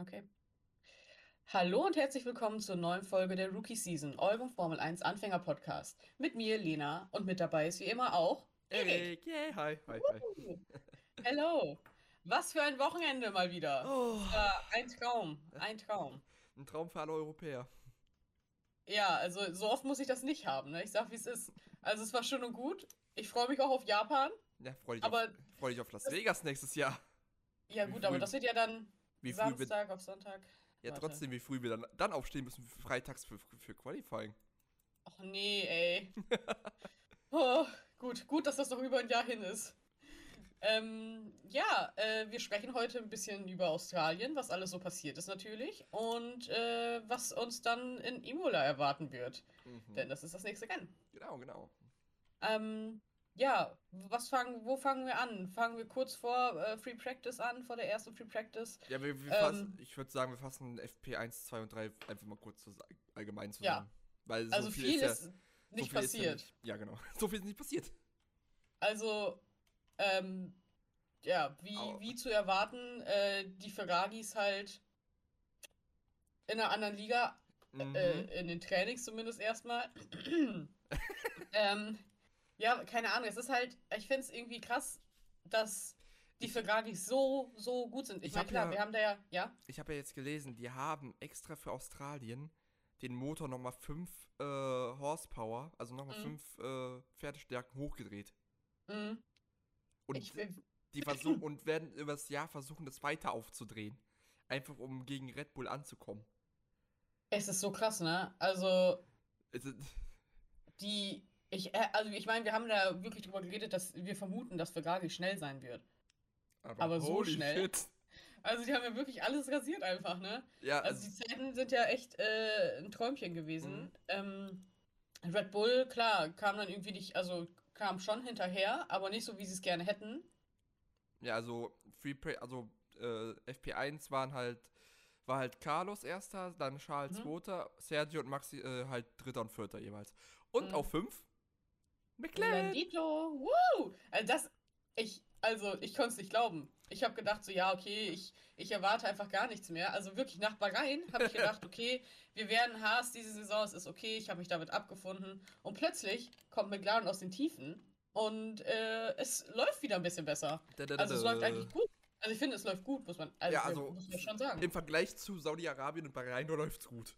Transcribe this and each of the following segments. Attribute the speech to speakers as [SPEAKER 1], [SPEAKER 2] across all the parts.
[SPEAKER 1] Okay. Hallo und herzlich willkommen zur neuen Folge der Rookie Season, eurem Formel 1 Anfänger Podcast. Mit mir, Lena, und mit dabei ist wie immer auch
[SPEAKER 2] Erik. Yeah, hi, hi, hi.
[SPEAKER 1] Hello. Was für ein Wochenende mal wieder.
[SPEAKER 2] Oh,
[SPEAKER 1] Äh, ein Traum, ein Traum.
[SPEAKER 2] ein Traum für alle Europäer.
[SPEAKER 1] Ja, also so oft muss ich das nicht haben, ne? Ich sag, wie es ist. Also es war schön und gut. Ich freue mich auch auf Japan.
[SPEAKER 2] Ja, freu dich,
[SPEAKER 1] Aber
[SPEAKER 2] auf, freu dich auf Las Vegas nächstes Jahr.
[SPEAKER 1] ja gut, aber das wird ja dann
[SPEAKER 2] Wie früh wir,
[SPEAKER 1] Samstag auf Sonntag.
[SPEAKER 2] ja,
[SPEAKER 1] warte.
[SPEAKER 2] trotzdem, wie früh wir dann, dann aufstehen müssen, freitags für, für Qualifying.
[SPEAKER 1] Och nee, ey. oh, gut, gut, dass das noch über ein Jahr hin ist. Ähm, ja, äh, wir sprechen heute ein bisschen über Australien, was alles so passiert ist natürlich und äh, was uns dann in Imola erwarten wird,
[SPEAKER 2] Mhm.
[SPEAKER 1] denn das ist das nächste Rennen.
[SPEAKER 2] Genau, genau.
[SPEAKER 1] Ähm, ja, was fangen, wo fangen wir an? Fangen wir kurz vor äh, Free Practice an, vor der ersten Free Practice?
[SPEAKER 2] Ja, wir, wir
[SPEAKER 1] Ähm,
[SPEAKER 2] fassen, ich würde sagen, wir fassen FP 1, 2 und 3 einfach mal kurz allgemein zusammen.
[SPEAKER 1] Ja.
[SPEAKER 2] Weil so
[SPEAKER 1] Also
[SPEAKER 2] viel,
[SPEAKER 1] viel
[SPEAKER 2] ist, ja,
[SPEAKER 1] ist
[SPEAKER 2] so
[SPEAKER 1] nicht
[SPEAKER 2] viel ist ja
[SPEAKER 1] passiert.
[SPEAKER 2] nicht- Ja, genau. So viel ist nicht passiert.
[SPEAKER 1] Also, ähm, ja, wie,
[SPEAKER 2] Au.
[SPEAKER 1] wie zu erwarten, äh, die Ferraris halt in einer anderen Liga,
[SPEAKER 2] Mhm.
[SPEAKER 1] äh, in den Trainings zumindest erstmal. ähm, ja, keine Ahnung, es ist halt, ich finde es irgendwie krass, dass die
[SPEAKER 2] Ich-
[SPEAKER 1] Ferraris so, so gut sind. Ich
[SPEAKER 2] Ich
[SPEAKER 1] meine, klar,
[SPEAKER 2] ja-
[SPEAKER 1] wir haben da ja, ja,
[SPEAKER 2] Ich habe ja jetzt gelesen, die haben extra für Australien den Motor nochmal 5 äh, Horsepower, also nochmal
[SPEAKER 1] Mhm.
[SPEAKER 2] 5 äh, Pferdestärken hochgedreht.
[SPEAKER 1] mm,
[SPEAKER 2] Und
[SPEAKER 1] ich, will-
[SPEAKER 2] die versuchen und werden übers Jahr versuchen, das weiter aufzudrehen. Einfach um gegen Red Bull anzukommen.
[SPEAKER 1] es ist so krass, ne? Also, die, ich, äh, also ich meine, wir haben da wirklich drüber geredet, dass wir vermuten, dass Ferrari schnell sein wird. Aber so
[SPEAKER 2] holy
[SPEAKER 1] schnell?
[SPEAKER 2] shit.
[SPEAKER 1] Also die haben ja wirklich alles rasiert einfach, ne?
[SPEAKER 2] Ja,
[SPEAKER 1] Also die Zeiten sind ja echt äh, ein Träumchen gewesen. Ähm, Red Bull, klar, kam dann irgendwie nicht, also kam schon hinterher, aber nicht so, wie sie es gerne hätten.
[SPEAKER 2] ja, also, Free Pra also äh, FP1 waren halt, war halt Carlos erster, dann Charles
[SPEAKER 1] Mhm.
[SPEAKER 2] zweiter, Sergio und Maxi äh, halt dritter und vierter jeweils. Und
[SPEAKER 1] Mhm.
[SPEAKER 2] auf fünf McLaren.
[SPEAKER 1] Landito, woo! Also das, ich, also ich konnte es nicht glauben. Ich habe gedacht so, ja, okay, ich, ich erwarte einfach gar nichts mehr. Also wirklich nach Bahrain habe ich gedacht, okay, wir werden Haas diese Saison, es ist okay, ich habe mich damit abgefunden. Und plötzlich kommt McLaren aus den Tiefen und äh, es läuft wieder ein bisschen besser. Also es läuft eigentlich gut. Also ich finde, es läuft gut, muss man, also,
[SPEAKER 2] Ja, also,
[SPEAKER 1] muss man schon sagen.
[SPEAKER 2] Im Vergleich zu Saudi-Arabien und Bahrain, da läuft's gut.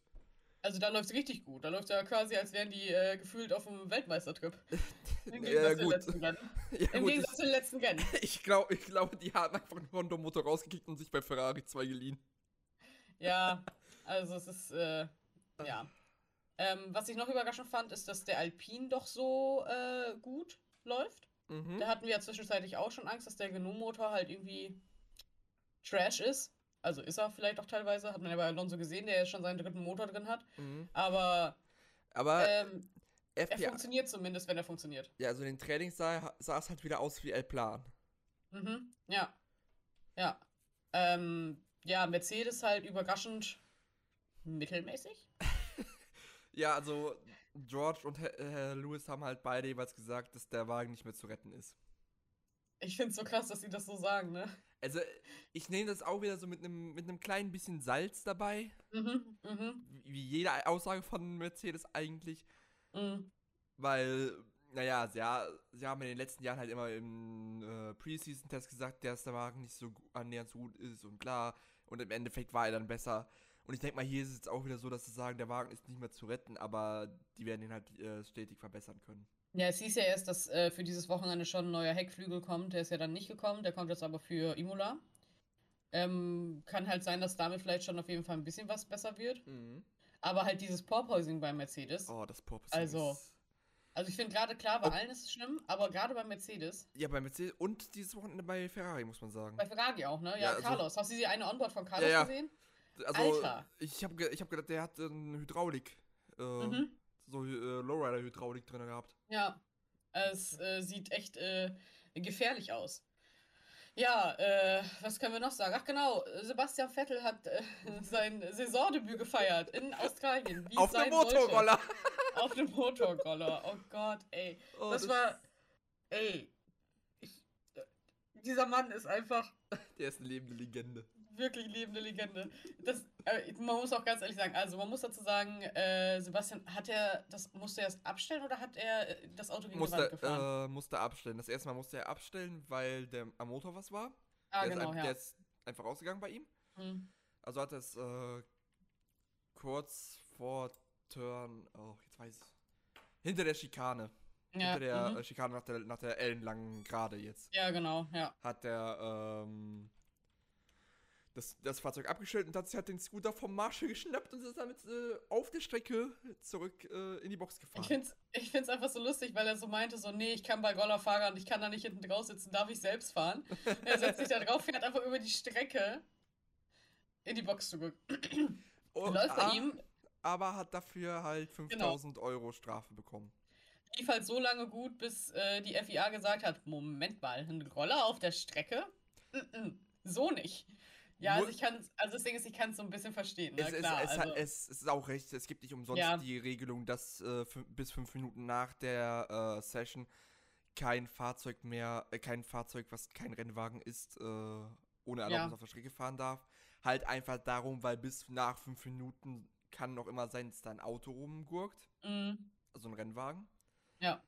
[SPEAKER 1] Also da läuft es richtig gut. Da läuft ja quasi, als wären die äh, gefühlt auf einem Weltmeistertrip. Im
[SPEAKER 2] Ja,
[SPEAKER 1] Gegensatz zu den
[SPEAKER 2] gut.
[SPEAKER 1] letzten Rennen.
[SPEAKER 2] Ja,
[SPEAKER 1] Im
[SPEAKER 2] gut,
[SPEAKER 1] Gegensatz zu den letzten Rennen.
[SPEAKER 2] ich glaube, ich glaub, die haben einfach einen Honda-Motor rausgekickt und sich bei Ferrari 2 geliehen.
[SPEAKER 1] Ja, also es ist, äh, ja. Ähm, was ich noch überraschend fand, ist, dass der Alpine doch so äh, gut läuft.
[SPEAKER 2] Mhm.
[SPEAKER 1] Da hatten wir ja zwischenzeitlich auch schon Angst, dass der Gnu-Motor halt irgendwie Trash ist. Also ist er vielleicht auch teilweise, hat man ja bei Alonso gesehen, der jetzt schon seinen dritten Motor drin hat.
[SPEAKER 2] Mhm.
[SPEAKER 1] Aber
[SPEAKER 2] Aber
[SPEAKER 1] ähm, er funktioniert zumindest, wenn er funktioniert.
[SPEAKER 2] ja, also in den Trainings sah, sah es halt wieder aus wie El Plan.
[SPEAKER 1] Mhm, ja. Ja. Ähm, ja, Mercedes halt überraschend mittelmäßig.
[SPEAKER 2] Ja, also George und Herr Herr Lewis haben halt beide jeweils gesagt, dass der Wagen nicht mehr zu retten ist.
[SPEAKER 1] Ich find's so krass, dass sie das so sagen, ne?
[SPEAKER 2] Also, ich nehme das auch wieder so mit einem mit einem kleinen bisschen Salz dabei,
[SPEAKER 1] Mhm, mhm,
[SPEAKER 2] wie jede Aussage von Mercedes eigentlich,
[SPEAKER 1] mhm.
[SPEAKER 2] weil, naja, sie, sie haben in den letzten Jahren halt immer im äh, Preseason-Test gesagt, dass der Wagen nicht so annähernd so gut ist und klar, und im Endeffekt war er dann besser. Und ich denke mal, hier ist es jetzt auch wieder so, dass sie sagen, der Wagen ist nicht mehr zu retten, aber die werden ihn halt äh, stetig verbessern können.
[SPEAKER 1] Ja, es hieß ja erst, dass äh, für dieses Wochenende schon ein neuer Heckflügel kommt. Der ist ja dann nicht gekommen. Der kommt jetzt aber für Imola. Ähm, kann halt sein, dass damit vielleicht schon auf jeden Fall ein bisschen was besser wird. Aber halt dieses Porpoising bei Mercedes.
[SPEAKER 2] Oh, das Porpoising
[SPEAKER 1] Also. Also ich finde gerade klar, bei
[SPEAKER 2] Ob-
[SPEAKER 1] allen ist es schlimm, aber gerade bei Mercedes,
[SPEAKER 2] Ja, bei Mercedes und dieses Wochenende bei Ferrari, muss man sagen.
[SPEAKER 1] bei Ferrari auch, ne? Ja,
[SPEAKER 2] Ja, also-
[SPEAKER 1] Carlos. Hast du die eine Onboard von Carlos
[SPEAKER 2] Ja, ja.
[SPEAKER 1] gesehen?
[SPEAKER 2] Also,
[SPEAKER 1] Alter.
[SPEAKER 2] ich habe ich hab gedacht, der hat eine Hydraulik, äh,
[SPEAKER 1] Mhm.
[SPEAKER 2] So äh, Lowrider-Hydraulik drin gehabt.
[SPEAKER 1] Ja, es äh, sieht echt äh, gefährlich aus. Ja, äh, was können wir noch sagen? Ach genau, Sebastian Vettel hat äh, sein Saisondebüt gefeiert in Australien.
[SPEAKER 2] Auf
[SPEAKER 1] sollte.
[SPEAKER 2] Motorroller!
[SPEAKER 1] Auf einem Motorroller. Oh Gott, ey.
[SPEAKER 2] Oh,
[SPEAKER 1] das, war, ey. Ich, äh, dieser Mann ist einfach
[SPEAKER 2] Der ist eine lebende Legende.
[SPEAKER 1] Wirklich lebende Legende. Das, äh, man muss auch ganz ehrlich sagen, also man muss dazu sagen, äh, Sebastian, hat er das, musste er erst abstellen oder hat er äh, das Auto gegen
[SPEAKER 2] musste,
[SPEAKER 1] die Wand gefahren?
[SPEAKER 2] Äh, musste abstellen. Das erste Mal musste er abstellen, weil der am Motor was war.
[SPEAKER 1] ah,
[SPEAKER 2] der,
[SPEAKER 1] genau,
[SPEAKER 2] ist,
[SPEAKER 1] ja.
[SPEAKER 2] der ist einfach rausgegangen bei ihm.
[SPEAKER 1] Hm.
[SPEAKER 2] Also hat er es äh, kurz vor Turn, oh, jetzt weiß ich. Hinter der Schikane.
[SPEAKER 1] Ja,
[SPEAKER 2] hinter der
[SPEAKER 1] mhm.
[SPEAKER 2] äh, Schikane nach der, nach der ellenlangen Gerade jetzt.
[SPEAKER 1] ja, genau, ja.
[SPEAKER 2] Hat der, ähm, das, das Fahrzeug abgestellt und hat sich halt den Scooter vom Marshall geschnappt und ist damit äh, auf der Strecke zurück äh, in die Box gefahren.
[SPEAKER 1] Ich find's, ich find's einfach so lustig, weil er so meinte, so, nee, ich kann bei Rollerfahrern, ich kann da nicht hinten drauf sitzen, darf ich selbst fahren. er setzt sich da drauf, fährt einfach über die Strecke in die Box zurück.
[SPEAKER 2] Und-
[SPEAKER 1] Läuft bei
[SPEAKER 2] ah,
[SPEAKER 1] ihm,
[SPEAKER 2] Aber hat dafür halt 5000 Euro Strafe bekommen.
[SPEAKER 1] lief halt so lange gut, bis äh, die FIA gesagt hat, Moment mal, ein Roller auf der Strecke? Mm -mm, so nicht. Ja, also ich kann, also das Ding ist, ich kann es so ein bisschen verstehen, ne?
[SPEAKER 2] Es,
[SPEAKER 1] Klar,
[SPEAKER 2] es, es,
[SPEAKER 1] also,
[SPEAKER 2] es, ist auch recht, es gibt nicht umsonst
[SPEAKER 1] Ja.
[SPEAKER 2] die Regelung, dass äh, bis fünf Minuten nach der äh, Session kein Fahrzeug mehr, äh, kein Fahrzeug, was kein Rennwagen ist, äh, ohne Erlaubnis
[SPEAKER 1] Ja.
[SPEAKER 2] auf der Strecke fahren darf. Halt einfach darum, weil bis nach fünf Minuten kann noch immer sein, dass da ein Auto rumgurkt,
[SPEAKER 1] mm,
[SPEAKER 2] also ein Rennwagen.
[SPEAKER 1] ja,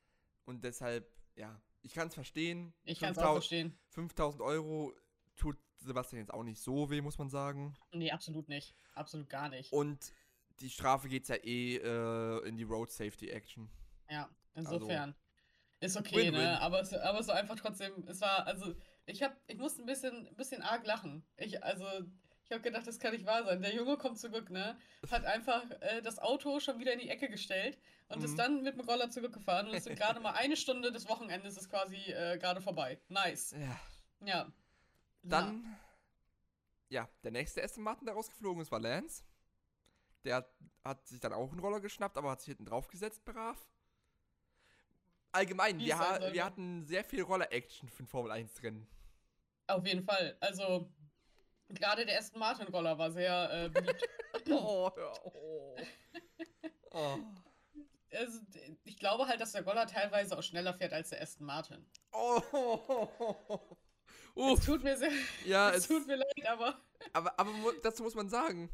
[SPEAKER 2] Und deshalb, ja, ich kann es verstehen.
[SPEAKER 1] ich kann es auch
[SPEAKER 2] 5000
[SPEAKER 1] verstehen.
[SPEAKER 2] 5000 Euro tut Sebastian jetzt auch nicht so weh, muss man sagen.
[SPEAKER 1] Nee, absolut nicht. Absolut gar nicht.
[SPEAKER 2] Und die Strafe geht ja eh äh, in die Road Safety Action.
[SPEAKER 1] Ja, insofern. ist okay,
[SPEAKER 2] Also Win-win.
[SPEAKER 1] ne? Aber es, aber so einfach trotzdem, es war, also, ich hab, ich musste ein bisschen, ein bisschen arg lachen. Ich, also, ich habe gedacht, das kann nicht wahr sein. Der Junge kommt zurück, ne? Hat einfach äh, das Auto schon wieder in die Ecke gestellt und ist
[SPEAKER 2] Mhm.
[SPEAKER 1] dann mit dem Roller zurückgefahren und es sind gerade mal eine Stunde des Wochenendes ist quasi äh, gerade vorbei. Nice.
[SPEAKER 2] Ja.
[SPEAKER 1] Ja.
[SPEAKER 2] Dann, ja. der nächste Aston Martin, der rausgeflogen ist, war Lance. Der hat, hat sich dann auch einen Roller geschnappt, aber hat sich hinten drauf gesetzt, brav. Allgemein, wir, ha wir hatten sehr viel Roller-Action für ein Formel-1-Rennen.
[SPEAKER 1] Auf jeden Fall. Also, gerade der Aston Martin Roller war sehr äh, beliebt.
[SPEAKER 2] Oh, oh. oh.
[SPEAKER 1] also, ich glaube halt, dass der Roller teilweise auch schneller fährt als der Aston Martin.
[SPEAKER 2] Oh.
[SPEAKER 1] Es
[SPEAKER 2] Uff.
[SPEAKER 1] tut mir sehr,
[SPEAKER 2] Ja,
[SPEAKER 1] es
[SPEAKER 2] es,
[SPEAKER 1] tut mir leid, aber
[SPEAKER 2] aber, aber dazu muss man sagen,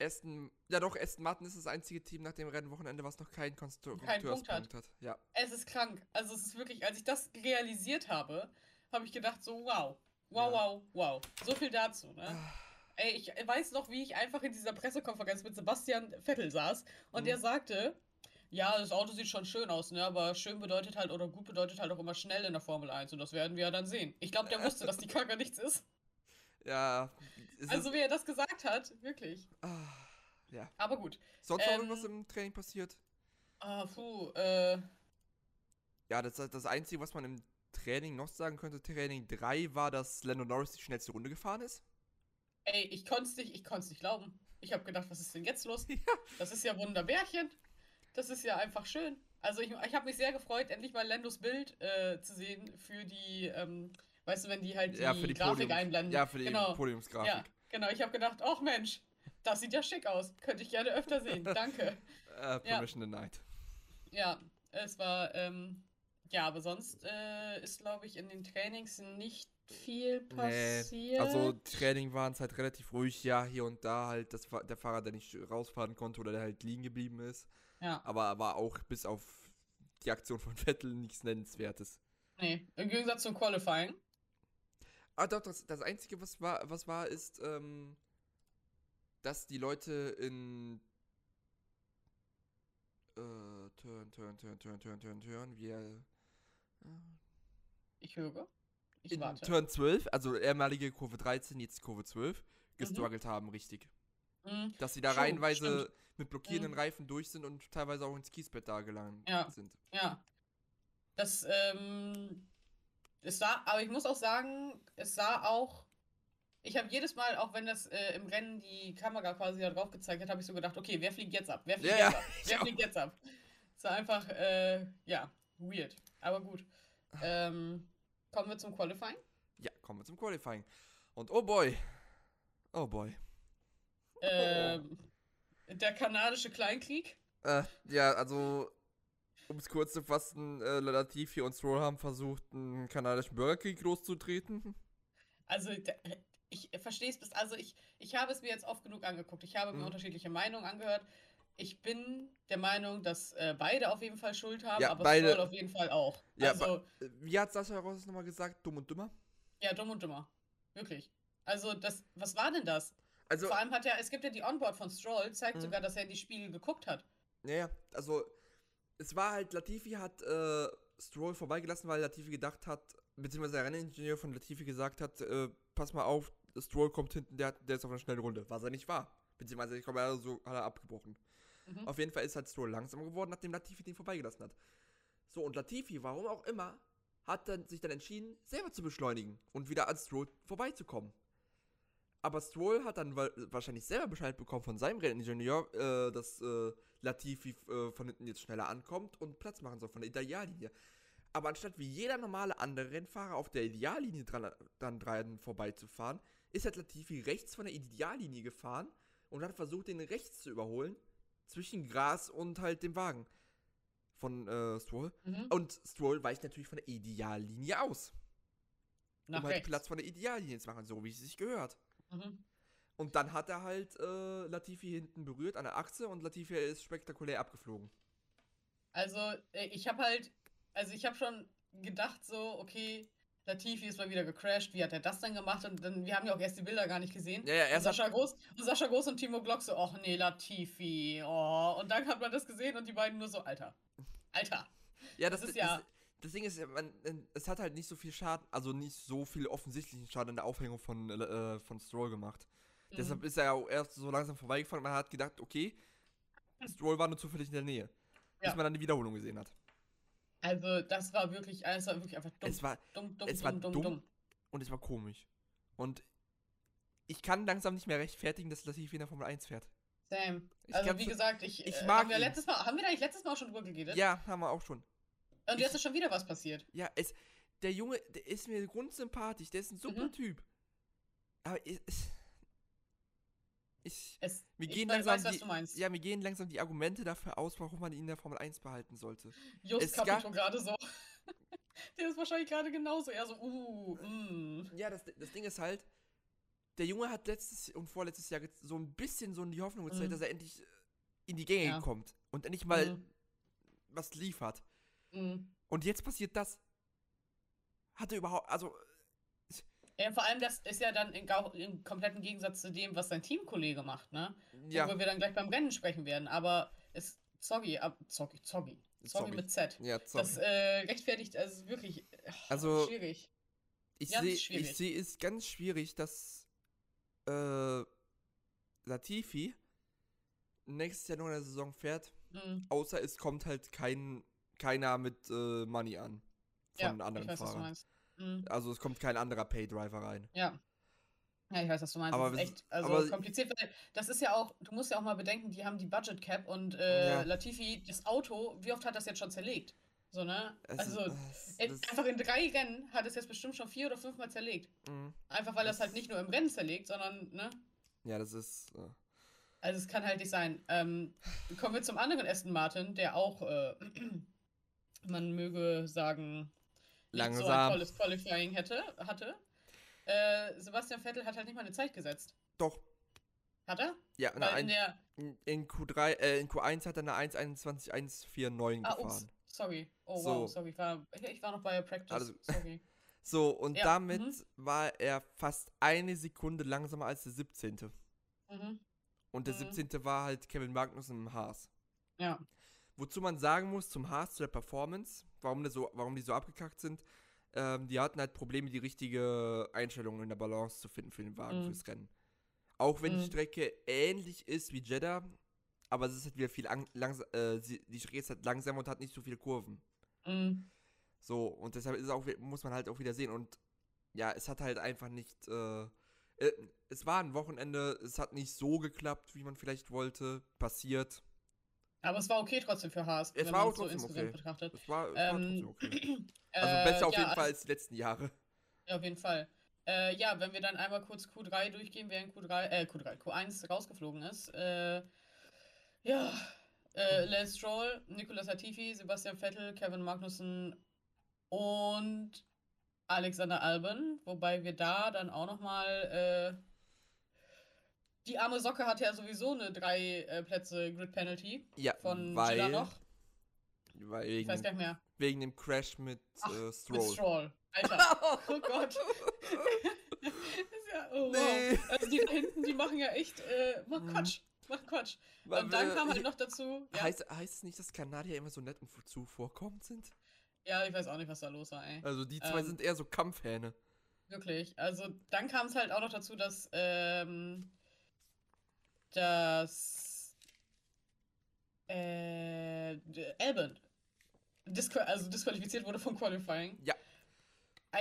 [SPEAKER 2] Aston, ja doch, Aston Martin ist das einzige Team nach dem Rennwochenende, was noch keinen Konstrukteurspunkt
[SPEAKER 1] Punkt hat.
[SPEAKER 2] hat. Ja.
[SPEAKER 1] es ist krank. Also es ist wirklich, als ich das realisiert habe, habe ich gedacht so, wow, wow,
[SPEAKER 2] Ja.
[SPEAKER 1] wow, wow. So viel dazu, ne?
[SPEAKER 2] Ah,
[SPEAKER 1] Ey, ich weiß noch, wie ich einfach in dieser Pressekonferenz mit Sebastian Vettel saß und
[SPEAKER 2] Mhm.
[SPEAKER 1] der sagte, ja, das Auto sieht schon schön aus, ne? Aber schön bedeutet halt oder gut bedeutet halt auch immer schnell in der Formel 1 und das werden wir ja dann sehen. Ich glaube, der wusste, dass die Karre nichts ist.
[SPEAKER 2] Ja.
[SPEAKER 1] Also
[SPEAKER 2] ist,
[SPEAKER 1] wie er das gesagt hat, wirklich.
[SPEAKER 2] ah, ja.
[SPEAKER 1] Aber gut.
[SPEAKER 2] Sonst noch
[SPEAKER 1] Ähm,
[SPEAKER 2] irgendwas im Training passiert?
[SPEAKER 1] Ah, puh, äh,
[SPEAKER 2] Ja, das, das Einzige, was man im Training noch sagen könnte, Training 3 war, dass Lando Norris die schnellste Runde gefahren ist.
[SPEAKER 1] ey, ich konnte es nicht, ich konnte es nicht glauben. Ich habe gedacht, was ist denn jetzt los?
[SPEAKER 2] Ja.
[SPEAKER 1] Das ist ja Wunderbärchen. Das ist ja einfach schön. Also ich, ich habe mich sehr gefreut, endlich mal Lendos Bild äh, zu sehen für die, ähm, weißt du, wenn die halt die,
[SPEAKER 2] Ja, die
[SPEAKER 1] Grafik
[SPEAKER 2] Podiums-
[SPEAKER 1] einblenden.
[SPEAKER 2] Ja, für die
[SPEAKER 1] genau.
[SPEAKER 2] Podiumsgrafik.
[SPEAKER 1] Ja, genau. Ich habe gedacht, ach Mensch, das sieht ja schick aus. Könnte ich gerne öfter sehen. Danke.
[SPEAKER 2] Äh, Permission denied.
[SPEAKER 1] Ja, es war, ähm, ja, aber sonst äh, ist, glaube ich, in den Trainings nicht viel
[SPEAKER 2] Nee,
[SPEAKER 1] passiert.
[SPEAKER 2] Also Training waren es halt relativ ruhig, ja, hier und da halt das, der Fahrer, der nicht rausfahren konnte oder der halt liegen geblieben ist.
[SPEAKER 1] Ja,
[SPEAKER 2] Aber aber auch bis auf die Aktion von Vettel nichts Nennenswertes.
[SPEAKER 1] nee, im Gegensatz zum Qualifying.
[SPEAKER 2] Ah doch, das, das Einzige, was war, was war, ist, ähm, dass die Leute in äh, Turn, Turn, Turn, Turn, Turn, Turn, Turn, wir äh,
[SPEAKER 1] Ich höre. Ich
[SPEAKER 2] in
[SPEAKER 1] warte.
[SPEAKER 2] Turn 12, also ehemalige Kurve 13, jetzt Kurve 12, gestruggelt haben, richtig.
[SPEAKER 1] Mhm.
[SPEAKER 2] Dass sie da
[SPEAKER 1] Schon,
[SPEAKER 2] reihenweise
[SPEAKER 1] stimmt.
[SPEAKER 2] mit blockierenden
[SPEAKER 1] Mhm.
[SPEAKER 2] Reifen durch sind und teilweise auch ins Kiesbett da gelangt
[SPEAKER 1] Ja.
[SPEAKER 2] sind.
[SPEAKER 1] Ja. Das, ähm, es sah, aber ich muss auch sagen, es sah auch, ich habe jedes Mal, auch wenn das äh, im Rennen die Kamera quasi da drauf gezeigt hat, habe ich so gedacht, okay, wer fliegt jetzt ab? Wer fliegt
[SPEAKER 2] Ja,
[SPEAKER 1] jetzt
[SPEAKER 2] ja,
[SPEAKER 1] ab? Wer fliegt jetzt ab? Es war einfach, äh, ja, weird. Aber gut. Ähm, kommen wir zum Qualifying.
[SPEAKER 2] Ja, kommen wir zum Qualifying. Und oh boy. Oh boy.
[SPEAKER 1] Ähm, der kanadische Kleinkrieg.
[SPEAKER 2] Äh, ja, also, um es kurz zu fassen, äh, Latifi und Stroll haben versucht, einen kanadischen Bürgerkrieg loszutreten.
[SPEAKER 1] Also, ich verstehe es bis, also ich, ich habe es mir jetzt oft genug angeguckt. Ich habe mir
[SPEAKER 2] Mhm.
[SPEAKER 1] unterschiedliche Meinungen angehört. Ich bin der Meinung, dass äh, beide auf jeden Fall Schuld haben,
[SPEAKER 2] Ja,
[SPEAKER 1] aber
[SPEAKER 2] beide-
[SPEAKER 1] Stroll auf jeden Fall auch.
[SPEAKER 2] Ja,
[SPEAKER 1] also,
[SPEAKER 2] Äh, Wie hat Sascha Ross nochmal gesagt? Dumm und dümmer?
[SPEAKER 1] ja, dumm und dümmer. Wirklich. Also, das, was war denn das?
[SPEAKER 2] Also,
[SPEAKER 1] Vor allem hat ja, es gibt ja die Onboard von Stroll, zeigt
[SPEAKER 2] Mhm.
[SPEAKER 1] sogar, dass er in die Spiegel geguckt hat.
[SPEAKER 2] ja, ja, also, es war halt, Latifi hat äh, Stroll vorbeigelassen, weil Latifi gedacht hat, beziehungsweise der Renningenieur von Latifi gesagt hat, äh, pass mal auf, Stroll kommt hinten, der, der ist auf einer schnellen Runde. Was er nicht war. Beziehungsweise, ich glaube, er so, hat er abgebrochen.
[SPEAKER 1] Mhm.
[SPEAKER 2] Auf jeden Fall ist halt Stroll langsamer geworden, nachdem Latifi den vorbeigelassen hat. So, und Latifi, warum auch immer, hat dann sich dann entschieden, selber zu beschleunigen und wieder an Stroll vorbeizukommen. Aber Stroll hat dann wa- wahrscheinlich selber Bescheid bekommen von seinem Renningenieur, äh, dass äh, Latifi äh, von hinten jetzt schneller ankommt und Platz machen soll von der Ideallinie. Aber anstatt wie jeder normale andere Rennfahrer auf der Ideallinie dran, dann dran vorbeizufahren, ist halt Latifi rechts von der Ideallinie gefahren und hat versucht, den rechts zu überholen, zwischen Gras und halt dem Wagen von äh, Stroll.
[SPEAKER 1] Mhm.
[SPEAKER 2] Und Stroll weicht natürlich von der Ideallinie aus,
[SPEAKER 1] Nach
[SPEAKER 2] um halt
[SPEAKER 1] rechts.
[SPEAKER 2] Platz von der Ideallinie zu machen, so wie es sich gehört.
[SPEAKER 1] Mhm.
[SPEAKER 2] Und dann hat er halt äh, Latifi hinten berührt an der Achse und Latifi ist spektakulär abgeflogen.
[SPEAKER 1] Also, äh, ich habe halt, also ich habe schon gedacht so, okay, Latifi ist mal wieder gecrashed, wie hat er das denn gemacht? Und dann, wir haben ja auch erst die Bilder gar nicht gesehen.
[SPEAKER 2] Ja, ja,
[SPEAKER 1] Und
[SPEAKER 2] erst hat,
[SPEAKER 1] Sascha Groß, und Sascha Groß und Timo Glock so, ach nee, Latifi, oh. Und dann hat man das gesehen und die beiden nur so, Alter, Alter.
[SPEAKER 2] ja, das,
[SPEAKER 1] das ist
[SPEAKER 2] das,
[SPEAKER 1] ja-
[SPEAKER 2] das Ding ist, man, es hat halt nicht so viel Schaden, also nicht so viel offensichtlichen Schaden in der Aufhängung von, äh, von Stroll gemacht.
[SPEAKER 1] Mhm.
[SPEAKER 2] Deshalb ist er ja auch erst so langsam vorbeigefahren und man hat gedacht, okay, Stroll war nur zufällig in der Nähe. Bis
[SPEAKER 1] Ja.
[SPEAKER 2] man dann die Wiederholung gesehen hat.
[SPEAKER 1] Also, das war wirklich, es war wirklich einfach dumm.
[SPEAKER 2] Es war,
[SPEAKER 1] dumm, dumm,
[SPEAKER 2] es war
[SPEAKER 1] dumm,
[SPEAKER 2] dumm.
[SPEAKER 1] dumm.
[SPEAKER 2] und es war komisch. Und ich kann langsam nicht mehr rechtfertigen, dass Latifi in der Formel 1 fährt.
[SPEAKER 1] Same.
[SPEAKER 2] Ich
[SPEAKER 1] Also, wie gesagt, ich,
[SPEAKER 2] ich
[SPEAKER 1] äh,
[SPEAKER 2] mag
[SPEAKER 1] haben wir letztes Mal, haben wir da nicht letztes Mal auch schon drüber geredet?
[SPEAKER 2] Ja, haben wir auch schon.
[SPEAKER 1] Und jetzt ist schon wieder was passiert.
[SPEAKER 2] Ja, es, der Junge, der ist mir grundsympathisch, der ist ein super
[SPEAKER 1] Mhm.
[SPEAKER 2] Typ. Aber ich, ich, ich
[SPEAKER 1] Es,
[SPEAKER 2] Wir
[SPEAKER 1] ich
[SPEAKER 2] gehen
[SPEAKER 1] weiß,
[SPEAKER 2] langsam
[SPEAKER 1] was
[SPEAKER 2] die-
[SPEAKER 1] du meinst.
[SPEAKER 2] ja, mir gehen langsam die Argumente dafür aus, warum man ihn in der Formel 1 behalten sollte.
[SPEAKER 1] Just
[SPEAKER 2] gab-
[SPEAKER 1] Capito gerade so. Der ist wahrscheinlich gerade genauso. Er so, uh, mm.
[SPEAKER 2] Ja, das, das Ding ist halt, der Junge hat letztes und vorletztes Jahr so ein bisschen so die Hoffnung gezeigt,
[SPEAKER 1] Mhm.
[SPEAKER 2] dass er endlich äh, in die Gänge
[SPEAKER 1] Ja.
[SPEAKER 2] kommt und endlich mal
[SPEAKER 1] Mhm.
[SPEAKER 2] was liefert.
[SPEAKER 1] Mm.
[SPEAKER 2] Und jetzt passiert das. Hat er überhaupt, also,
[SPEAKER 1] Ja, vor allem, das ist ja dann in, im kompletten Gegensatz zu dem, was sein Teamkollege macht, ne?
[SPEAKER 2] ja,
[SPEAKER 1] Worüber wir dann gleich beim Rennen sprechen werden. Aber es, Zoggy, ab, Zoggy, Zoggy. Zoggy
[SPEAKER 2] Zoggy.
[SPEAKER 1] mit Z.
[SPEAKER 2] ja, sorry.
[SPEAKER 1] Das äh, rechtfertigt, also wirklich ach,
[SPEAKER 2] Also,
[SPEAKER 1] schwierig.
[SPEAKER 2] ich sehe sehe es ganz schwierig, dass äh, Latifi nächstes Jahr noch in der Saison fährt,
[SPEAKER 1] Mm.
[SPEAKER 2] außer es kommt halt kein keiner mit äh, Money an
[SPEAKER 1] Ja,
[SPEAKER 2] von anderen
[SPEAKER 1] ich weiß,
[SPEAKER 2] Fahrern.
[SPEAKER 1] Mm.
[SPEAKER 2] Also es kommt kein anderer Paydriver rein.
[SPEAKER 1] Ja. Ja, ich weiß, was du meinst.
[SPEAKER 2] Aber
[SPEAKER 1] das ist echt also
[SPEAKER 2] aber-
[SPEAKER 1] kompliziert. Weil das ist ja auch, du musst ja auch mal bedenken, die haben die Budget Cap und äh,
[SPEAKER 2] Ja.
[SPEAKER 1] Latifi, das Auto, wie oft hat das jetzt schon zerlegt? So, ne?
[SPEAKER 2] Es
[SPEAKER 1] also,
[SPEAKER 2] ist, es-
[SPEAKER 1] äh,
[SPEAKER 2] das-
[SPEAKER 1] einfach in drei Rennen hat es jetzt bestimmt schon vier oder fünfmal zerlegt.
[SPEAKER 2] mhm.
[SPEAKER 1] Einfach weil das
[SPEAKER 2] Das-
[SPEAKER 1] halt nicht nur im Rennen zerlegt, sondern, ne?
[SPEAKER 2] Ja, das ist. Äh,
[SPEAKER 1] Also es kann halt nicht sein. Ähm, kommen wir zum anderen Aston Martin, der auch, äh, man möge sagen, nicht so ein
[SPEAKER 2] Langsam.
[SPEAKER 1] tolles Qualifying hätte, hatte. Äh, Sebastian Vettel hat halt nicht mal eine Zeit gesetzt.
[SPEAKER 2] doch.
[SPEAKER 1] Hat er?
[SPEAKER 2] Ja,
[SPEAKER 1] Weil in der.
[SPEAKER 2] in, in Q3, äh, in Q1 hat er eine 1.21.149
[SPEAKER 1] Ah,
[SPEAKER 2] gefahren.
[SPEAKER 1] ups. Sorry. Oh,
[SPEAKER 2] So.
[SPEAKER 1] wow, sorry. Ich war, ich war noch bei Practice.
[SPEAKER 2] Also-
[SPEAKER 1] Sorry.
[SPEAKER 2] So, und
[SPEAKER 1] Ja,
[SPEAKER 2] damit
[SPEAKER 1] mhm.
[SPEAKER 2] war er fast eine Sekunde langsamer als der 17.
[SPEAKER 1] Mhm.
[SPEAKER 2] Und der
[SPEAKER 1] Mhm.
[SPEAKER 2] 17. war halt Kevin Magnussen im Haas.
[SPEAKER 1] Ja.
[SPEAKER 2] Wozu man sagen muss, zum Haas, zu der Performance, warum, so, warum die so abgekackt sind, ähm, die hatten halt Probleme, die richtige Einstellung in der Balance zu finden für den Wagen,
[SPEAKER 1] Mhm.
[SPEAKER 2] fürs Rennen. Auch wenn die
[SPEAKER 1] Mhm.
[SPEAKER 2] Strecke ähnlich ist wie Jeddah, aber es ist halt wieder viel ang- langsam, äh, die Strecke ist halt langsam und hat nicht so viele Kurven.
[SPEAKER 1] Mhm.
[SPEAKER 2] So, und deshalb ist auch, muss man halt auch wieder sehen. Und ja, es hat halt einfach nicht, äh, äh, es war ein Wochenende, es hat nicht so geklappt, wie man vielleicht wollte, passiert.
[SPEAKER 1] Aber es war okay trotzdem für Haas,
[SPEAKER 2] Es
[SPEAKER 1] wenn
[SPEAKER 2] war
[SPEAKER 1] man
[SPEAKER 2] auch
[SPEAKER 1] es so
[SPEAKER 2] trotzdem
[SPEAKER 1] insgesamt
[SPEAKER 2] okay.
[SPEAKER 1] betrachtet.
[SPEAKER 2] Es war, es
[SPEAKER 1] Ähm,
[SPEAKER 2] war trotzdem okay. Also
[SPEAKER 1] äh,
[SPEAKER 2] besser auf
[SPEAKER 1] ja,
[SPEAKER 2] jeden Fall
[SPEAKER 1] also-
[SPEAKER 2] als die letzten Jahre.
[SPEAKER 1] Ja, auf jeden Fall. Äh, ja, wenn wir dann einmal kurz Q3 durchgehen, während Q3, äh, Q3, Q1 rausgeflogen ist. Äh, ja, äh, Lance Stroll, Nicolas Latifi, Sebastian Vettel, Kevin Magnussen und Alexander Albon, wobei wir da dann auch nochmal. Äh, die arme Socke hatte ja sowieso eine drei äh, Plätze Grid Penalty
[SPEAKER 2] Ja,
[SPEAKER 1] von
[SPEAKER 2] weil,
[SPEAKER 1] Jeddah noch.
[SPEAKER 2] weil
[SPEAKER 1] Ich weiß
[SPEAKER 2] wegen,
[SPEAKER 1] gar nicht mehr.
[SPEAKER 2] wegen dem Crash mit
[SPEAKER 1] Ach,
[SPEAKER 2] äh,
[SPEAKER 1] Mit
[SPEAKER 2] Stroll.
[SPEAKER 1] Stroll. Alter. Oh Gott. ja, oh,
[SPEAKER 2] Nee.
[SPEAKER 1] wow. Also die da hinten, die machen ja echt, äh, machen
[SPEAKER 2] Mhm.
[SPEAKER 1] Quatsch. Machen Quatsch.
[SPEAKER 2] Weil
[SPEAKER 1] Und dann
[SPEAKER 2] wir-
[SPEAKER 1] kam halt
[SPEAKER 2] ich-
[SPEAKER 1] noch dazu. Ja,
[SPEAKER 2] Heißt, heißt es nicht, dass Kanadier immer so nett und zuvorkommend sind?
[SPEAKER 1] ja, ich weiß auch nicht, was da los war, ey.
[SPEAKER 2] Also die zwei
[SPEAKER 1] Ähm,
[SPEAKER 2] sind eher so Kampfhähne.
[SPEAKER 1] Wirklich. Also dann kam es halt auch noch dazu, dass, ähm, dass äh, Albon disqual also disqualifiziert wurde vom Qualifying.
[SPEAKER 2] Ja.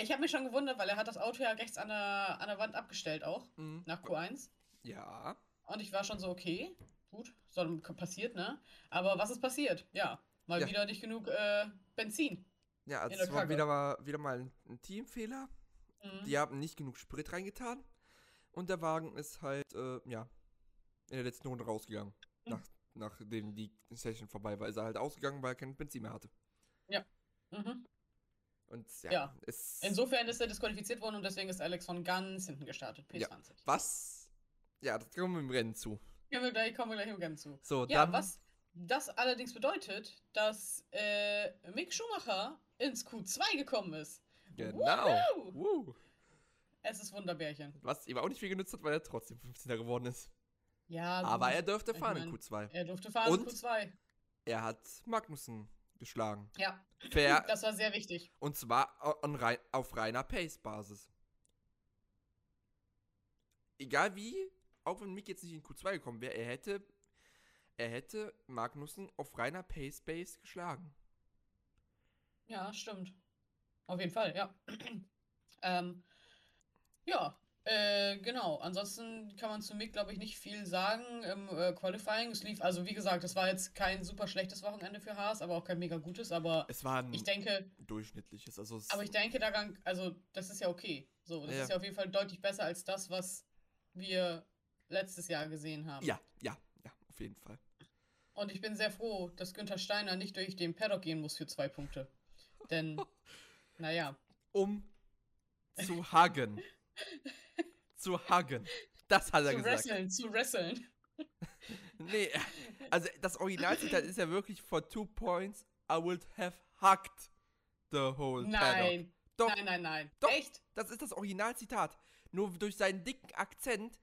[SPEAKER 1] Ich habe mich schon gewundert, weil er hat das Auto ja rechts an der, an der Wand abgestellt auch,
[SPEAKER 2] Mhm.
[SPEAKER 1] nach Q1.
[SPEAKER 2] Ja.
[SPEAKER 1] Und ich war schon so, okay, gut, soll passiert, ne? Aber was ist passiert? Ja, mal
[SPEAKER 2] Ja.
[SPEAKER 1] wieder nicht genug äh, Benzin.
[SPEAKER 2] Ja, also es war wieder mal, wieder mal ein, ein Teamfehler.
[SPEAKER 1] Mhm.
[SPEAKER 2] Die haben nicht genug Sprit reingetan. Und der Wagen ist halt, äh, ja, in der letzten Runde rausgegangen.
[SPEAKER 1] Mhm.
[SPEAKER 2] Nach, nachdem die Session vorbei war, ist er halt ausgegangen, weil er kein Benzin mehr hatte.
[SPEAKER 1] Mhm.
[SPEAKER 2] Und ja,
[SPEAKER 1] Ja. Insofern ist er disqualifiziert worden und deswegen ist Alex von ganz hinten gestartet, P20.
[SPEAKER 2] was? Ja, das kommen wir im Rennen zu.
[SPEAKER 1] Kommen wir gleich, kommen wir gleich im Rennen zu.
[SPEAKER 2] So,
[SPEAKER 1] Ja,
[SPEAKER 2] dann.
[SPEAKER 1] was das allerdings bedeutet, dass äh, Mick Schumacher ins Q2 gekommen ist.
[SPEAKER 2] Genau. Woo.
[SPEAKER 1] Es ist Wunderbärchen.
[SPEAKER 2] Was ihm auch nicht viel genützt hat, weil er trotzdem 15er geworden ist.
[SPEAKER 1] Ja,
[SPEAKER 2] Aber er durfte
[SPEAKER 1] ich
[SPEAKER 2] fahren in
[SPEAKER 1] mein-
[SPEAKER 2] Q2.
[SPEAKER 1] er durfte fahren
[SPEAKER 2] Und?
[SPEAKER 1] in Q2.
[SPEAKER 2] Er hat Magnussen geschlagen.
[SPEAKER 1] Ja,
[SPEAKER 2] Fair.
[SPEAKER 1] das war sehr wichtig.
[SPEAKER 2] und zwar on rei auf reiner Pace-Basis. Egal wie, auch wenn Mick jetzt nicht in Q2 gekommen wäre, er hätte, er hätte Magnussen auf reiner Pace-Base geschlagen.
[SPEAKER 1] Ja, stimmt. Auf jeden Fall, ja. ähm, ja, äh, genau. Ansonsten kann man zu Mick, glaube ich, nicht viel sagen im äh, Qualifying. Es lief, also wie gesagt, es war jetzt kein super schlechtes Wochenende für Haas, aber auch kein mega gutes. Aber
[SPEAKER 2] Es war ein
[SPEAKER 1] ich denke,
[SPEAKER 2] durchschnittliches. Also
[SPEAKER 1] aber ich denke daran, also das ist ja okay. So, das
[SPEAKER 2] Ja.
[SPEAKER 1] ist ja auf jeden Fall deutlich besser als das, was wir letztes Jahr gesehen haben.
[SPEAKER 2] ja, ja, ja, auf jeden Fall.
[SPEAKER 1] Und ich bin sehr froh, dass Günther Steiner nicht durch den Paddock gehen muss für zwei Punkte. Denn, naja,
[SPEAKER 2] Um zu huggen. Zu huggen. Das hat er
[SPEAKER 1] zu
[SPEAKER 2] gesagt.
[SPEAKER 1] wresteln, zu wresteln.
[SPEAKER 2] Nee, also das Originalzitat ist ja wirklich for two points I would have hugged the whole.
[SPEAKER 1] Nein.
[SPEAKER 2] Doch.
[SPEAKER 1] Nein, nein, nein.
[SPEAKER 2] Doch.
[SPEAKER 1] Echt?
[SPEAKER 2] Das ist das Originalzitat. Nur durch seinen dicken Akzent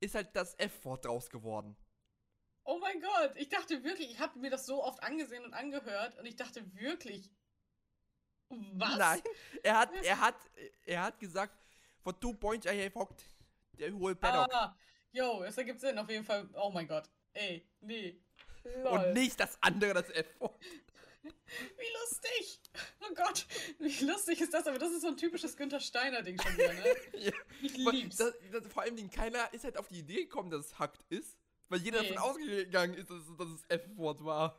[SPEAKER 2] ist halt das F-Wort draus geworden.
[SPEAKER 1] Oh mein Gott. Ich dachte wirklich, ich habe mir das so oft angesehen und angehört und ich dachte wirklich. Was?
[SPEAKER 2] Nein, er hat, er hat, er hat gesagt, for two points I have hugged the whole paddock.
[SPEAKER 1] Ah, yo, es ergibt Sinn auf jeden Fall. Oh mein Gott. Ey, nee. Lol.
[SPEAKER 2] Und nicht das andere, das F-Wort.
[SPEAKER 1] Wie lustig. Oh Gott. Wie lustig ist das? Aber das ist so ein typisches Günther Steiner-Ding schon wieder, ne?
[SPEAKER 2] Ja,
[SPEAKER 1] Ich lieb's.
[SPEAKER 2] das, das, vor allem, keiner ist halt auf die Idee gekommen, dass es hackt ist, weil jeder
[SPEAKER 1] Nee.
[SPEAKER 2] davon ausgegangen ist, dass, es- dass es F-Wort war.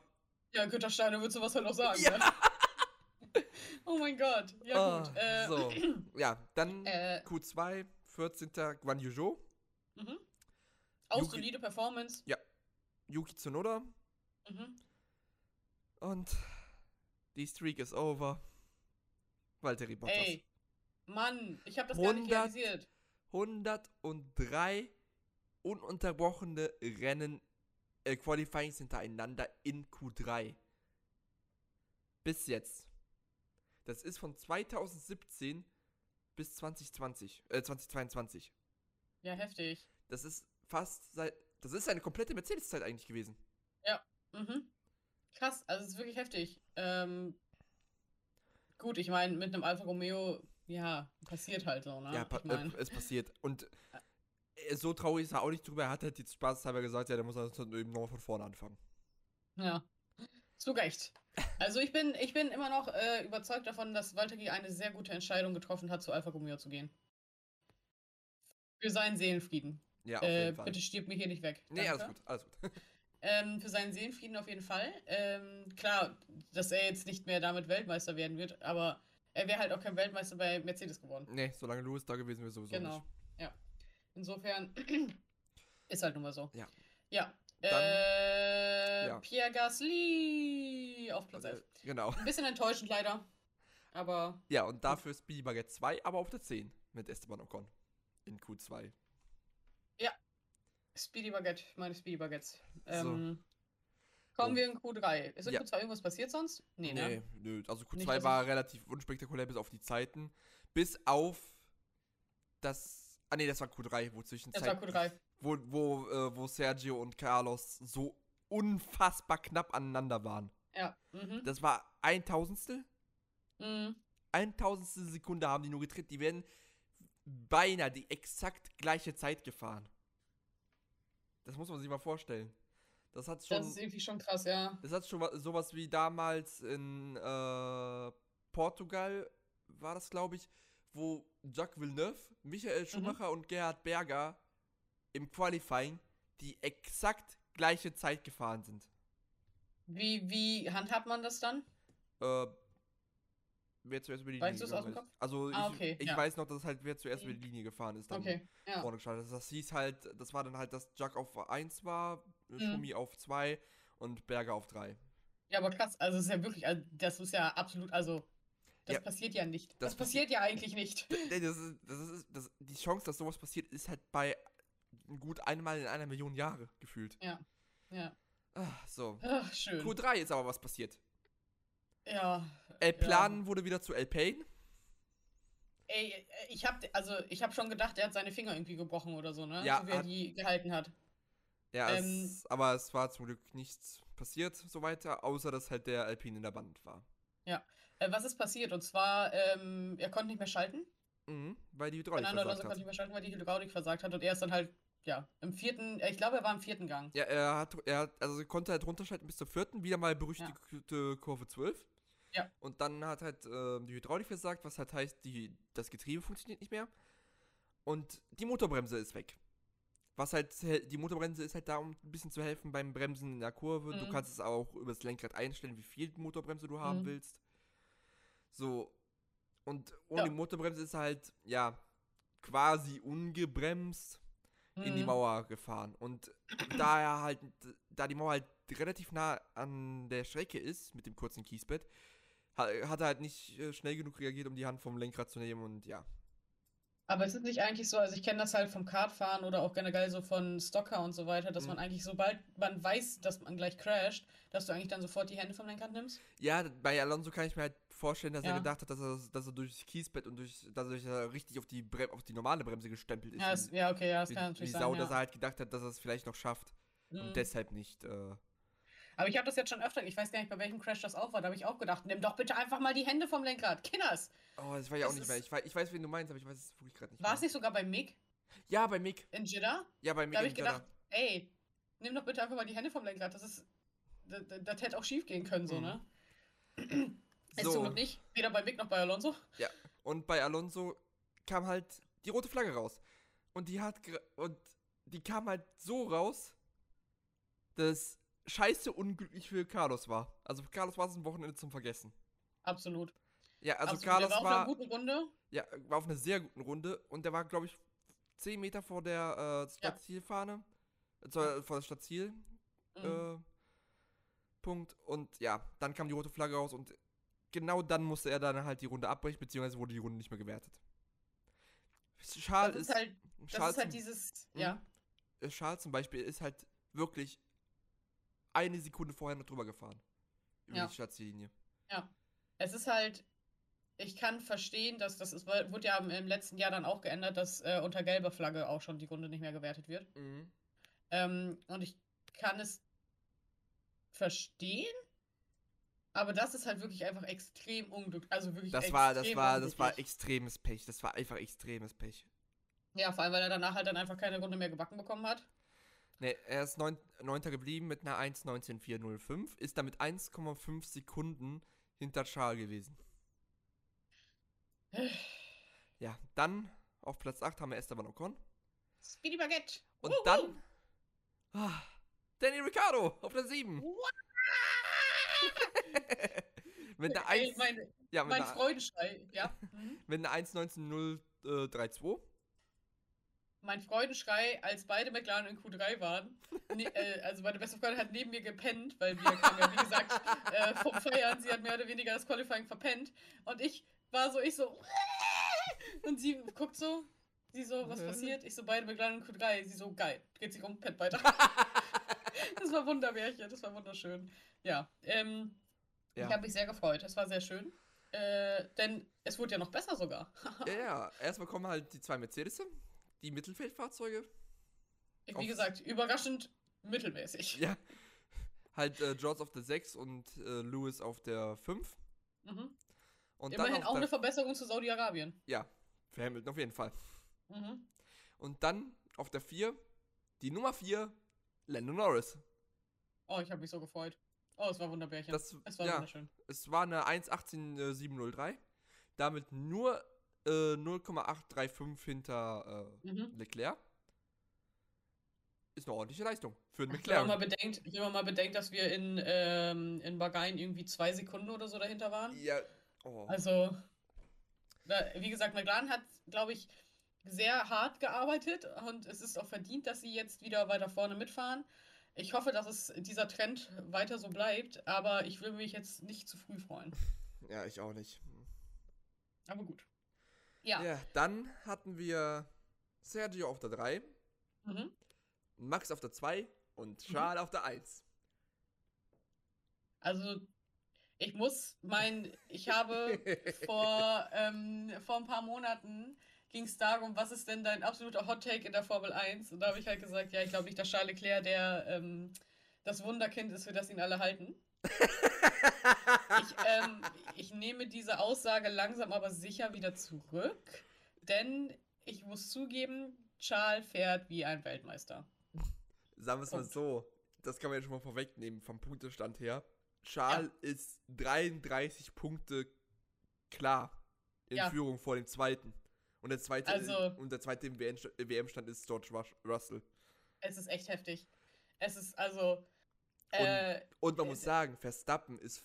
[SPEAKER 1] Ja, Günther Steiner wird sowas halt auch sagen,
[SPEAKER 2] Ja.
[SPEAKER 1] ne? Oh mein Gott. Ja,
[SPEAKER 2] Ah,
[SPEAKER 1] gut. Äh,
[SPEAKER 2] So, ja, dann
[SPEAKER 1] äh,
[SPEAKER 2] Q2, 14. Guan Yu Zhou,
[SPEAKER 1] mhm. Auch
[SPEAKER 2] Yuki-
[SPEAKER 1] solide Performance.
[SPEAKER 2] Yuki Tsunoda
[SPEAKER 1] Mhm.
[SPEAKER 2] und die Streak ist over. Valtteri Bottas.
[SPEAKER 1] Ey, Mann, ich habe das gar nicht
[SPEAKER 2] 100
[SPEAKER 1] realisiert.
[SPEAKER 2] 103 ununterbrochene Rennen, äh, Qualifyings hintereinander in Q3. Bis jetzt. Das ist von 2017 bis 2020, äh, 2022.
[SPEAKER 1] Ja, heftig.
[SPEAKER 2] Das ist fast seit, das ist eine komplette Mercedes-Zeit eigentlich gewesen.
[SPEAKER 1] Mhm. Krass, also es ist wirklich heftig. Ähm, gut, ich meine, mit einem Alfa Romeo, ja, passiert halt so, ne?
[SPEAKER 2] Ja, pa
[SPEAKER 1] ich mein,
[SPEAKER 2] äh, es passiert. Und äh, so traurig ist er auch nicht drüber. Er hat halt jetzt spaßhalber gesagt, ja, der muss also eben nochmal von vorne anfangen.
[SPEAKER 1] ja. Zu Recht. Also ich bin, ich bin immer noch äh, überzeugt davon, dass Valtteri eine sehr gute Entscheidung getroffen hat, zu Alfa Romeo zu gehen. Für seinen Seelenfrieden.
[SPEAKER 2] Ja, auf
[SPEAKER 1] Äh,
[SPEAKER 2] jeden Fall.
[SPEAKER 1] bitte stirb mir hier nicht weg.
[SPEAKER 2] Nee,
[SPEAKER 1] Danke.
[SPEAKER 2] alles gut, alles gut.
[SPEAKER 1] Ähm, für seinen Seelenfrieden auf jeden Fall. Ähm, klar, dass er jetzt nicht mehr damit Weltmeister werden wird, aber er wäre halt auch kein Weltmeister bei Mercedes geworden.
[SPEAKER 2] nee, solange Lewis da gewesen wäre, sowieso
[SPEAKER 1] genau.
[SPEAKER 2] nicht.
[SPEAKER 1] Ja. Insofern ist halt nun mal so.
[SPEAKER 2] Ja.
[SPEAKER 1] Ja.
[SPEAKER 2] Dann-
[SPEAKER 1] äh,
[SPEAKER 2] ja.
[SPEAKER 1] Pierre Gasly auf Platz
[SPEAKER 2] Also,
[SPEAKER 1] 11.
[SPEAKER 2] genau.
[SPEAKER 1] Ein bisschen enttäuschend leider. Aber
[SPEAKER 2] Ja, und dafür ist Speedy Baguette 2, aber auf der 10 mit Esteban Ocon. In Q2.
[SPEAKER 1] Speedy Baguette, meine Speedy Baguettes. Ähm, kommen wir in Q3. Ist in
[SPEAKER 2] Ja.
[SPEAKER 1] Q2 irgendwas passiert sonst? Nee,
[SPEAKER 2] Nee,
[SPEAKER 1] ne?
[SPEAKER 2] nö. Also Q2
[SPEAKER 1] Nicht,
[SPEAKER 2] war relativ unspektakulär bis auf die Zeiten. Bis auf das. Ah nee, das war Q3, wo zwischen
[SPEAKER 1] Das war Q3.
[SPEAKER 2] Wo, wo, äh, wo Sergio und Carlos so unfassbar knapp aneinander waren.
[SPEAKER 1] Ja. Mhm.
[SPEAKER 2] Das war ein Tausendstel?
[SPEAKER 1] Mhm.
[SPEAKER 2] Ein Tausendstel Sekunde haben die nur getrennt. Die werden beinahe die exakt gleiche Zeit gefahren. Das muss man sich mal vorstellen. Das hat schon.
[SPEAKER 1] Das ist irgendwie schon krass, ja.
[SPEAKER 2] Das hat schon wa- sowas wie damals in äh, Portugal, war das, glaube ich, wo Jacques Villeneuve, Michael Schumacher und Gerhard Berger im Qualifying die exakt gleiche Zeit gefahren sind.
[SPEAKER 1] Wie, wie handhabt man das dann?
[SPEAKER 2] Äh, wer zuerst über die
[SPEAKER 1] Weißt
[SPEAKER 2] Linie gegangen ist. Also
[SPEAKER 1] Ah,
[SPEAKER 2] ich,
[SPEAKER 1] okay,
[SPEAKER 2] ich
[SPEAKER 1] ja.
[SPEAKER 2] weiß noch, dass halt wer zuerst über die Linie gefahren ist, dann
[SPEAKER 1] Okay, ja.
[SPEAKER 2] vorne gestartet ist. Das hieß halt, das war dann halt, dass Jacques auf 1 war,
[SPEAKER 1] Mhm.
[SPEAKER 2] Schumi auf 2 und Berger auf 3.
[SPEAKER 1] Ja, aber krass, also es ist ja wirklich, also das ist ja absolut, also das
[SPEAKER 2] Ja.
[SPEAKER 1] passiert ja nicht.
[SPEAKER 2] Das
[SPEAKER 1] Das, passiert ja eigentlich nicht.
[SPEAKER 2] Das ist, das ist, das, die Chance, dass sowas passiert, ist halt bei gut einmal in einer Million Jahre gefühlt.
[SPEAKER 1] Ja.
[SPEAKER 2] Ah, so.
[SPEAKER 1] Ach, schön.
[SPEAKER 2] Q3 ist aber was passiert.
[SPEAKER 1] Ja.
[SPEAKER 2] El Plan wurde wieder zu El Pain.
[SPEAKER 1] Ey, ich hab, also ich hab schon gedacht, er hat seine Finger irgendwie gebrochen oder so, ne?
[SPEAKER 2] Ja,
[SPEAKER 1] so wie er
[SPEAKER 2] hat-
[SPEAKER 1] die gehalten hat.
[SPEAKER 2] Ja,
[SPEAKER 1] Ähm.
[SPEAKER 2] es, aber es war zum Glück nichts passiert, so weiter, außer dass halt der Alpine in der Band war.
[SPEAKER 1] Äh, was ist passiert? Und zwar, ähm, er konnte nicht mehr schalten.
[SPEAKER 2] Mhm, weil die Hydraulik
[SPEAKER 1] Fernando Alonso
[SPEAKER 2] versagt
[SPEAKER 1] konnte nicht
[SPEAKER 2] hat.
[SPEAKER 1] mehr schalten, weil die Hydraulik versagt hat. Und er ist dann halt, ja, im vierten, äh, ich glaube, er war im vierten Gang.
[SPEAKER 2] Ja, er hat, er hat, also er konnte halt runterschalten bis zur vierten, wieder mal berüchtigte Kurve 12.
[SPEAKER 1] Ja.
[SPEAKER 2] Und dann hat halt ähm, die Hydraulik versagt, was halt heißt, die, das Getriebe funktioniert nicht mehr. Und die Motorbremse ist weg. Was halt, die Motorbremse ist halt da, um ein bisschen zu helfen beim Bremsen in der Kurve. Du
[SPEAKER 1] Mhm.
[SPEAKER 2] kannst es auch über das Lenkrad einstellen, wie viel Motorbremse du haben
[SPEAKER 1] Mhm.
[SPEAKER 2] willst. So. Und ohne
[SPEAKER 1] Ja.
[SPEAKER 2] die Motorbremse ist halt, ja, quasi ungebremst in die
[SPEAKER 1] Mhm.
[SPEAKER 2] Mauer gefahren. Und da er halt, da die Mauer halt relativ nah an der Strecke ist, mit dem kurzen Kiesbett, ha- hat er halt nicht äh, schnell genug reagiert, um die Hand vom Lenkrad zu nehmen und ja.
[SPEAKER 1] Aber es ist nicht eigentlich so, also ich kenne das halt vom Kartfahren oder auch generell so von Stocker und so weiter, dass
[SPEAKER 2] Mhm.
[SPEAKER 1] man eigentlich, sobald man weiß, dass man gleich crasht, dass du eigentlich dann sofort die Hände vom Lenkrad nimmst.
[SPEAKER 2] Ja, bei Alonso kann ich mir halt vorstellen, dass er
[SPEAKER 1] Ja.
[SPEAKER 2] gedacht hat, dass er, dass er durch das Kiesbett und durch, dadurch dass er richtig auf die, Bre auf die normale Bremse gestempelt ist.
[SPEAKER 1] Ja,
[SPEAKER 2] wie-
[SPEAKER 1] es, ja okay, ja, das
[SPEAKER 2] wie,
[SPEAKER 1] kann
[SPEAKER 2] wie
[SPEAKER 1] natürlich
[SPEAKER 2] Sau,
[SPEAKER 1] sein.
[SPEAKER 2] dass er
[SPEAKER 1] Ja.
[SPEAKER 2] halt gedacht hat, dass er es vielleicht noch schafft
[SPEAKER 1] Mhm.
[SPEAKER 2] und deshalb nicht. Äh,
[SPEAKER 1] Aber ich habe das jetzt schon öfter, ich weiß gar nicht, bei welchem Crash das auch war, da habe ich auch gedacht, nimm doch bitte einfach mal die Hände vom Lenkrad. Kinders!
[SPEAKER 2] Oh, das war ja auch nicht mehr. Ich weiß, ich weiß, wen du meinst, aber ich weiß es wirklich gerade nicht
[SPEAKER 1] War es nicht sogar bei Mick
[SPEAKER 2] Ja, bei Mick.
[SPEAKER 1] in Jeddah?
[SPEAKER 2] Ja, bei Mick.
[SPEAKER 1] Da habe ich
[SPEAKER 2] Jeddah.
[SPEAKER 1] gedacht, ey, nimm doch bitte einfach mal die Hände vom Lenkrad. Das ist, das, das, hätte auch schief gehen können, so,
[SPEAKER 2] Mhm.
[SPEAKER 1] ne? Ist
[SPEAKER 2] So.
[SPEAKER 1] zum Glück nicht. Weder bei Mick noch bei Alonso.
[SPEAKER 2] Und bei Alonso kam halt die rote Flagge raus. Und die hat und die kam halt so raus, dass scheiße unglücklich für Carlos war. Also für Carlos war es ein Wochenende zum Vergessen.
[SPEAKER 1] Absolut.
[SPEAKER 2] Ja, also
[SPEAKER 1] Absolut.
[SPEAKER 2] Carlos
[SPEAKER 1] der war auf
[SPEAKER 2] war,
[SPEAKER 1] einer guten Runde.
[SPEAKER 2] ja, war auf einer sehr guten Runde und der war, glaube ich, 10 Meter vor der äh, Stadtzielfahne. Äh, vor vor der Stadtziel.
[SPEAKER 1] Mhm.
[SPEAKER 2] Äh, Punkt. Und ja, dann kam die rote Flagge raus und genau dann musste er dann halt die Runde abbrechen, beziehungsweise wurde die Runde nicht mehr gewertet.
[SPEAKER 1] Das
[SPEAKER 2] ist,
[SPEAKER 1] ist halt, das
[SPEAKER 2] Charles
[SPEAKER 1] ist halt
[SPEAKER 2] zum-
[SPEAKER 1] dieses,
[SPEAKER 2] Mhm.
[SPEAKER 1] ja.
[SPEAKER 2] äh, Charles zum Beispiel ist halt wirklich eine Sekunde vorher noch drüber gefahren. Über
[SPEAKER 1] Ja.
[SPEAKER 2] die Stadtziellinie.
[SPEAKER 1] Es ist halt, ich kann verstehen, dass das ist, wurde ja im, letzten Jahr dann auch geändert, dass äh, unter gelber Flagge auch schon die Runde nicht mehr gewertet wird. Ähm, und ich kann es verstehen, aber das ist halt wirklich einfach extrem unglücklich. Also wirklich
[SPEAKER 2] Das war, das war, das war
[SPEAKER 1] unglücklich.
[SPEAKER 2] extremes Pech. Das war einfach extremes Pech.
[SPEAKER 1] Ja, vor allem, weil er danach halt dann einfach keine Runde mehr gebacken bekommen hat.
[SPEAKER 2] Ne, er ist neun, Neunter geblieben mit einer 1.19.405, ist damit 1,5 Sekunden hinter Charles gewesen. Ja, dann auf Platz 8 haben wir Esteban Ocon.
[SPEAKER 1] Speedy Baguette.
[SPEAKER 2] Und
[SPEAKER 1] Wuhu!
[SPEAKER 2] dann ah, Danny Ricciardo auf Platz 7. mit einer
[SPEAKER 1] Ey,
[SPEAKER 2] 1,
[SPEAKER 1] mein,
[SPEAKER 2] ja,
[SPEAKER 1] mein
[SPEAKER 2] einer,
[SPEAKER 1] Freudenschrei. Ja.
[SPEAKER 2] Mit einer 1.19.032.
[SPEAKER 1] mein Freudenschrei, als beide McLaren in Q3 waren. Ne, äh, also meine beste Freundin hat neben mir gepennt, weil wir kamen ja, wie gesagt, äh, vom Feiern. Sie hat mehr oder weniger das Qualifying verpennt. Und ich war so, ich so. Und sie guckt so, sie so, was passiert? Ich so, beide in Q3. Sie so, geil. Geht sich um, pennt weiter. das war Wundermärchen, das war wunderschön. Ja, ähm,
[SPEAKER 2] Ja.
[SPEAKER 1] ich habe mich sehr gefreut. Es war sehr schön. Äh, denn es wurde ja noch besser sogar.
[SPEAKER 2] Ja, ja. Erstmal kommen halt die zwei Mercedes, die Mittelfeldfahrzeuge.
[SPEAKER 1] Wie
[SPEAKER 2] Auf-
[SPEAKER 1] gesagt, überraschend mittelmäßig.
[SPEAKER 2] Ja. Halt äh, George auf der 6 und äh, Lewis auf der 5.
[SPEAKER 1] Mhm.
[SPEAKER 2] Und
[SPEAKER 1] Immerhin auch eine Verbesserung zu Saudi-Arabien.
[SPEAKER 2] Ja, für Hamilton auf jeden Fall.
[SPEAKER 1] Mhm.
[SPEAKER 2] Und dann auf der 4, die Nummer 4, Lando Norris.
[SPEAKER 1] Oh, ich habe mich so gefreut. Oh, es war Wunderbärchen.
[SPEAKER 2] Das,
[SPEAKER 1] es war
[SPEAKER 2] ja,
[SPEAKER 1] wunderschön.
[SPEAKER 2] es war eine 1.18.703. Damit nur äh, 0,835 hinter äh,
[SPEAKER 1] Mhm.
[SPEAKER 2] Leclerc. Ist eine ordentliche Leistung für einen
[SPEAKER 1] Wenn man, mal
[SPEAKER 2] McLaren.
[SPEAKER 1] bedenkt, wenn man mal bedenkt, dass wir in, ähm, in Bahrain irgendwie zwei Sekunden oder so dahinter waren.
[SPEAKER 2] Ja, oh.
[SPEAKER 1] Also, wie gesagt, McLaren hat, glaube ich, sehr hart gearbeitet und es ist auch verdient, dass sie jetzt wieder weiter vorne mitfahren. Ich hoffe, dass es dieser Trend weiter so bleibt, aber ich will mich jetzt nicht zu früh freuen.
[SPEAKER 2] ja, ich auch nicht.
[SPEAKER 1] Aber gut. Ja.
[SPEAKER 2] Ja, dann hatten wir Sergio auf der 3,
[SPEAKER 1] Mhm.
[SPEAKER 2] Max auf der 2 und Charles auf der 1.
[SPEAKER 1] Also, ich muss mein, ich habe vor, ähm, vor ein paar Monaten ging es darum, was ist denn dein absoluter Hot Take in der Formel 1? Und da habe ich halt gesagt, ja, ich glaube nicht, dass Charles Leclerc der, ähm, das Wunderkind ist, für das ihn alle halten. Ich, ähm, ich nehme diese Aussage langsam aber sicher wieder zurück, denn ich muss zugeben, Charles fährt wie ein Weltmeister.
[SPEAKER 2] Sagen wir es mal so, das kann man ja schon mal vorwegnehmen vom Punktestand her. Charles ist 33 Punkte klar in
[SPEAKER 1] Ja.
[SPEAKER 2] Führung vor dem zweiten. Und der zweite,
[SPEAKER 1] Also-
[SPEAKER 2] und der zweite im WM-Stand ist George Russell.
[SPEAKER 1] Es ist echt heftig. Es ist also. Äh,
[SPEAKER 2] Und man
[SPEAKER 1] Äh,
[SPEAKER 2] muss sagen, Verstappen ist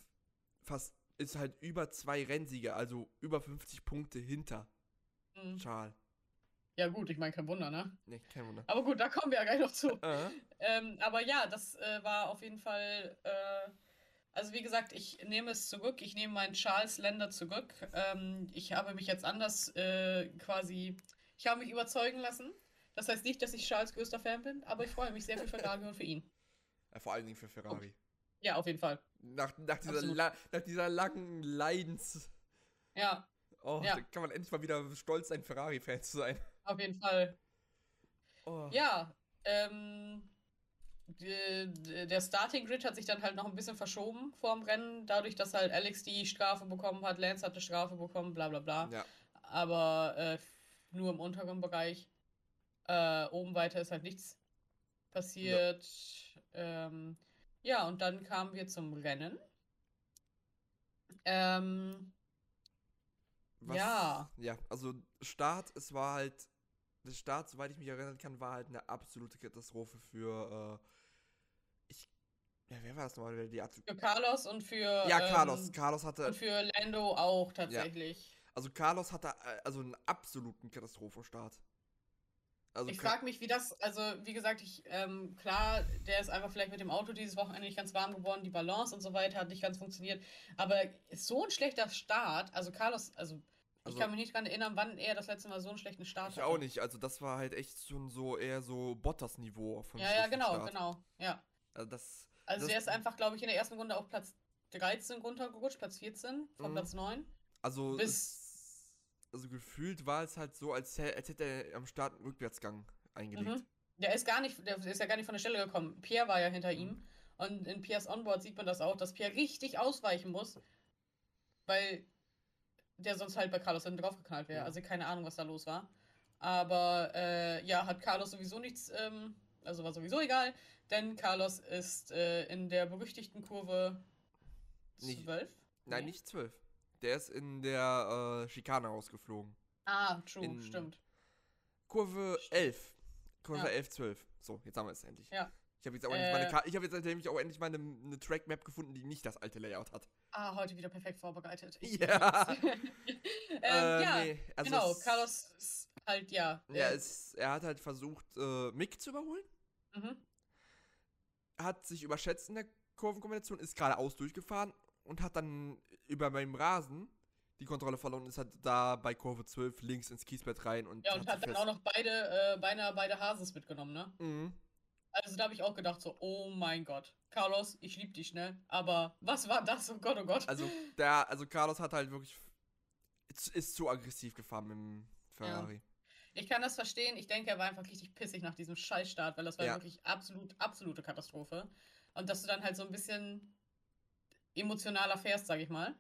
[SPEAKER 2] fast ist halt über zwei Rennsiege, also über 50 Punkte hinter
[SPEAKER 1] mh.
[SPEAKER 2] Charles.
[SPEAKER 1] ja, gut, ich meine, kein Wunder, ne?
[SPEAKER 2] Nee, kein Wunder.
[SPEAKER 1] Aber gut, da kommen wir ja gleich noch zu.
[SPEAKER 2] Äh,
[SPEAKER 1] Ähm, aber ja, das äh, war auf jeden Fall. Äh, also, wie gesagt, ich nehme es zurück. Ich nehme meinen Charles Länder zurück. Ähm, ich habe mich jetzt anders äh, quasi. Ich habe mich überzeugen lassen. Das heißt nicht, dass ich Charles größter Fan bin, aber ich freue mich sehr für Ferrari und für ihn.
[SPEAKER 2] äh, vor allen Dingen für Ferrari.
[SPEAKER 1] Ja, auf jeden Fall.
[SPEAKER 2] Nach, nach, dieser la, nach dieser langen Leidens.
[SPEAKER 1] Ja,
[SPEAKER 2] Oh,
[SPEAKER 1] Ja.
[SPEAKER 2] da kann man endlich mal wieder stolz sein, Ferrari-Fan zu sein.
[SPEAKER 1] auf jeden Fall.
[SPEAKER 2] Oh.
[SPEAKER 1] Ja, ähm, der Starting Grid hat sich dann halt noch ein bisschen verschoben vorm Rennen, dadurch, dass halt Alex die Strafe bekommen hat, Lance hat eine Strafe bekommen, bla bla bla.
[SPEAKER 2] Ja.
[SPEAKER 1] Aber äh, nur im unteren Bereich. Äh, oben weiter ist halt nichts passiert. Ähm, ja, und dann kamen wir zum Rennen. Ähm,
[SPEAKER 2] Was,
[SPEAKER 1] Ja.
[SPEAKER 2] Ja, also Start, es war halt. Der Start, soweit ich mich erinnern kann, war halt eine absolute Katastrophe für. Äh. Ja, wer war das nochmal? Die Azu
[SPEAKER 1] für Carlos und für.
[SPEAKER 2] ja, Carlos.
[SPEAKER 1] ähm,
[SPEAKER 2] Carlos hatte.
[SPEAKER 1] Und für Lando auch tatsächlich.
[SPEAKER 2] Also Carlos hatte äh, also einen absoluten Katastrophenstart. Also
[SPEAKER 1] Ich frage mich, wie das, also wie gesagt, ich, ähm, klar, der ist einfach vielleicht mit dem Auto dieses Wochenende nicht ganz warm geworden, die Balance und so weiter hat nicht ganz funktioniert. Aber so ein schlechter Start, also Carlos, also,
[SPEAKER 2] Also-
[SPEAKER 1] ich kann mich nicht dran erinnern, wann er das letzte Mal so einen schlechten Start
[SPEAKER 2] Ich
[SPEAKER 1] hatte.
[SPEAKER 2] auch nicht. Also das war halt echt schon so eher so Bottas-Niveau vom
[SPEAKER 1] Ja, ja, genau,
[SPEAKER 2] Start.
[SPEAKER 1] genau. Ja.
[SPEAKER 2] Also das.
[SPEAKER 1] Also
[SPEAKER 2] Das-
[SPEAKER 1] der ist einfach, glaube ich, in der ersten Runde auf Platz 13 runtergerutscht, Platz 14 von
[SPEAKER 2] Mhm.
[SPEAKER 1] Platz 9.
[SPEAKER 2] Also
[SPEAKER 1] Bis-
[SPEAKER 2] also gefühlt war es halt so, als, als hätte er am Start einen Rückwärtsgang eingelegt.
[SPEAKER 1] Mhm. Der ist gar nicht, der ist ja gar nicht von der Stelle gekommen. Pierre war ja hinter
[SPEAKER 2] Mhm.
[SPEAKER 1] ihm. Und in Pierres Onboard sieht man das auch, dass Pierre richtig ausweichen muss, weil der sonst halt bei Carlos hinten draufgeknallt wäre.
[SPEAKER 2] Ja.
[SPEAKER 1] Also keine Ahnung, was da los war. Aber äh, ja, hat Carlos sowieso nichts, ähm, also war sowieso egal, denn Carlos ist äh, in der berüchtigten Kurve
[SPEAKER 2] Nicht-
[SPEAKER 1] 12.
[SPEAKER 2] Nein,
[SPEAKER 1] Nee.
[SPEAKER 2] nicht 12. Der ist in der äh, Schikane rausgeflogen.
[SPEAKER 1] Ah, true,
[SPEAKER 2] in-
[SPEAKER 1] stimmt.
[SPEAKER 2] Kurve
[SPEAKER 1] Stimmt.
[SPEAKER 2] 11. Kurve
[SPEAKER 1] Ja.
[SPEAKER 2] 11, 12. So, jetzt haben wir es endlich.
[SPEAKER 1] Ja.
[SPEAKER 2] Ich habe jetzt auch endlich meine
[SPEAKER 1] Äh.
[SPEAKER 2] Ich habe jetzt nämlich auch endlich mal eine, eine Track-Map gefunden, die nicht das alte Layout hat.
[SPEAKER 1] Ah, heute wieder perfekt vorbereitet.
[SPEAKER 2] Ja.
[SPEAKER 1] ähm,
[SPEAKER 2] Äh,
[SPEAKER 1] ja,
[SPEAKER 2] nee, also
[SPEAKER 1] genau, Carlos ist halt, ja.
[SPEAKER 2] Ja,
[SPEAKER 1] äh,
[SPEAKER 2] es, er hat halt versucht, äh, Mick zu überholen.
[SPEAKER 1] Mhm.
[SPEAKER 2] Hat sich überschätzt in der Kurvenkombination, ist geradeaus durchgefahren und hat dann über beim Rasen die Kontrolle verloren und ist halt da bei Kurve 12 links ins Kiesbett rein und
[SPEAKER 1] Ja, und
[SPEAKER 2] sich
[SPEAKER 1] hat dann auch noch beide, äh, beinahe beide Hases mitgenommen, ne?
[SPEAKER 2] Mhm.
[SPEAKER 1] Also da habe ich auch gedacht so, oh mein Gott. Carlos, ich lieb dich, ne? Aber was war das? Oh Gott, oh Gott.
[SPEAKER 2] Also der, also Carlos hat halt wirklich ist, ist zu aggressiv gefahren mit dem Ferrari.
[SPEAKER 1] Ich kann das verstehen. Ich denke, er war einfach richtig pissig nach diesem Scheißstart, weil das war
[SPEAKER 2] Ja.
[SPEAKER 1] wirklich absolut, absolute Katastrophe. Und dass du dann halt so ein bisschen emotionaler fährst, sag ich mal.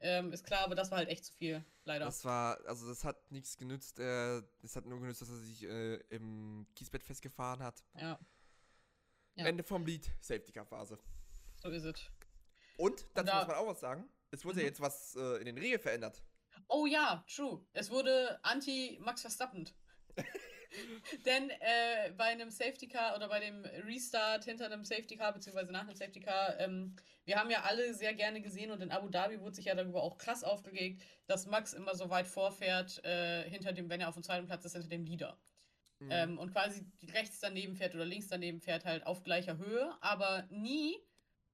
[SPEAKER 1] Ähm, ist klar, aber das war halt echt zu viel, leider.
[SPEAKER 2] Das war, also das hat nichts genützt. Äh, es hat nur genützt, dass er sich äh, im Kiesbett festgefahren hat.
[SPEAKER 1] ja, Ja.
[SPEAKER 2] Ende vom Lied, Safety Car Phase.
[SPEAKER 1] so ist es.
[SPEAKER 2] Und dazu
[SPEAKER 1] da-
[SPEAKER 2] muss man auch was sagen. Es wurde ja
[SPEAKER 1] Mhm.
[SPEAKER 2] jetzt was äh, in den Regeln verändert.
[SPEAKER 1] Oh ja, true. Es wurde anti-Max Verstappen. Denn äh, bei einem Safety Car oder bei dem Restart hinter einem Safety Car, beziehungsweise nach einem Safety Car, ähm, wir haben ja alle sehr gerne gesehen und in Abu Dhabi wurde sich ja darüber auch krass aufgeregt, dass Max immer so weit vorfährt, äh, hinter dem, wenn er auf dem zweiten Platz ist, hinter dem Leader.
[SPEAKER 2] Mhm.
[SPEAKER 1] Ähm, und quasi rechts daneben fährt oder links daneben fährt halt auf gleicher Höhe, aber nie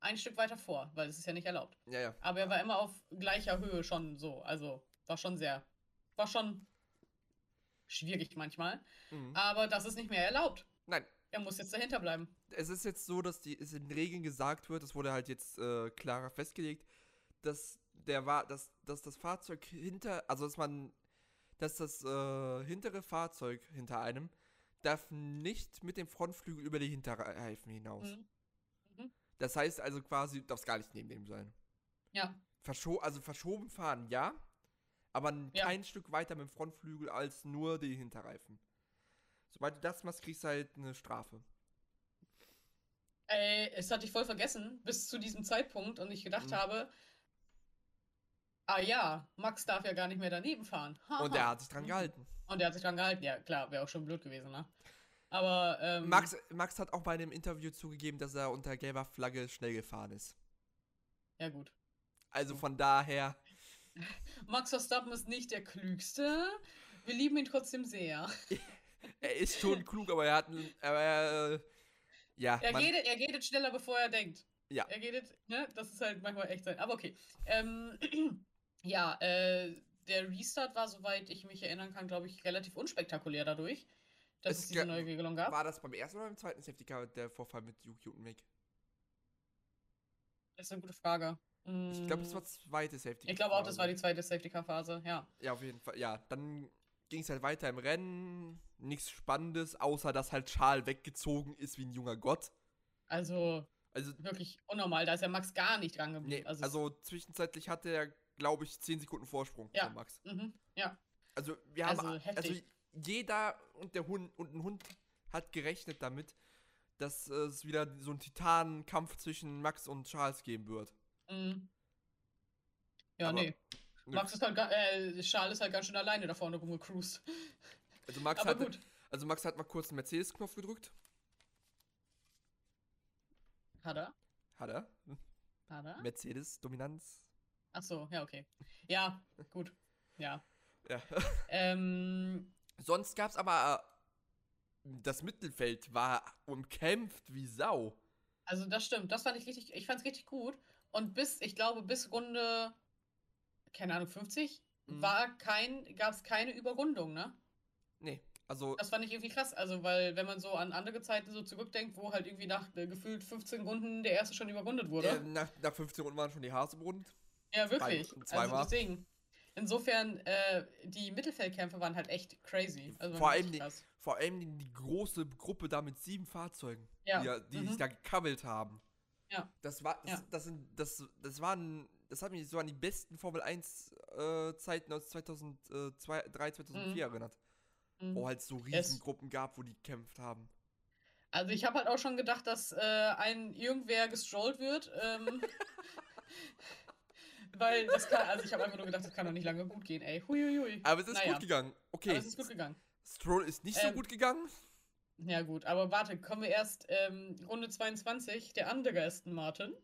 [SPEAKER 1] ein Stück weiter vor, weil es ist ja nicht erlaubt.
[SPEAKER 2] ja, ja.
[SPEAKER 1] Aber er war immer auf gleicher Höhe schon so. Also war schon sehr, war schon schwierig manchmal.
[SPEAKER 2] Mhm.
[SPEAKER 1] Aber das ist nicht mehr erlaubt.
[SPEAKER 2] Nein,
[SPEAKER 1] Er muss jetzt dahinter bleiben.
[SPEAKER 2] es ist jetzt so, dass die, es in den Regeln gesagt wird, es wurde halt jetzt äh, klarer festgelegt, dass der war, dass, dass das Fahrzeug hinter, also dass man, dass das äh, hintere Fahrzeug hinter einem darf nicht mit dem Frontflügel über die Hinterreifen hinaus.
[SPEAKER 1] Mhm.
[SPEAKER 2] Das heißt also quasi, du darfst gar nicht neben dem sein.
[SPEAKER 1] Ja,
[SPEAKER 2] Verscho also verschoben fahren, ja, aber
[SPEAKER 1] Ja.
[SPEAKER 2] kein Stück weiter mit dem Frontflügel als nur die Hinterreifen. Sobald du das machst, kriegst du halt eine Strafe.
[SPEAKER 1] Ey, es hatte ich voll vergessen, bis zu diesem Zeitpunkt und ich gedacht
[SPEAKER 2] Mhm.
[SPEAKER 1] habe, ah ja, Max darf ja gar nicht mehr daneben fahren.
[SPEAKER 2] Und er hat sich dran
[SPEAKER 1] Mhm.
[SPEAKER 2] gehalten.
[SPEAKER 1] Und er hat sich dran gehalten. Ja, klar, wäre auch schon blöd gewesen, ne? Aber, ähm,
[SPEAKER 2] Max, Max hat auch bei einem Interview zugegeben, dass er unter gelber Flagge schnell gefahren ist.
[SPEAKER 1] ja gut.
[SPEAKER 2] Also von daher,
[SPEAKER 1] Max Verstappen ist nicht der Klügste. Wir lieben ihn trotzdem sehr.
[SPEAKER 2] er ist schon klug, aber er hat einen, aber er, äh, ja,
[SPEAKER 1] Er geht, er geht schneller, bevor er denkt.
[SPEAKER 2] Ja.
[SPEAKER 1] Er geht, ne? Das ist halt manchmal echt sein. Aber okay. Ähm, ja, äh, der Restart war, soweit ich mich erinnern kann, glaube ich, relativ unspektakulär dadurch, dass
[SPEAKER 2] Es
[SPEAKER 1] es, diese neue Regelung gab.
[SPEAKER 2] war das beim ersten oder beim zweiten Safety Car der Vorfall mit Yuki und Mick?
[SPEAKER 1] Das ist eine gute Frage.
[SPEAKER 2] Ich glaube, das
[SPEAKER 1] Mm,
[SPEAKER 2] war zweite Safety Car.
[SPEAKER 1] Ich glaube auch, das war die zweite Safety-Car-Phase, ja.
[SPEAKER 2] Ja, auf jeden Fall. Ja, dann ging es halt weiter im Rennen. Nichts Spannendes, außer dass halt Charles weggezogen ist wie ein junger Gott.
[SPEAKER 1] Also
[SPEAKER 2] Also,
[SPEAKER 1] wirklich unnormal. Da ist ja Max gar nicht dran geblieben.
[SPEAKER 2] nee,
[SPEAKER 1] also,
[SPEAKER 2] also zwischenzeitlich hatte er, glaube ich, 10 Sekunden Vorsprung
[SPEAKER 1] Ja.
[SPEAKER 2] von Max.
[SPEAKER 1] mhm, ja.
[SPEAKER 2] Also, wir haben.
[SPEAKER 1] Also,
[SPEAKER 2] Also, jeder und der Hund und ein Hund hat gerechnet damit, dass es wieder so einen Titanenkampf zwischen Max und Charles geben wird.
[SPEAKER 1] Mm. Ja,
[SPEAKER 2] Aber
[SPEAKER 1] nee.
[SPEAKER 2] nö.
[SPEAKER 1] Max ist halt, äh, Charles ist halt ganz schön alleine da vorne rumgecruised.
[SPEAKER 2] Also Max,
[SPEAKER 1] Aber
[SPEAKER 2] hat,
[SPEAKER 1] gut.
[SPEAKER 2] also Max hat mal kurz den Mercedes-Knopf gedrückt.
[SPEAKER 1] Hat er?
[SPEAKER 2] Hat er.
[SPEAKER 1] Hat er?
[SPEAKER 2] Mercedes-Dominanz.
[SPEAKER 1] Ach so, ja, okay. Ja, gut. Ja.
[SPEAKER 2] Ja.
[SPEAKER 1] Ähm,
[SPEAKER 2] Sonst gab es aber äh, das Mittelfeld war umkämpft wie Sau.
[SPEAKER 1] also das stimmt. Das fand ich richtig, ich fand's richtig gut. Und bis, ich glaube, bis Runde, keine Ahnung, 50,
[SPEAKER 2] Mhm.
[SPEAKER 1] war kein, gab es keine Überrundung, ne?
[SPEAKER 2] Nee, also
[SPEAKER 1] Das fand ich irgendwie krass. Also, weil, wenn man so an andere Zeiten so zurückdenkt, wo halt irgendwie nach äh, gefühlt 15 Runden der erste schon überrundet wurde.
[SPEAKER 2] äh, nach, nach 15 Runden waren schon die Haare berundet.
[SPEAKER 1] Ja, wirklich.
[SPEAKER 2] Zwei- zweimal.
[SPEAKER 1] Also deswegen. Insofern, äh, die Mittelfeldkämpfe waren halt echt crazy. Also
[SPEAKER 2] Vor allem die-. Vor allem die, große Gruppe da mit sieben Fahrzeugen,
[SPEAKER 1] Ja,
[SPEAKER 2] die, die
[SPEAKER 1] mhm.
[SPEAKER 2] sich da gekabbelt haben.
[SPEAKER 1] Ja.
[SPEAKER 2] Das war, das,
[SPEAKER 1] Ja.
[SPEAKER 2] das sind, das, das waren, das hat mich so an die besten Formel 1 äh, Zeiten aus 2003, 2004 erinnert.
[SPEAKER 1] Mhm.
[SPEAKER 2] Wo halt so
[SPEAKER 1] Es-
[SPEAKER 2] Riesengruppen gab, wo die gekämpft haben.
[SPEAKER 1] Also ich habe halt auch schon gedacht, dass äh, ein irgendwer gestrollt wird. Ähm, weil das kann, also ich habe einfach nur gedacht, das kann doch nicht lange gut gehen, ey. Huiuiui.
[SPEAKER 2] Aber es ist
[SPEAKER 1] Naja.
[SPEAKER 2] gut gegangen. Okay,
[SPEAKER 1] Aber es ist gut gegangen.
[SPEAKER 2] Stroll ist nicht so
[SPEAKER 1] Ähm,
[SPEAKER 2] gut gegangen.
[SPEAKER 1] Ja gut, aber warte, kommen wir erst ähm, Runde 22, der andere Aston Martin.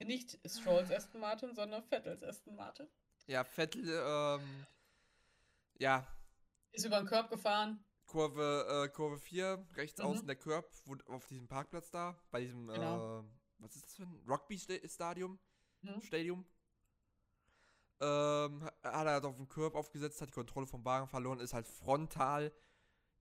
[SPEAKER 1] Nicht Strolls Aston Martin, sondern Vettels Aston Martin.
[SPEAKER 2] Ja, Vettel, ähm, ja,
[SPEAKER 1] Ist über den Curb gefahren.
[SPEAKER 2] Kurve, äh, Kurve 4, rechts
[SPEAKER 1] Mhm.
[SPEAKER 2] außen der wo, auf diesem Parkplatz da, bei diesem,
[SPEAKER 1] Genau.
[SPEAKER 2] äh, was ist das für ein Rugby-Stadium?
[SPEAKER 1] Mhm.
[SPEAKER 2] Stadium. Ähm, hat er halt auf den Curb aufgesetzt, hat die Kontrolle vom Wagen verloren, ist halt frontal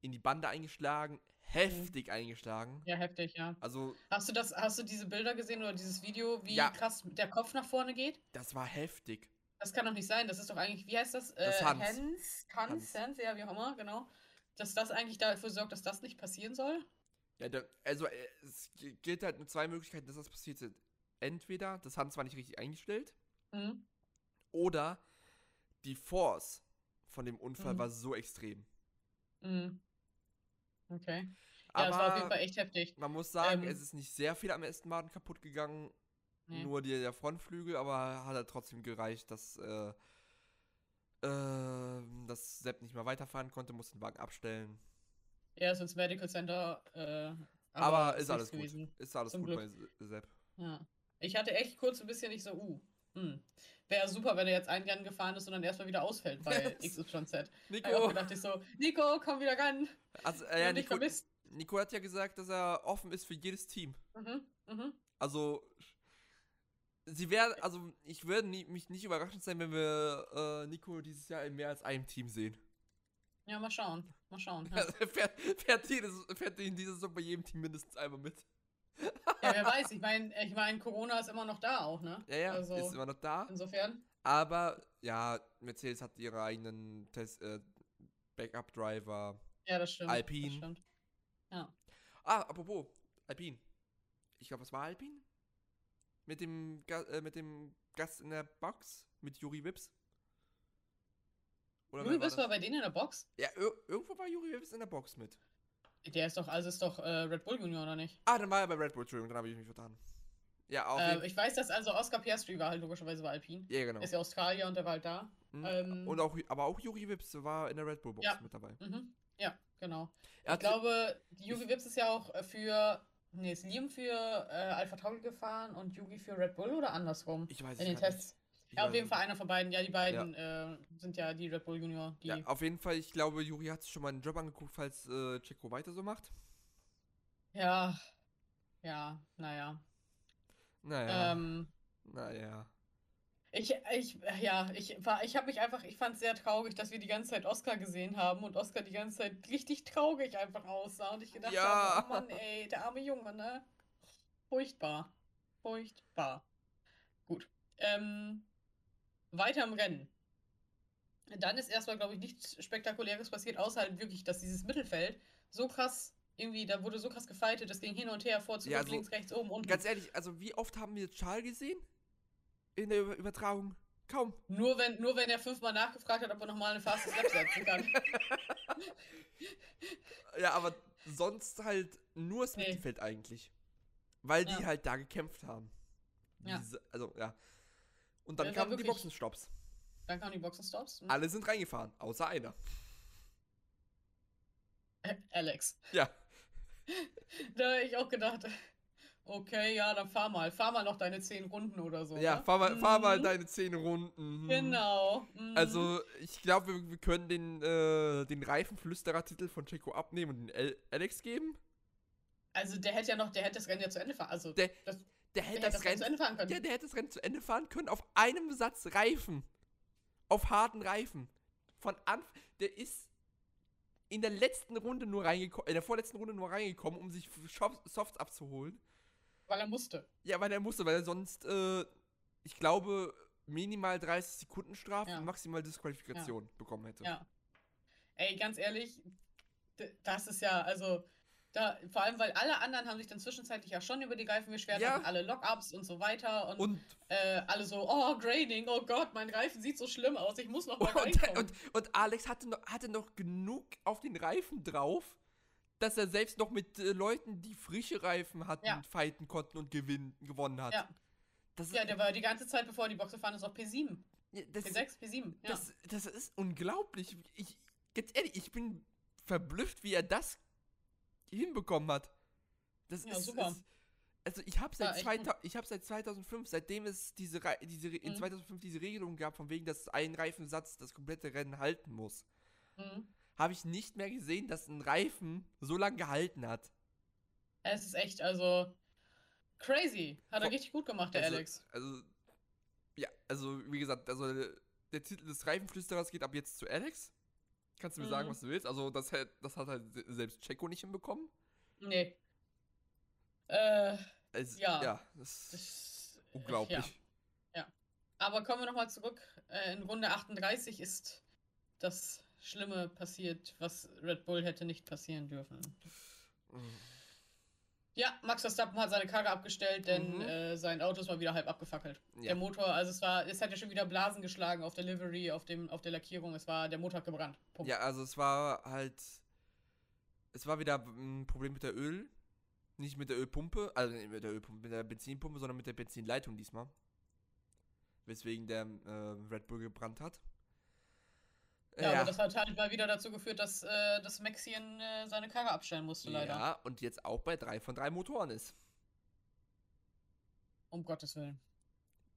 [SPEAKER 2] in die Bande eingeschlagen, heftig eingeschlagen.
[SPEAKER 1] Ja, heftig, ja.
[SPEAKER 2] Also,
[SPEAKER 1] Hast du das, hast du diese Bilder gesehen oder dieses Video, wie
[SPEAKER 2] Ja.
[SPEAKER 1] krass der Kopf nach vorne geht?
[SPEAKER 2] das war heftig.
[SPEAKER 1] Das kann doch nicht sein. Das ist doch eigentlich, wie heißt das?
[SPEAKER 2] Das
[SPEAKER 1] äh,
[SPEAKER 2] Hans.
[SPEAKER 1] Hans, Hans,
[SPEAKER 2] Hans.
[SPEAKER 1] Hans, ja, wie auch immer, genau. Dass das eigentlich dafür sorgt, dass das nicht passieren soll?
[SPEAKER 2] Ja, da, also, äh, es gilt halt mit zwei Möglichkeiten, dass das passiert ist. Entweder das Hand war nicht richtig eingestellt,
[SPEAKER 1] Mhm.
[SPEAKER 2] oder die Force von dem Unfall
[SPEAKER 1] Mhm.
[SPEAKER 2] war so extrem.
[SPEAKER 1] Mhm. Okay. Ja,
[SPEAKER 2] Aber
[SPEAKER 1] das war auf jeden Fall echt heftig.
[SPEAKER 2] man muss sagen,
[SPEAKER 1] Ähm,
[SPEAKER 2] es ist nicht sehr viel am Aston Martin kaputt gegangen.
[SPEAKER 1] Nee.
[SPEAKER 2] Nur die, der Frontflügel, aber hat halt trotzdem gereicht, dass, äh, äh, dass Sepp nicht mehr weiterfahren konnte, musste den Wagen abstellen.
[SPEAKER 1] Ja, ist ins Medical Center. Äh,
[SPEAKER 2] Aber, ist
[SPEAKER 1] nichts
[SPEAKER 2] alles gut.
[SPEAKER 1] gewesen.
[SPEAKER 2] Ist alles
[SPEAKER 1] Zum
[SPEAKER 2] gut
[SPEAKER 1] Glück.
[SPEAKER 2] bei Se- Sepp.
[SPEAKER 1] Ja. Ich hatte echt kurz ein bisschen nicht so, uh, hm. Wäre super, wenn er jetzt ein Rennen gefahren ist und dann erstmal wieder ausfällt bei XYZ. Hab ich auch
[SPEAKER 2] Nico,
[SPEAKER 1] gedacht, ich so, Nico, komm wieder ran.
[SPEAKER 2] also, äh, ja, Nico. Nico hat ja gesagt, dass er offen ist für jedes Team.
[SPEAKER 1] Mhm, mhm.
[SPEAKER 2] Also, sie werden, also, ich würde nie, mich nicht überraschend sein, wenn wir äh, Nico dieses Jahr in mehr als einem Team sehen.
[SPEAKER 1] Ja, mal schauen. Mal schauen. Ja.
[SPEAKER 2] Er fährt, fährt, jedes, fährt in dieser Saison bei jedem Team mindestens einmal mit.
[SPEAKER 1] Ja, wer weiß, ich meine, ich mein, Corona ist immer noch da auch, ne?
[SPEAKER 2] Ja, ja,
[SPEAKER 1] Also,
[SPEAKER 2] ist immer noch da.
[SPEAKER 1] insofern.
[SPEAKER 2] Aber ja, Mercedes hat ihre eigenen Test, äh, Backup-Driver.
[SPEAKER 1] Ja, das stimmt.
[SPEAKER 2] Alpine.
[SPEAKER 1] Das stimmt.
[SPEAKER 2] Ah, apropos, Alpine. Ich glaube, es war Alpine? Mit dem, äh, mit dem Gast in der Box? Mit Juri Wips? Oder
[SPEAKER 1] Juri
[SPEAKER 2] wer war das?
[SPEAKER 1] bei denen in der Box?
[SPEAKER 2] Ja, ir irgendwo war Juri Wips in der Box mit.
[SPEAKER 1] Der ist doch, also ist doch äh, Red Bull Junior, oder nicht?
[SPEAKER 2] Ah, dann war er bei Red Bull, Entschuldigung, dann habe ich mich vertan. Ja,
[SPEAKER 1] Ähm,
[SPEAKER 2] jeden
[SPEAKER 1] ich weiß, dass also Oscar Piastri war halt logischerweise bei Alpine.
[SPEAKER 2] Ja, genau.
[SPEAKER 1] Ist ja Australier und der war halt da.
[SPEAKER 2] Mhm.
[SPEAKER 1] ähm,
[SPEAKER 2] Und auch, aber auch Juri Wips war in der Red Bull Box
[SPEAKER 1] Ja.
[SPEAKER 2] mit dabei.
[SPEAKER 1] Mhm. Ja, genau.
[SPEAKER 2] Er
[SPEAKER 1] Ich glaube, Yugi Vips ist ja auch äh, für. Nee, ist Liam für äh, Alpha Tauri gefahren und Yugi für Red Bull oder andersrum?
[SPEAKER 2] ich weiß
[SPEAKER 1] In den
[SPEAKER 2] es nicht.
[SPEAKER 1] Ja, auf jeden Fall einer von beiden. Ja, die beiden äh, sind ja die Red Bull Junior.
[SPEAKER 2] Ja, auf jeden Fall, ich glaube, Juri hat sich schon mal einen Job angeguckt, falls äh, Checo weiter so macht.
[SPEAKER 1] ja, ja, naja.
[SPEAKER 2] Naja.
[SPEAKER 1] Ähm,
[SPEAKER 2] naja.
[SPEAKER 1] ich, ich, ja, ich war, ich habe mich einfach, ich fand es sehr traurig, dass wir die ganze Zeit Oscar gesehen haben und Oscar die ganze Zeit richtig traurig einfach aussah und ich gedacht
[SPEAKER 2] Ja.
[SPEAKER 1] habe, oh Mann, ey, der arme Junge, ne? Furchtbar. Furchtbar. Gut. Ähm, weiter im Rennen. Dann ist erstmal, glaube ich, nichts Spektakuläres passiert, außer halt wirklich, dass dieses Mittelfeld so krass, irgendwie, da wurde so krass gefightet, das ging hin und her, vor, zurück,
[SPEAKER 2] Ja, also,
[SPEAKER 1] links, rechts, oben, unten.
[SPEAKER 2] Ganz ehrlich, also wie oft haben wir Charles gesehen? In der Über Übertragung? Kaum.
[SPEAKER 1] Nur wenn, nur wenn er fünfmal nachgefragt hat, ob er nochmal eine Fastest Lap setzen kann.
[SPEAKER 2] Ja, aber sonst halt nur das
[SPEAKER 1] Nee.
[SPEAKER 2] Mittelfeld eigentlich. Weil die
[SPEAKER 1] Ja.
[SPEAKER 2] halt da gekämpft haben.
[SPEAKER 1] Ja.
[SPEAKER 2] Diese, also, ja. Und dann
[SPEAKER 1] Ja,
[SPEAKER 2] kamen die Boxenstopps.
[SPEAKER 1] Dann kamen die Boxenstops. Hm.
[SPEAKER 2] Alle sind reingefahren, außer einer.
[SPEAKER 1] Ä- Alex.
[SPEAKER 2] Ja.
[SPEAKER 1] Da habe ich auch gedacht, okay, ja, dann fahr mal. Fahr mal noch deine zehn Runden oder so.
[SPEAKER 2] Ja,
[SPEAKER 1] ne?
[SPEAKER 2] fahr mal, fahr mal
[SPEAKER 1] Mhm.
[SPEAKER 2] deine zehn Runden. Mhm.
[SPEAKER 1] Genau. mhm.
[SPEAKER 2] Also, ich glaube, wir, wir können den, äh, den Reifenflüsterer-Titel von Checo abnehmen und den Alex geben.
[SPEAKER 1] Also der hätte ja noch, der hätte das Rennen ja zu Ende fahren. Also
[SPEAKER 2] Der,
[SPEAKER 1] das,
[SPEAKER 2] der
[SPEAKER 1] der
[SPEAKER 2] hätte
[SPEAKER 1] hätte
[SPEAKER 2] das
[SPEAKER 1] das Rennen zu Ende fahren können.
[SPEAKER 2] ja, der hätte das Rennen zu Ende fahren können auf einem Satz Reifen. Auf harten Reifen. Von Anfang, der ist in der letzten Runde nur reingekommen, in der vorletzten Runde nur reingekommen, um sich Softs abzuholen.
[SPEAKER 1] Weil er musste.
[SPEAKER 2] Ja, weil er musste, weil er sonst, äh, ich glaube, minimal 30 Sekunden Strafe
[SPEAKER 1] Ja.
[SPEAKER 2] und maximal Disqualifikation bekommen hätte.
[SPEAKER 1] Ja. Ey, ganz ehrlich, das ist ja, also, da, vor allem, weil alle anderen haben sich dann zwischenzeitlich ja schon über die Reifen beschwert,
[SPEAKER 2] Ja.
[SPEAKER 1] alle Lockups und so weiter und,
[SPEAKER 2] Und,
[SPEAKER 1] äh, alle so, oh, Grading, oh Gott, mein Reifen sieht so schlimm aus, ich muss noch mal
[SPEAKER 2] und, und, und Alex hatte noch, hatte noch genug auf den Reifen drauf, dass er selbst noch mit äh, Leuten, die frische Reifen hatten,
[SPEAKER 1] Ja.
[SPEAKER 2] fighten konnten und gewinnen, gewonnen hat.
[SPEAKER 1] Ja.
[SPEAKER 2] Das
[SPEAKER 1] ja, der war die ganze Zeit, bevor er die Box gefahren ist, auf P7.
[SPEAKER 2] ja, das,
[SPEAKER 1] P6, P7, ja.
[SPEAKER 2] das, das ist unglaublich. Ich, ganz ehrlich, ich bin verblüfft, wie er das hinbekommen hat. Das
[SPEAKER 1] Ja,
[SPEAKER 2] ist,
[SPEAKER 1] super.
[SPEAKER 2] Ist, also ich habe seit,
[SPEAKER 1] echt
[SPEAKER 2] 2000 ich hab seit 2005, seitdem es diese, Rei- diese Re- in
[SPEAKER 1] Mhm.
[SPEAKER 2] 2005 diese Regelung gab, von wegen, dass ein Reifensatz das komplette Rennen halten muss,
[SPEAKER 1] Mhm.
[SPEAKER 2] habe ich nicht mehr gesehen, dass ein Reifen so lange gehalten hat.
[SPEAKER 1] Es ist echt, also crazy. Hat er
[SPEAKER 2] Vor-
[SPEAKER 1] richtig gut gemacht, der
[SPEAKER 2] also,
[SPEAKER 1] Alex.
[SPEAKER 2] Also, ja, also wie gesagt, also der Titel des Reifenflüsterers geht ab jetzt zu Alex. Kannst du mir sagen,
[SPEAKER 1] Mhm.
[SPEAKER 2] was du willst? Also, das, hat- das hat halt se- selbst Checo nicht hinbekommen.
[SPEAKER 1] Nee. Äh,
[SPEAKER 2] Es,
[SPEAKER 1] Ja.
[SPEAKER 2] Ja, das ist
[SPEAKER 1] das,
[SPEAKER 2] unglaublich.
[SPEAKER 1] Ja. Aber kommen wir nochmal zurück. Äh, in Runde 38 ist das Schlimme passiert, was Red Bull hätte nicht passieren dürfen.
[SPEAKER 2] Mhm.
[SPEAKER 1] Ja, Max Verstappen hat seine Karre abgestellt, denn
[SPEAKER 2] Mhm.
[SPEAKER 1] äh, sein Auto ist mal wieder halb abgefackelt.
[SPEAKER 2] Ja.
[SPEAKER 1] Der Motor, also es war, es hat ja schon wieder Blasen geschlagen auf der Livery, auf dem, auf der Lackierung. Es war, der Motor hat gebrannt. Punkt.
[SPEAKER 2] Ja, also es war halt. Es war wieder ein Problem mit der Öl. Nicht mit der Ölpumpe, also nicht mit der Ölpumpe, mit der Benzinpumpe, sondern mit der Benzinleitung diesmal. Weswegen der äh, Red Bull gebrannt hat.
[SPEAKER 1] Ja, aber das hat halt mal wieder dazu geführt, dass äh, das Maxien äh, seine Karre abstellen musste, leider.
[SPEAKER 2] ja, und jetzt auch bei drei von drei Motoren ist.
[SPEAKER 1] Um Gottes Willen.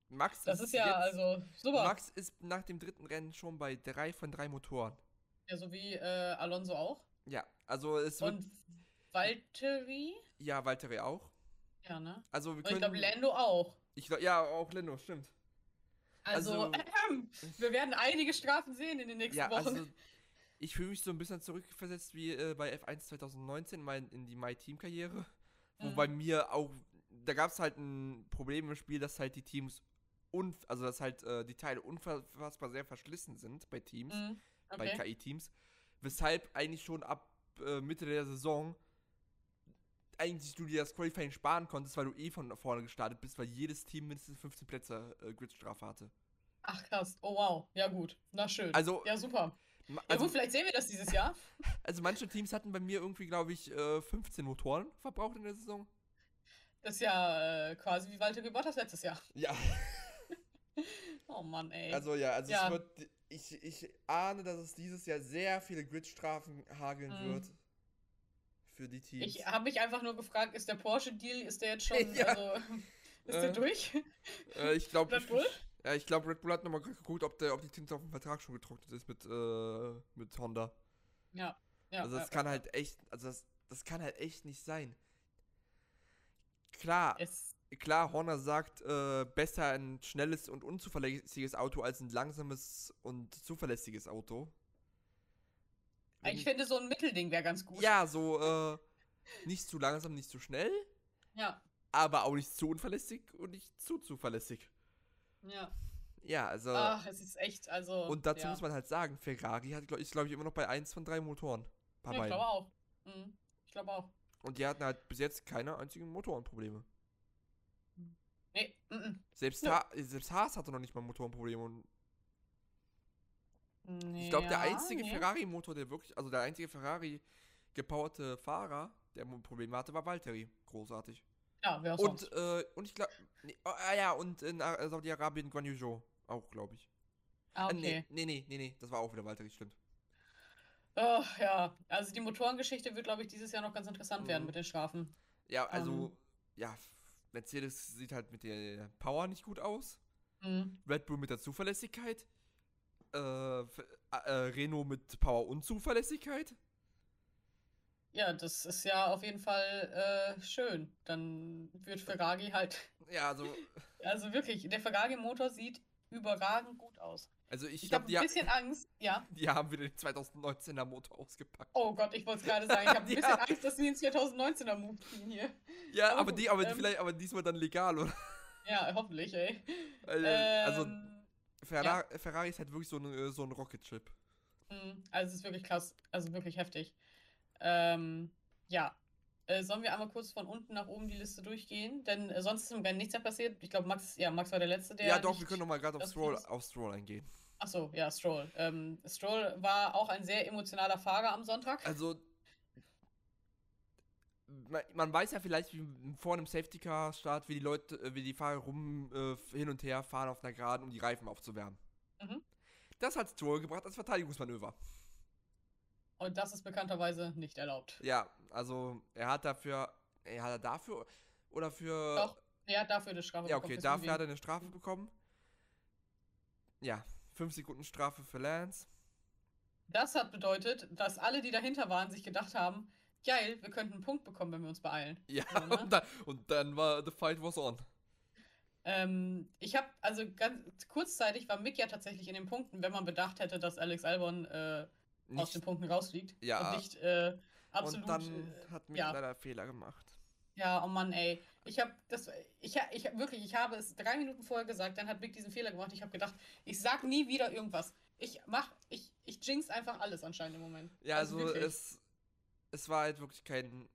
[SPEAKER 2] Max
[SPEAKER 1] Das ist ja
[SPEAKER 2] jetzt,
[SPEAKER 1] also super.
[SPEAKER 2] Max ist nach dem dritten Rennen schon bei drei von drei Motoren.
[SPEAKER 1] Ja, so wie äh, Alonso auch.
[SPEAKER 2] Ja, also es wird.
[SPEAKER 1] Und Valtteri?
[SPEAKER 2] ja, Valtteri auch.
[SPEAKER 1] Ja, ne?
[SPEAKER 2] Also wir
[SPEAKER 1] Und ich
[SPEAKER 2] können.
[SPEAKER 1] glaube, Lando auch.
[SPEAKER 2] ich glaub, ja, auch Lando, stimmt.
[SPEAKER 1] Also,
[SPEAKER 2] Also-
[SPEAKER 1] wir werden einige Strafen sehen in den nächsten
[SPEAKER 2] Ja,
[SPEAKER 1] Wochen.
[SPEAKER 2] also ich fühle mich so ein bisschen zurückversetzt wie äh, bei F1 2019 mein, in die My Team Karriere, wo
[SPEAKER 1] Mhm.
[SPEAKER 2] bei mir auch da gab es halt ein Problem im Spiel, dass halt die Teams un also dass halt äh, die Teile unfassbar sehr verschlissen sind bei Teams,
[SPEAKER 1] Mhm,
[SPEAKER 2] bei
[SPEAKER 1] okay.
[SPEAKER 2] KI-Teams, weshalb eigentlich schon ab äh, Mitte der Saison eigentlich du dir das Qualifying sparen konntest, weil du eh von vorne gestartet bist, weil jedes Team mindestens 15 Plätze äh, Gridstrafe hatte.
[SPEAKER 1] Ach krass. Oh wow. Ja gut. Na schön.
[SPEAKER 2] Also,
[SPEAKER 1] ja, super.
[SPEAKER 2] ma-
[SPEAKER 1] Ja
[SPEAKER 2] also
[SPEAKER 1] gut, vielleicht sehen wir das dieses Jahr.
[SPEAKER 2] Also manche Teams hatten bei mir irgendwie, glaube ich, äh, 15 Motoren verbraucht in der Saison.
[SPEAKER 1] Das ist ja äh, quasi wie Walter Bottas letztes Jahr.
[SPEAKER 2] Ja.
[SPEAKER 1] Oh Mann, ey.
[SPEAKER 2] Also ja, also
[SPEAKER 1] Ja.
[SPEAKER 2] es wird. Ich, ich ahne, dass es dieses Jahr sehr viele Gridstrafen hageln
[SPEAKER 1] Mhm.
[SPEAKER 2] wird. Für die Teams.
[SPEAKER 1] ich habe mich einfach nur gefragt, ist der Porsche-Deal, ist der jetzt schon,
[SPEAKER 2] Ja.
[SPEAKER 1] also, ist der
[SPEAKER 2] Äh,
[SPEAKER 1] durch?
[SPEAKER 2] äh, ich glaube,
[SPEAKER 1] Red Bull?
[SPEAKER 2] ja, ich glaube, Red Bull hat nochmal geguckt, ob, der, ob die Tinte auf dem Vertrag schon getrocknet ist mit, äh, mit Honda.
[SPEAKER 1] Ja. ja
[SPEAKER 2] also das
[SPEAKER 1] ja,
[SPEAKER 2] kann
[SPEAKER 1] ja.
[SPEAKER 2] halt echt, also das, das kann halt echt nicht sein. Klar,
[SPEAKER 1] Es,
[SPEAKER 2] klar, Horner sagt, äh, besser ein schnelles und unzuverlässiges Auto als ein langsames und zuverlässiges Auto.
[SPEAKER 1] Ich finde, so ein Mittelding wäre ganz gut.
[SPEAKER 2] ja, so, äh, nicht zu langsam, nicht zu schnell,
[SPEAKER 1] Ja.
[SPEAKER 2] aber auch nicht zu unverlässig und nicht zu zuverlässig.
[SPEAKER 1] Ja.
[SPEAKER 2] Ja, also.
[SPEAKER 1] Ach, es ist echt, also.
[SPEAKER 2] und dazu
[SPEAKER 1] ja.
[SPEAKER 2] muss man halt sagen, Ferrari hat, glaub, ist, glaube ich, immer noch bei 1 von 3 Motoren. Bei
[SPEAKER 1] Ja, ich glaube auch. Mhm. Ich glaube auch.
[SPEAKER 2] Und die hatten halt bis jetzt keine einzigen Motorenprobleme.
[SPEAKER 1] Nee, mhm.
[SPEAKER 2] Selbst,
[SPEAKER 1] Nö.
[SPEAKER 2] ha selbst Haas hatte noch nicht mal Motorenprobleme. Und ich glaube, der einzige
[SPEAKER 1] nee.
[SPEAKER 2] Ferrari-Motor, der wirklich, also der einzige Ferrari gepowerte Fahrer, der Mo- Probleme hatte, war Valtteri. Großartig.
[SPEAKER 1] Ja, wer auch
[SPEAKER 2] Und,
[SPEAKER 1] sonst.
[SPEAKER 2] äh, und ich glaube, nee, oh, ah ja, und in Ar- Saudi-Arabien Guan Yu auch, glaube ich.
[SPEAKER 1] Ah,
[SPEAKER 2] Äh,
[SPEAKER 1] okay.
[SPEAKER 2] nee, nee, nee, nee, nee, das war auch wieder Valtteri, stimmt.
[SPEAKER 1] Ach, ja, also die Motorengeschichte wird, glaube ich, dieses Jahr noch ganz interessant werden
[SPEAKER 2] Mhm.
[SPEAKER 1] mit den Strafen.
[SPEAKER 2] Ja, also,
[SPEAKER 1] Ähm.
[SPEAKER 2] ja, Mercedes sieht halt mit der Power nicht gut aus.
[SPEAKER 1] Mhm.
[SPEAKER 2] Red Bull mit der Zuverlässigkeit. Äh, F- äh, Renault mit Power und Zuverlässigkeit.
[SPEAKER 1] Ja, das ist ja auf jeden Fall äh, schön. Dann wird Ferrari halt,
[SPEAKER 2] Ja, also,
[SPEAKER 1] also wirklich, der Ferrari-Motor sieht überragend gut aus.
[SPEAKER 2] also ich,
[SPEAKER 1] Ich habe ein
[SPEAKER 2] ha-
[SPEAKER 1] bisschen Angst, ja.
[SPEAKER 2] die haben wieder den 2019er Motor ausgepackt.
[SPEAKER 1] Oh Gott, ich wollte es gerade sagen, ich habe ein
[SPEAKER 2] Ja.
[SPEAKER 1] bisschen Angst, dass sie den 2019er Move kriegen hier.
[SPEAKER 2] Ja,
[SPEAKER 1] Aber
[SPEAKER 2] aber,
[SPEAKER 1] gut,
[SPEAKER 2] die, aber
[SPEAKER 1] ähm,
[SPEAKER 2] vielleicht, aber diesmal dann legal, oder?
[SPEAKER 1] Ja, hoffentlich, ey.
[SPEAKER 2] Äh, also,
[SPEAKER 1] Ähm,
[SPEAKER 2] Ferrari, Ferrari ist halt wirklich so ein, äh, so ein Rocket-Chip.
[SPEAKER 1] Mhm, Also es ist wirklich krass, also wirklich heftig. Ähm, ja. Äh, sollen wir einmal kurz von unten nach oben die Liste durchgehen? Denn äh, sonst ist im Rennen nichts mehr passiert. Ich glaube, Max, ja, Max war der Letzte, der.
[SPEAKER 2] ja, doch, wir können noch mal gerade auf Stroll, auf Stroll eingehen.
[SPEAKER 1] Ach so, ja, Stroll. Ähm, Stroll war auch ein sehr emotionaler Fahrer am Sonntag.
[SPEAKER 2] Also, man, man weiß ja vielleicht wie vor einem Safety Car Start, wie die Leute, äh, wie die Fahrer rum äh, hin und her fahren auf einer Geraden, um die Reifen aufzuwärmen.
[SPEAKER 1] Mhm.
[SPEAKER 2] Das hat Stroll gebracht als Verteidigungsmanöver.
[SPEAKER 1] Und das ist bekannterweise nicht erlaubt.
[SPEAKER 2] Ja, also er hat dafür, er hat er dafür oder für
[SPEAKER 1] Doch, Er hat dafür eine Strafe
[SPEAKER 2] ja
[SPEAKER 1] bekommen
[SPEAKER 2] okay,
[SPEAKER 1] fürs
[SPEAKER 2] dafür hat er eine Strafe bekommen. Ja, 5 Sekunden Strafe für Lance.
[SPEAKER 1] Das hat bedeutet, dass alle, die dahinter waren, sich gedacht haben, geil, wir könnten einen Punkt bekommen, wenn wir uns beeilen.
[SPEAKER 2] Ja,
[SPEAKER 1] So, ne?
[SPEAKER 2] und, dann, und dann war The Fight was on.
[SPEAKER 1] Ähm, ich habe, also ganz kurzzeitig war Mick ja tatsächlich in den Punkten, wenn man bedacht hätte, dass Alex Albon äh, aus den
[SPEAKER 2] Nicht,
[SPEAKER 1] Punkten rausfliegt.
[SPEAKER 2] Ja.
[SPEAKER 1] Und nicht äh, absolut.
[SPEAKER 2] und dann
[SPEAKER 1] äh,
[SPEAKER 2] hat mich
[SPEAKER 1] ja.
[SPEAKER 2] leider Fehler gemacht.
[SPEAKER 1] Ja, oh Mann, ey. Ich habe das, ich, ich hab wirklich, ich habe es drei Minuten vorher gesagt, dann hat Mick diesen Fehler gemacht. Ich habe gedacht, ich sag nie wieder irgendwas. Ich mach, ich, ich jinx einfach alles anscheinend im Moment.
[SPEAKER 2] Ja, also,
[SPEAKER 1] wirklich.
[SPEAKER 2] es, es war halt wirklich kein,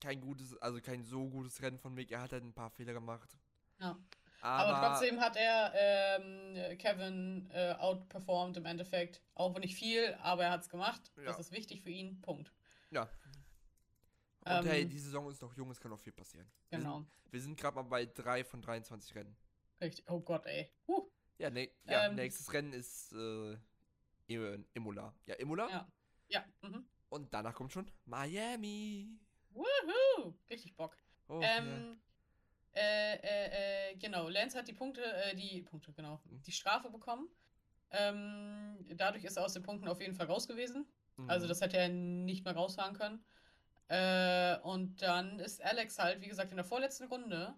[SPEAKER 2] kein gutes, also kein so gutes Rennen von Mick. Er hat halt ein paar Fehler gemacht.
[SPEAKER 1] Ja.
[SPEAKER 2] Aber,
[SPEAKER 1] Aber, trotzdem hat er ähm, Kevin äh, outperformed im Endeffekt. Auch wenn nicht viel, aber er hat es gemacht. Das
[SPEAKER 2] Ja.
[SPEAKER 1] ist wichtig für ihn. Punkt.
[SPEAKER 2] ja. Und hey,
[SPEAKER 1] Ähm,
[SPEAKER 2] die Saison ist noch jung, es kann noch viel passieren.
[SPEAKER 1] Genau.
[SPEAKER 2] sind, wir sind gerade mal bei drei von 23 Rennen.
[SPEAKER 1] Richtig. Oh Gott, ey. Huh.
[SPEAKER 2] Ja, ne, ja
[SPEAKER 1] Ähm,
[SPEAKER 2] nächstes Rennen ist äh, Im- Imola. Ja, Imola.
[SPEAKER 1] Ja. Ja. Mhm.
[SPEAKER 2] Und danach kommt schon Miami.
[SPEAKER 1] Woohoo! Richtig Bock.
[SPEAKER 2] Oh,
[SPEAKER 1] ähm, äh, äh, äh, genau. Lance hat die Punkte, äh, die Punkte, genau,
[SPEAKER 2] Mhm.
[SPEAKER 1] die Strafe bekommen. Ähm, dadurch ist er aus den Punkten auf jeden Fall raus gewesen.
[SPEAKER 2] ja.
[SPEAKER 1] Also
[SPEAKER 2] Mhm.
[SPEAKER 1] das hätte er nicht mehr rausfahren können. Äh, und dann ist Alex halt, wie gesagt, in der vorletzten Runde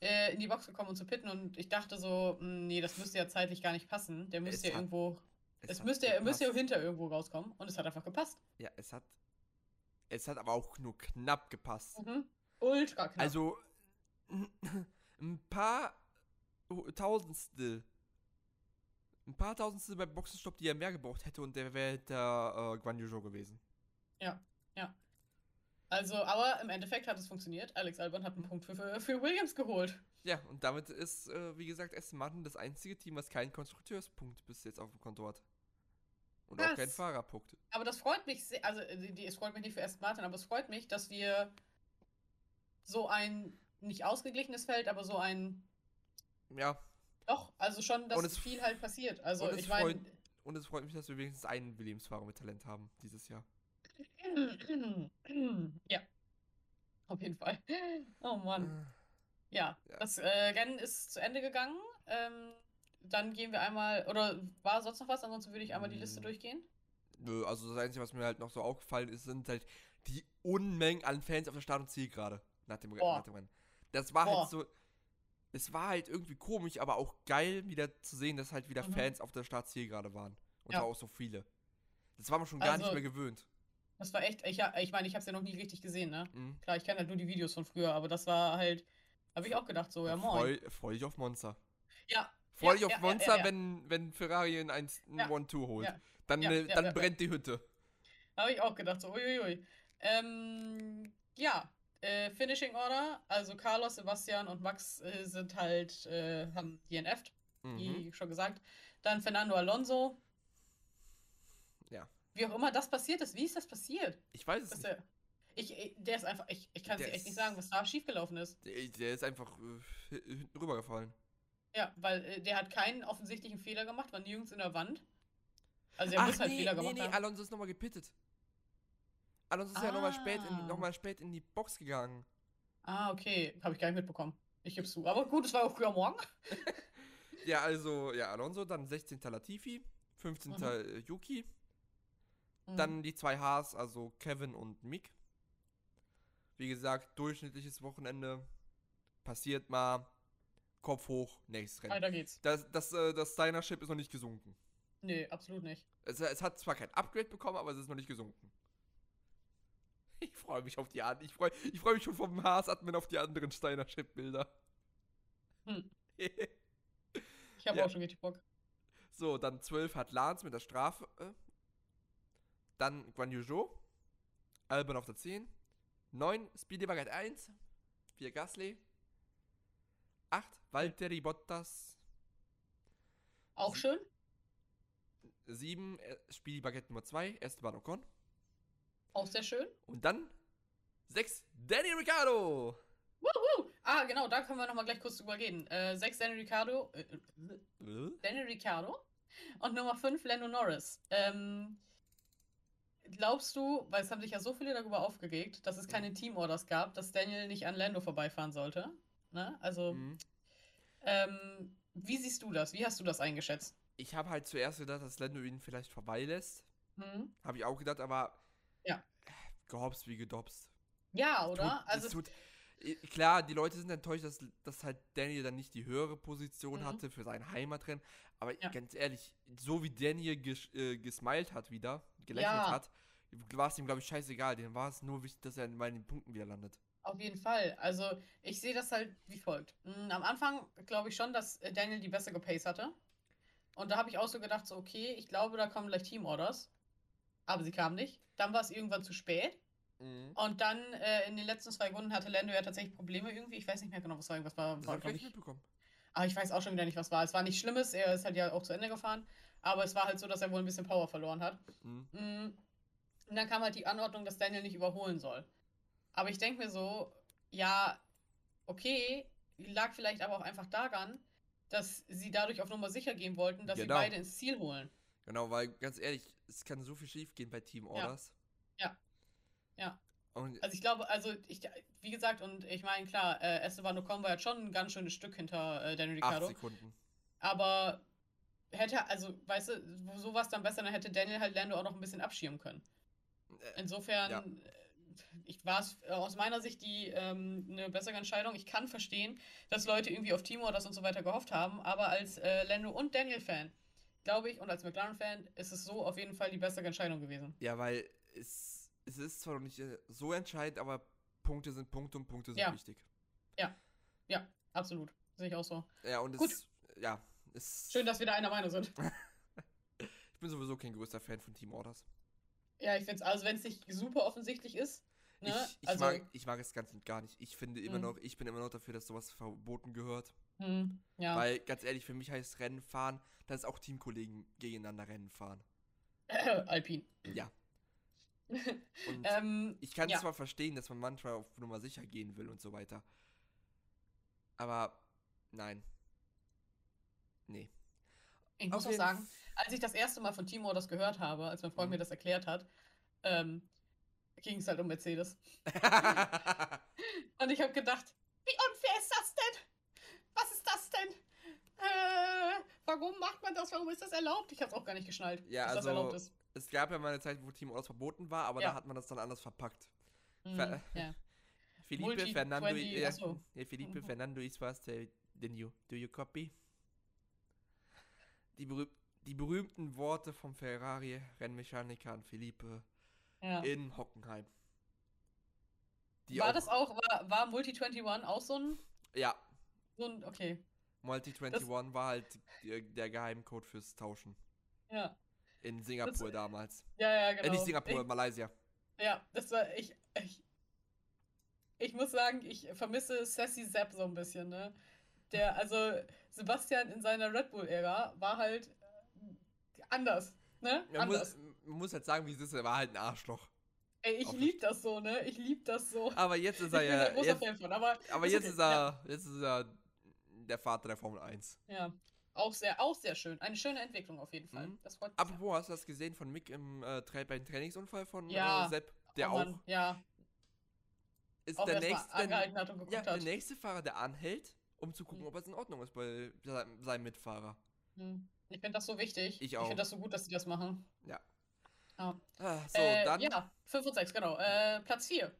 [SPEAKER 1] äh, in die Box gekommen, um zu pitten. Und ich dachte so, mh, nee, das müsste ja zeitlich gar nicht passen. Der müsste ja irgendwo, es,
[SPEAKER 2] hat
[SPEAKER 1] müsste, er müsste ja hinter irgendwo rauskommen. Und es hat einfach gepasst.
[SPEAKER 2] Ja, es hat. Es hat aber auch nur knapp gepasst.
[SPEAKER 1] Mhm. Ultra knapp.
[SPEAKER 2] Also ein paar Tausendstel. Ein paar Tausendstel beim Boxenstopp, die er mehr gebraucht hätte und der wäre der äh, Guan Yu gewesen.
[SPEAKER 1] Also, aber im Endeffekt hat es funktioniert. Alex Albon hat einen Punkt für, für, für Williams geholt.
[SPEAKER 2] Ja, und damit ist, äh, wie gesagt, Aston Martin das einzige Team, was keinen Konstrukteurspunkt bis jetzt auf dem Konto hat. Und auch
[SPEAKER 1] Krass.
[SPEAKER 2] keinen Fahrerpunkt.
[SPEAKER 1] Aber das freut mich sehr, also äh, die, es freut mich nicht für Aston Martin, aber es freut mich, dass wir so ein nicht ausgeglichenes Feld, aber so ein
[SPEAKER 2] Ja,
[SPEAKER 1] doch, also schon, dass
[SPEAKER 2] es-
[SPEAKER 1] viel halt passiert. Also
[SPEAKER 2] und es
[SPEAKER 1] ich meine,
[SPEAKER 2] freut- und es freut mich, dass wir wenigstens einen Williams-Fahrer mit Talent haben dieses Jahr.
[SPEAKER 1] ja, auf jeden Fall. Oh Mann.
[SPEAKER 2] Äh,
[SPEAKER 1] Ja,
[SPEAKER 2] Ja.
[SPEAKER 1] das äh, Rennen ist zu Ende gegangen. Ähm, dann gehen wir einmal, oder war sonst noch was? Ansonsten würde ich einmal die Liste
[SPEAKER 2] Mm.
[SPEAKER 1] durchgehen.
[SPEAKER 2] Nö, also das Einzige, was mir halt noch so aufgefallen ist, sind halt die Unmengen an Fans auf der Start- und Zielgerade nach dem,
[SPEAKER 1] Boah.
[SPEAKER 2] nach dem Rennen. Das war
[SPEAKER 1] Boah.
[SPEAKER 2] halt so. Es war halt irgendwie komisch, aber auch geil, wieder zu sehen, dass halt wieder
[SPEAKER 1] Mhm.
[SPEAKER 2] Fans auf der Start-Zielgerade waren. Und
[SPEAKER 1] Ja.
[SPEAKER 2] zwar auch so viele. Das war man schon gar nicht
[SPEAKER 1] Also-
[SPEAKER 2] mehr gewöhnt.
[SPEAKER 1] Das war echt, ich, ja, ich meine, ich habe es ja noch nie richtig gesehen, ne?
[SPEAKER 2] Mhm.
[SPEAKER 1] Klar, ich kenne halt nur die Videos von früher, aber das war halt, habe ich auch gedacht, so, ja moin.
[SPEAKER 2] Freu, freu dich auf Monster.
[SPEAKER 1] Ja,
[SPEAKER 2] Freu
[SPEAKER 1] Ja,
[SPEAKER 2] dich auf
[SPEAKER 1] ja,
[SPEAKER 2] Monster,
[SPEAKER 1] ja, ja.
[SPEAKER 2] Wenn, wenn Ferrari ein 1
[SPEAKER 1] Ja,
[SPEAKER 2] 1-2 holt. Dann, äh, dann brennt die Hütte.
[SPEAKER 1] habe ich auch gedacht, so, uiuiui. Ähm, ja, äh, Finishing Order, also Carlos, Sebastian und Max äh, sind halt, äh, haben DNF'd,
[SPEAKER 2] Mhm.
[SPEAKER 1] wie schon gesagt. Dann Fernando Alonso.
[SPEAKER 2] Ja.
[SPEAKER 1] Wie auch immer das passiert ist, wie ist das passiert?
[SPEAKER 2] Ich weiß es
[SPEAKER 1] Dass
[SPEAKER 2] nicht.
[SPEAKER 1] der, ich, ich- der ist einfach, ich, ich kann es dir echt nicht sagen, was da schiefgelaufen ist.
[SPEAKER 2] Der, der ist einfach äh, hinten rübergefallen.
[SPEAKER 1] Ja, weil äh, der hat keinen offensichtlichen Fehler gemacht, war nirgends in der Wand. Also er muss halt Fehler
[SPEAKER 2] nee,
[SPEAKER 1] gemacht
[SPEAKER 2] nee,
[SPEAKER 1] haben.
[SPEAKER 2] Alonso ist nochmal gepittet. Alonso ist ja nochmal spät,
[SPEAKER 1] Ah.
[SPEAKER 2] in, noch mal spät in die Box gegangen.
[SPEAKER 1] Ah, okay. Habe ich gar nicht mitbekommen. Ich gebe zu. Aber gut, es war auch früher morgen.
[SPEAKER 2] Ja, also, ja, Alonso, dann 16. Latifi, 15.
[SPEAKER 1] Mhm.
[SPEAKER 2] äh, Yuki,
[SPEAKER 1] Mhm.
[SPEAKER 2] dann die zwei Haas, also Kevin und Mick. Wie gesagt, durchschnittliches Wochenende, passiert mal, Kopf hoch, nächstes Rennen.
[SPEAKER 1] Weiter geht's.
[SPEAKER 2] Das, das, äh, das Steiner-Ship ist noch nicht gesunken.
[SPEAKER 1] Nee, absolut nicht.
[SPEAKER 2] Es, es hat zwar kein Upgrade bekommen, aber es ist noch nicht gesunken. Ich freue mich auf die anderen. Ich freue ich freu mich schon vom Haas-Admin auf die anderen Steiner-Ship-Bilder.
[SPEAKER 1] Hm. Ich habe
[SPEAKER 2] Ja.
[SPEAKER 1] auch schon richtig Bock.
[SPEAKER 2] so, dann 12 hat Lance mit der Strafe. äh. Dann Guan Yu Zhou. Albon auf der 10. 9 Speedy Baguette 1. 4 Gasly. 8 Valtteri Bottas.
[SPEAKER 1] Auch schön.
[SPEAKER 2] 7 äh, Speedy Baguette Nummer 2. Esteban Ocon.
[SPEAKER 1] Auch sehr schön.
[SPEAKER 2] Und dann 6 Danny Ricciardo.
[SPEAKER 1] Wuhu! Ah, genau, da können wir nochmal gleich kurz drüber reden. Äh, 6 Danny Ricciardo. Äh, äh,
[SPEAKER 2] Äh?
[SPEAKER 1] Danny Ricciardo. Und Nummer 5 Lando Norris. Ähm, glaubst du, weil es haben sich ja so viele darüber aufgeregt, dass es keine Teamorders gab, dass Daniel nicht an Lando vorbeifahren sollte? Ne? Also,
[SPEAKER 2] Mhm.
[SPEAKER 1] ähm, wie siehst du das? Wie hast du das eingeschätzt?
[SPEAKER 2] Ich habe halt zuerst gedacht, dass Lando ihn vielleicht vorbeilässt.
[SPEAKER 1] Mhm.
[SPEAKER 2] Habe ich auch gedacht, aber
[SPEAKER 1] Ja.
[SPEAKER 2] gehopst wie gedopst.
[SPEAKER 1] Ja,
[SPEAKER 2] Tut-
[SPEAKER 1] oder?
[SPEAKER 2] es
[SPEAKER 1] Also,
[SPEAKER 2] tut, klar, die Leute sind enttäuscht, dass, dass halt Daniel dann nicht die höhere Position
[SPEAKER 1] Mhm.
[SPEAKER 2] hatte für sein Heimatrennen. Aber
[SPEAKER 1] Ja.
[SPEAKER 2] ganz ehrlich, so wie Daniel ges äh, gesmiled hat wieder, gelächelt
[SPEAKER 1] Ja.
[SPEAKER 2] hat, war es ihm, glaube ich, scheißegal. Dem war es nur wichtig, dass er bei den Punkten wieder landet.
[SPEAKER 1] Auf jeden Fall. Also, ich sehe das halt wie folgt. Mm, Am Anfang glaube ich schon, dass äh, Daniel die bessere Pace hatte. Und da habe ich auch so gedacht, so, okay, ich glaube, da kommen gleich Teamorders. Aber sie kamen nicht. Dann war es irgendwann zu spät. Und dann äh, in den letzten zwei Runden hatte Lando ja tatsächlich Probleme irgendwie. Ich weiß nicht mehr genau, was war. Irgendwas war,
[SPEAKER 2] Das
[SPEAKER 1] war
[SPEAKER 2] ich mitbekommen.
[SPEAKER 1] Aber ich weiß auch schon wieder nicht, was war. Es war nichts Schlimmes. Er ist halt ja auch zu Ende gefahren. Aber es war halt so, dass er wohl ein bisschen Power verloren hat.
[SPEAKER 2] Mhm.
[SPEAKER 1] Mm, Und dann kam halt die Anordnung, dass Daniel nicht überholen soll. Aber ich denke mir so, ja, okay, lag vielleicht aber auch einfach daran, dass sie dadurch auf Nummer sicher gehen wollten, dass
[SPEAKER 2] Genau.
[SPEAKER 1] sie beide ins Ziel holen.
[SPEAKER 2] Genau, weil ganz ehrlich, es kann so viel schief gehen bei Team Orders.
[SPEAKER 1] Ja. Ja.
[SPEAKER 2] Und
[SPEAKER 1] Also ich glaube, also ich, wie gesagt, und ich meine, klar, äh, Esteban Ocon war jetzt schon ein ganz schönes Stück hinter äh, Daniel
[SPEAKER 2] acht
[SPEAKER 1] Ricciardo.
[SPEAKER 2] Sekunden.
[SPEAKER 1] Aber hätte, also, weißt du, so was dann besser, dann hätte Daniel halt Lando auch noch ein bisschen abschirmen können.
[SPEAKER 2] Äh,
[SPEAKER 1] Insofern,
[SPEAKER 2] Ja.
[SPEAKER 1] Äh, ich war es aus meiner Sicht die ähm, eine bessere Entscheidung. Ich kann verstehen, dass Leute irgendwie auf Timo das und so weiter gehofft haben, aber als äh, Lando und Daniel-Fan, glaube ich, und als McLaren-Fan ist es so auf jeden Fall die bessere Entscheidung gewesen.
[SPEAKER 2] Ja, weil es, es ist zwar noch nicht äh, so entscheidend, aber Punkte sind Punkte und Punkte sind
[SPEAKER 1] Ja.
[SPEAKER 2] wichtig.
[SPEAKER 1] Absolut. Sehe ich auch so.
[SPEAKER 2] Ja, und
[SPEAKER 1] Gut.
[SPEAKER 2] es, ja, es,
[SPEAKER 1] Schön, dass wir da einer Meinung sind.
[SPEAKER 2] ich bin sowieso kein größter Fan von Team Orders.
[SPEAKER 1] Ja, ich finde es, also wenn es nicht super offensichtlich ist, ne?
[SPEAKER 2] Ich, ich,
[SPEAKER 1] also,
[SPEAKER 2] mag, ich mag es ganz und gar nicht. Ich finde immer
[SPEAKER 1] Mhm.
[SPEAKER 2] noch, ich bin immer noch dafür, dass sowas verboten gehört.
[SPEAKER 1] hm, ja.
[SPEAKER 2] Weil, ganz ehrlich, für mich heißt Rennen fahren, dass auch Teamkollegen gegeneinander Rennen fahren.
[SPEAKER 1] Alpin.
[SPEAKER 2] Ja. Und
[SPEAKER 1] Ähm,
[SPEAKER 2] ich kann
[SPEAKER 1] ja.
[SPEAKER 2] zwar verstehen, dass man manchmal auf Nummer sicher gehen will und so weiter. Aber nein. Nee.
[SPEAKER 1] Ich muss auch sagen, als ich das erste Mal von Timo das gehört habe, als mein Freund
[SPEAKER 2] Mhm.
[SPEAKER 1] mir das erklärt hat, ähm, ging es halt um Mercedes. Und ich habe gedacht, wie unfair ist das denn? Was ist das denn? Äh, warum macht man das? Warum ist das erlaubt? Ich habe es auch gar nicht geschnallt,
[SPEAKER 2] Ja,
[SPEAKER 1] dass das
[SPEAKER 2] also,
[SPEAKER 1] erlaubt ist.
[SPEAKER 2] es gab ja mal eine Zeit, wo Team Orders verboten war, aber
[SPEAKER 1] Ja.
[SPEAKER 2] da hat man das dann anders verpackt.
[SPEAKER 1] Hm,
[SPEAKER 2] ver-
[SPEAKER 1] ja.
[SPEAKER 2] Felipe
[SPEAKER 1] Multi-
[SPEAKER 2] Fernando,
[SPEAKER 1] 20,
[SPEAKER 2] ja,
[SPEAKER 1] achso.
[SPEAKER 2] ja, Felipe
[SPEAKER 1] Mhm.
[SPEAKER 2] Fernando than you. Do you copy? Die, berüh die berühmten Worte vom Ferrari-Rennmechaniker an Felipe
[SPEAKER 1] ja.
[SPEAKER 2] in Hockenheim. Die
[SPEAKER 1] War das auch, war, war Multi 21 auch so ein,
[SPEAKER 2] Ja,
[SPEAKER 1] so ein, okay,
[SPEAKER 2] Multi 21 war halt der, der Geheimcode fürs Tauschen.
[SPEAKER 1] ja.
[SPEAKER 2] In Singapur damals.
[SPEAKER 1] Ja, ja, genau.
[SPEAKER 2] Äh, nicht Singapur,
[SPEAKER 1] Ich,
[SPEAKER 2] Malaysia.
[SPEAKER 1] Ja, das war ich, ich. Ich muss sagen, ich vermisse Sassy Sepp so ein bisschen, ne? Der, also Sebastian in seiner Red Bull-Ära war halt äh, anders, ne?
[SPEAKER 2] Man
[SPEAKER 1] anders.
[SPEAKER 2] muss, man muss halt sagen, wie es ist, er war halt ein Arschloch.
[SPEAKER 1] Ey, ich lieb das so, ne? Ich lieb das so.
[SPEAKER 2] Aber jetzt ist
[SPEAKER 1] ich
[SPEAKER 2] er
[SPEAKER 1] bin ein
[SPEAKER 2] ja.
[SPEAKER 1] großer
[SPEAKER 2] Jetzt,
[SPEAKER 1] Fan von, aber.
[SPEAKER 2] aber
[SPEAKER 1] ist
[SPEAKER 2] jetzt
[SPEAKER 1] okay,
[SPEAKER 2] ist er. Jetzt ist er der Vater der Formel 1.
[SPEAKER 1] Ja, ja, auch sehr, auch sehr schön. Eine schöne Entwicklung auf jeden Fall.
[SPEAKER 2] Mhm.
[SPEAKER 1] Das freut mich.
[SPEAKER 2] Apropos, hast du das gesehen von Mick im äh, beim Trainingsunfall von
[SPEAKER 1] Ja.
[SPEAKER 2] äh, Sepp? Der
[SPEAKER 1] Oh
[SPEAKER 2] auch
[SPEAKER 1] Ja,
[SPEAKER 2] ist
[SPEAKER 1] auch
[SPEAKER 2] der nächste, der, ja, der nächste Fahrer, der anhält, um zu gucken,
[SPEAKER 1] Mhm.
[SPEAKER 2] ob es in Ordnung ist bei seinem, Mitfahrer.
[SPEAKER 1] Hm. Ich finde das so wichtig.
[SPEAKER 2] Ich
[SPEAKER 1] Ich
[SPEAKER 2] auch.
[SPEAKER 1] finde das so gut, dass sie das machen.
[SPEAKER 2] Ja.
[SPEAKER 1] Ja.
[SPEAKER 2] Ah, so,
[SPEAKER 1] äh,
[SPEAKER 2] dann
[SPEAKER 1] Ja, 5 und 6, genau. Äh, Platz 4.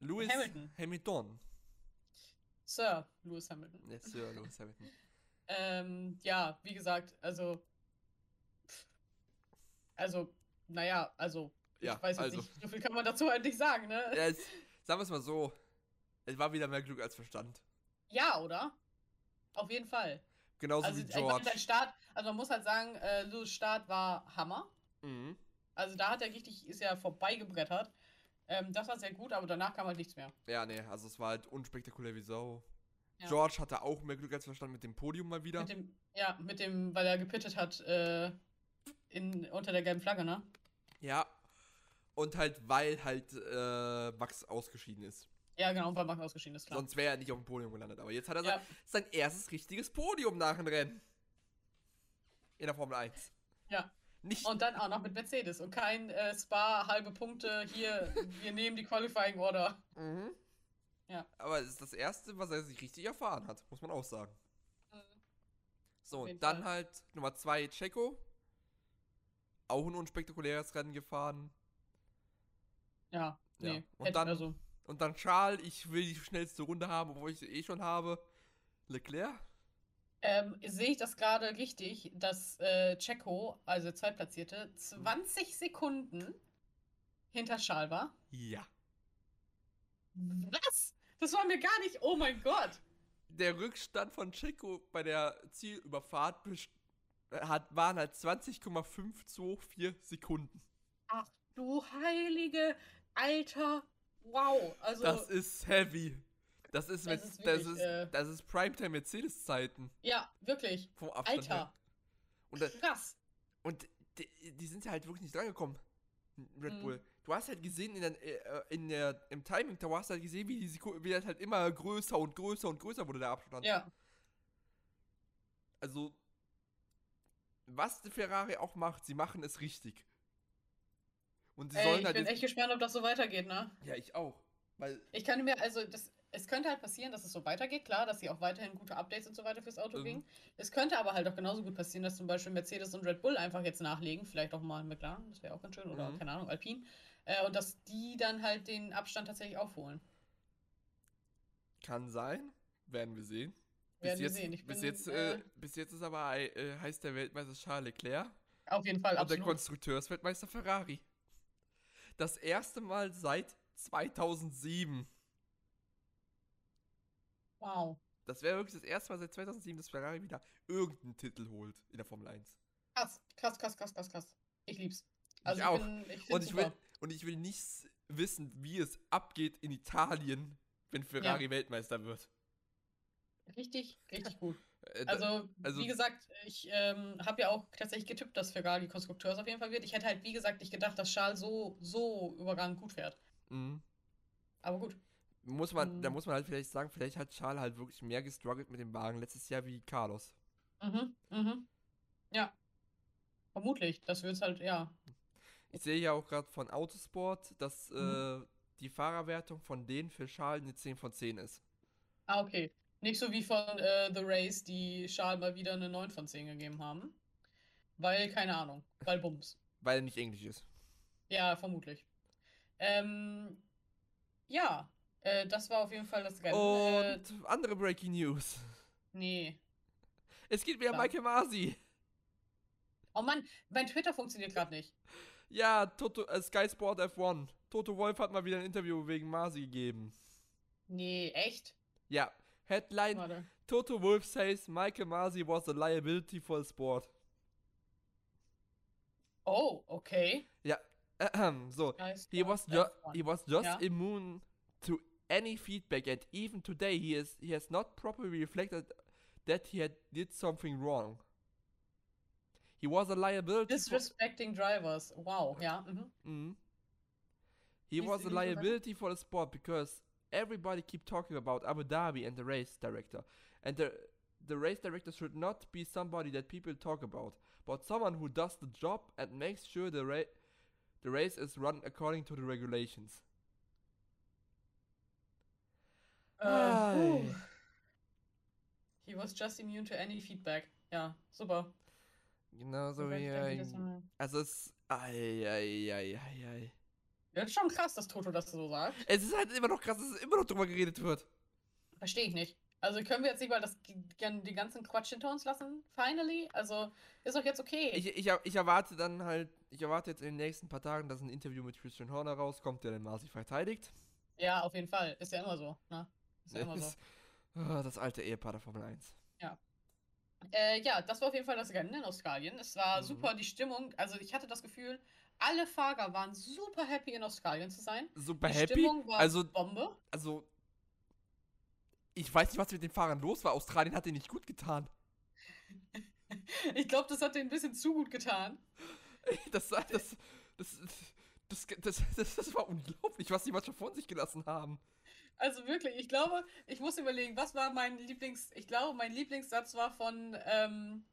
[SPEAKER 2] Lewis
[SPEAKER 1] Hamilton.
[SPEAKER 2] Hamilton.
[SPEAKER 1] Sir Lewis Hamilton.
[SPEAKER 2] Ja, Sir Lewis Hamilton.
[SPEAKER 1] Ähm, ja, wie gesagt, also. Also, naja, also. Ich
[SPEAKER 2] Ja,
[SPEAKER 1] weiß jetzt
[SPEAKER 2] also.
[SPEAKER 1] nicht, so viel kann man dazu halt nicht sagen, ne?
[SPEAKER 2] Ja, es, sagen wir es mal so. Es war wieder mehr Glück als Verstand.
[SPEAKER 1] Ja, oder? Auf jeden Fall.
[SPEAKER 2] Genauso
[SPEAKER 1] Also,
[SPEAKER 2] wie
[SPEAKER 1] meine,
[SPEAKER 2] George.
[SPEAKER 1] sein Start, also man muss halt sagen, äh, Lewis Start war Hammer.
[SPEAKER 2] Mhm.
[SPEAKER 1] Also da hat er richtig, ist ja vorbeigebrettert. Ähm, das war sehr gut, aber danach kam halt nichts mehr.
[SPEAKER 2] Ja, nee, also es war halt unspektakulär wie Sau.
[SPEAKER 1] Ja.
[SPEAKER 2] George hatte auch mehr Glück als Verstand mit dem Podium mal wieder.
[SPEAKER 1] Mit dem, ja, mit dem, weil er gepittet hat, äh, in, unter der gelben Flagge, ne?
[SPEAKER 2] Ja. Und halt, weil halt äh, Max ausgeschieden ist.
[SPEAKER 1] Ja, genau, weil Max ausgeschieden ist, klar.
[SPEAKER 2] Sonst wäre er nicht auf dem Podium gelandet. Aber jetzt hat er
[SPEAKER 1] Ja.
[SPEAKER 2] sein, sein erstes richtiges Podium nach dem Rennen. In der Formel 1.
[SPEAKER 1] Ja.
[SPEAKER 2] Nicht.
[SPEAKER 1] Und dann auch noch mit Mercedes und kein äh, Spa, halbe Punkte, hier, wir nehmen die Qualifying Order.
[SPEAKER 2] mhm.
[SPEAKER 1] Ja.
[SPEAKER 2] Aber es ist das erste, was er sich richtig erfahren hat, muss man auch sagen. So,
[SPEAKER 1] Auf jeden
[SPEAKER 2] und dann
[SPEAKER 1] Fall.
[SPEAKER 2] halt Nummer 2 Checo. auch ein unspektakuläres Rennen gefahren.
[SPEAKER 1] Ja,
[SPEAKER 2] Ja.
[SPEAKER 1] nee.
[SPEAKER 2] Und
[SPEAKER 1] hätte-
[SPEAKER 2] dann-
[SPEAKER 1] also,
[SPEAKER 2] Und dann Charles, ich will die schnellste Runde haben, obwohl ich sie eh schon habe. Leclerc?
[SPEAKER 1] ähm, sehe ich das gerade richtig, dass äh, Checo, also Zweitplatzierte, 20 Sekunden hinter Charles war?
[SPEAKER 2] Ja.
[SPEAKER 1] Was? Das war mir gar nicht. Oh mein Gott.
[SPEAKER 2] Der Rückstand von Checo bei der Zielüberfahrt best- hat, waren halt 20,524 Sekunden.
[SPEAKER 1] Ach du heilige Alter. Wow. Also,
[SPEAKER 2] Das ist heavy. Das ist,
[SPEAKER 1] Das
[SPEAKER 2] mit,
[SPEAKER 1] ist
[SPEAKER 2] das ist,
[SPEAKER 1] äh,
[SPEAKER 2] das ist Primetime Mercedes-Zeiten
[SPEAKER 1] ja, wirklich.
[SPEAKER 2] vom Abstand her.
[SPEAKER 1] Alter.
[SPEAKER 2] Und, da-
[SPEAKER 1] Krass.
[SPEAKER 2] und die, die sind ja halt wirklich nicht drangekommen. Red
[SPEAKER 1] Mhm.
[SPEAKER 2] Bull. Du hast halt gesehen in der, äh, in der im Timing, da hast du halt gesehen, wie die Sekunde, wie das halt immer größer und größer und größer wurde der Abstand.
[SPEAKER 1] Ja.
[SPEAKER 2] Also was die Ferrari auch macht, sie machen es richtig. Und sie
[SPEAKER 1] Ey,
[SPEAKER 2] sollen
[SPEAKER 1] ich
[SPEAKER 2] halt
[SPEAKER 1] bin echt gespannt, ob das so weitergeht, ne?
[SPEAKER 2] Ja, ich auch. Weil
[SPEAKER 1] Ich kann mir, also, das, es könnte halt passieren, dass es so weitergeht, klar, dass sie auch weiterhin gute Updates und so weiter fürs Auto
[SPEAKER 2] Mhm.
[SPEAKER 1] bringen. Es könnte aber halt auch genauso gut passieren, dass zum Beispiel Mercedes und Red Bull einfach jetzt nachlegen, vielleicht auch mal McLaren, das wäre auch ganz schön, oder
[SPEAKER 2] Mhm.
[SPEAKER 1] keine Ahnung, Alpine, äh, und dass die dann halt den Abstand tatsächlich aufholen.
[SPEAKER 2] kann sein, werden wir sehen.
[SPEAKER 1] Werden wir
[SPEAKER 2] jetzt,
[SPEAKER 1] sehen. Ich
[SPEAKER 2] bis,
[SPEAKER 1] bin,
[SPEAKER 2] jetzt, äh,
[SPEAKER 1] äh,
[SPEAKER 2] bis jetzt ist aber äh, heißt der Weltmeister Charles Leclerc
[SPEAKER 1] Auf jeden Fall,
[SPEAKER 2] und der
[SPEAKER 1] absolut.
[SPEAKER 2] Konstrukteursweltmeister Ferrari. Das erste Mal seit 2007.
[SPEAKER 1] Wow.
[SPEAKER 2] Das wäre wirklich das erste Mal seit 2007, dass Ferrari wieder irgendeinen Titel holt in der Formel 1.
[SPEAKER 1] Krass, krass, krass, krass, krass, krass. Ich lieb's. Also
[SPEAKER 2] auch.
[SPEAKER 1] bin, ich
[SPEAKER 2] Und ich, will, und ich will nicht wissen, wie es abgeht in Italien, wenn Ferrari Weltmeister wird.
[SPEAKER 1] Richtig, richtig gut.
[SPEAKER 2] Äh, da-
[SPEAKER 1] Also,
[SPEAKER 2] also-
[SPEAKER 1] wie gesagt, ich ähm, habe ja auch tatsächlich getippt, dass Ferrari Konstrukteurs auf jeden Fall wird. Ich hätte halt, wie gesagt, nicht gedacht, dass Charles so, so überragend gut fährt.
[SPEAKER 2] mhm.
[SPEAKER 1] Aber gut.
[SPEAKER 2] muss man, da
[SPEAKER 1] Mhm.
[SPEAKER 2] muss man halt vielleicht sagen, vielleicht hat Charles halt wirklich mehr gestruggelt mit dem Wagen letztes Jahr wie Carlos.
[SPEAKER 1] Mhm, mhm. Ja. Vermutlich. Das wird's halt, ja.
[SPEAKER 2] Ich sehe ja auch gerade von Autosport, dass
[SPEAKER 1] Mhm.
[SPEAKER 2] äh, die Fahrerwertung von denen für Charles eine 10 von 10 ist.
[SPEAKER 1] Ah, okay. Nicht so wie von äh, The Race, die Charles mal wieder eine 9 von 10 gegeben haben. Weil, keine Ahnung, weil Bums.
[SPEAKER 2] Weil er nicht Englisch ist.
[SPEAKER 1] Ja, vermutlich. Ähm, ja, äh, das war auf jeden Fall das. Äh,
[SPEAKER 2] Und andere Breaking News.
[SPEAKER 1] nee.
[SPEAKER 2] Es geht wieder
[SPEAKER 1] Ja.
[SPEAKER 2] Michael Masi.
[SPEAKER 1] Oh Mann, mein Twitter funktioniert gerade nicht.
[SPEAKER 2] Ja, Toto, äh, Sky Sport F1. Toto Wolf hat mal wieder ein Interview wegen Masi gegeben.
[SPEAKER 1] Nee, echt?
[SPEAKER 2] Ja, Headline:
[SPEAKER 1] Warte.
[SPEAKER 2] Toto Wolf says Michael Masi was a liability for the sport.
[SPEAKER 1] Oh, okay.
[SPEAKER 2] Yeah. so,
[SPEAKER 1] Nice
[SPEAKER 2] he was ju he was just
[SPEAKER 1] Ja.
[SPEAKER 2] immune to any feedback, and even today he is he has not properly reflected that he had did something wrong. He was a liability. for-
[SPEAKER 1] Disrespecting drivers. Wow, ja. Mhm.
[SPEAKER 2] Mhm. He
[SPEAKER 1] Lies-
[SPEAKER 2] was a
[SPEAKER 1] lies mal weiter.
[SPEAKER 2] liability for the sport because everybody keep talking about Abu Dhabi and the race director. And the the race director should not be somebody that people talk about, but someone who does the job and makes sure the ra- the race is run according to the regulations.
[SPEAKER 1] Äh, puh. He was just immune to any feedback. Ja, super.
[SPEAKER 2] Genau so
[SPEAKER 1] Ich uh, weiß
[SPEAKER 2] wie
[SPEAKER 1] gar nicht, wie
[SPEAKER 2] ein-
[SPEAKER 1] das mal-
[SPEAKER 2] also es ei, ei, ei, ei, ei.
[SPEAKER 1] Ja, ist schon krass, dass Toto das so sagt.
[SPEAKER 2] Es ist halt immer noch krass, dass es immer noch drüber geredet wird.
[SPEAKER 1] Verstehe ich nicht. Also können wir jetzt nicht mal das, die ganzen Quatsch hinter uns lassen? Finally? Also ist doch jetzt okay.
[SPEAKER 2] Ich, ich, ich erwarte dann halt, ich erwarte jetzt in den nächsten paar Tagen, dass ein Interview mit Christian Horner rauskommt, der den Masi verteidigt.
[SPEAKER 1] ja, auf jeden Fall. Ist ja immer so. Ne? Ist ja immer so.
[SPEAKER 2] Das, ah, das alte Ehepaar der Formel 1.
[SPEAKER 1] Äh, ja, das war auf jeden Fall das Rennen in Australien. Es war
[SPEAKER 2] Mhm.
[SPEAKER 1] super, die Stimmung. Also ich hatte das Gefühl, alle Fahrer waren super happy in Australien zu sein.
[SPEAKER 2] Super
[SPEAKER 1] Die
[SPEAKER 2] happy.
[SPEAKER 1] Stimmung war
[SPEAKER 2] Also,
[SPEAKER 1] Bombe.
[SPEAKER 2] also, ich weiß nicht, was mit den Fahrern los war. Australien hat denen nicht gut getan.
[SPEAKER 1] Ich glaube, das hat denen ein bisschen zu gut getan.
[SPEAKER 2] Das, das, das, das, das, das, das, das war unglaublich, was die manchmal von sich gelassen haben.
[SPEAKER 1] Also wirklich, ich glaube, ich muss überlegen, was war mein Lieblings... Ich glaube, mein Lieblingssatz war von, ähm,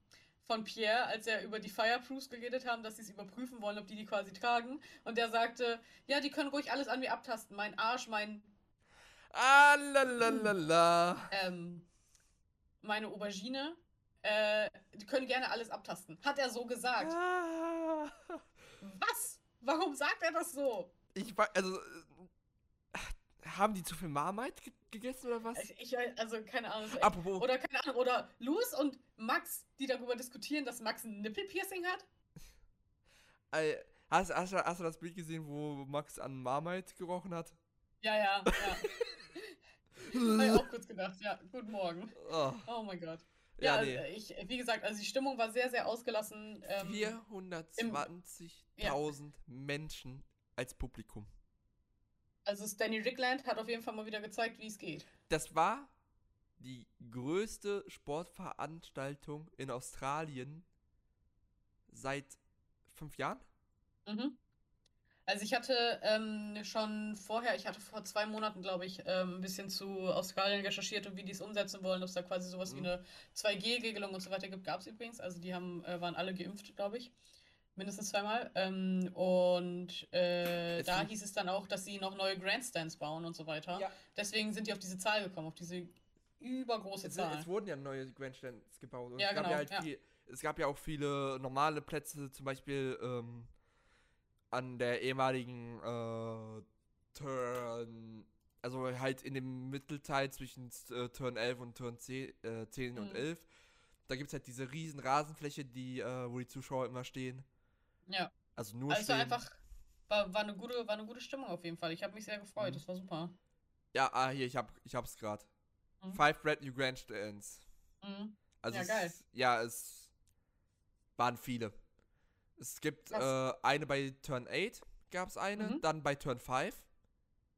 [SPEAKER 1] von Pierre, als er über die Fireproofs geredet haben, dass sie es überprüfen wollen, ob die die quasi tragen. Und der sagte, ja, die können ruhig alles an mir abtasten. Mein Arsch, mein,
[SPEAKER 2] Ah, la, la, la, la.
[SPEAKER 1] ähm, meine Aubergine, äh, die können gerne alles abtasten. Hat er so gesagt.
[SPEAKER 2] Ah.
[SPEAKER 1] Was? Warum sagt er das so?
[SPEAKER 2] Ich war, also, äh, haben die zu viel Marmite ge gegessen oder was?
[SPEAKER 1] Also, ich, also keine Ahnung.
[SPEAKER 2] Apropos,
[SPEAKER 1] Oder keine Ahnung, oder Louis und Max, die darüber diskutieren, dass Max ein Nippelpiercing hat?
[SPEAKER 2] hast, hast, du- hast du das Bild gesehen, wo Max an Marmite gerochen hat?
[SPEAKER 1] Ja, ja, ja. Hab ich auch kurz gedacht, ja. Guten Morgen.
[SPEAKER 2] Oh,
[SPEAKER 1] Oh mein Gott. Ja,
[SPEAKER 2] ja, nee.
[SPEAKER 1] also ich, wie gesagt, also die Stimmung war sehr, sehr ausgelassen. Ähm,
[SPEAKER 2] 420.000 Menschen als Publikum.
[SPEAKER 1] Also Stanley Rickland hat auf jeden Fall mal wieder gezeigt, wie es geht.
[SPEAKER 2] Das war die größte Sportveranstaltung in Australien seit fünf Jahren.
[SPEAKER 1] Mhm. Also ich hatte ähm, schon vorher, ich hatte vor zwei Monaten, glaube ich, ähm, ein bisschen zu Australien recherchiert und wie die es umsetzen wollen, ob es da quasi sowas wie
[SPEAKER 2] Mhm.
[SPEAKER 1] eine 2G-Regelung und so weiter gibt, gab es übrigens. Also die haben, äh, waren alle geimpft, glaube ich. Mindestens zweimal. Ähm, und äh, da hieß es dann auch, dass sie noch neue Grandstands bauen und so weiter.
[SPEAKER 2] Ja.
[SPEAKER 1] Deswegen sind die auf diese Zahl gekommen, auf diese übergroße
[SPEAKER 2] Es,
[SPEAKER 1] Zahl.
[SPEAKER 2] es wurden ja neue Grandstands gebaut. Und
[SPEAKER 1] Ja,
[SPEAKER 2] es, gab
[SPEAKER 1] genau,
[SPEAKER 2] ja halt
[SPEAKER 1] ja.
[SPEAKER 2] Viel, es gab ja auch viele normale Plätze, zum Beispiel ähm, an der ehemaligen äh, Turn, also halt in dem Mittelteil zwischen äh, Turn 11 und Turn 10, äh, 10 und
[SPEAKER 1] Mhm.
[SPEAKER 2] 11. Da gibt es halt diese riesen Rasenfläche, die, äh, wo die Zuschauer immer stehen.
[SPEAKER 1] Ja.
[SPEAKER 2] Also nur
[SPEAKER 1] Also
[SPEAKER 2] stehen.
[SPEAKER 1] einfach, war, war, eine gute, war eine gute Stimmung auf jeden Fall. Ich habe mich sehr gefreut,
[SPEAKER 2] Mhm.
[SPEAKER 1] das war super.
[SPEAKER 2] Ja, ah, hier, ich, hab, ich hab's gerade.
[SPEAKER 1] Mhm.
[SPEAKER 2] Five Brand New Grandstands.
[SPEAKER 1] Mhm.
[SPEAKER 2] Also
[SPEAKER 1] Ja,
[SPEAKER 2] es,
[SPEAKER 1] geil.
[SPEAKER 2] Ja, es waren viele. Es gibt äh, eine bei Turn 8, gab es eine,
[SPEAKER 1] Mhm.
[SPEAKER 2] dann bei Turn 5.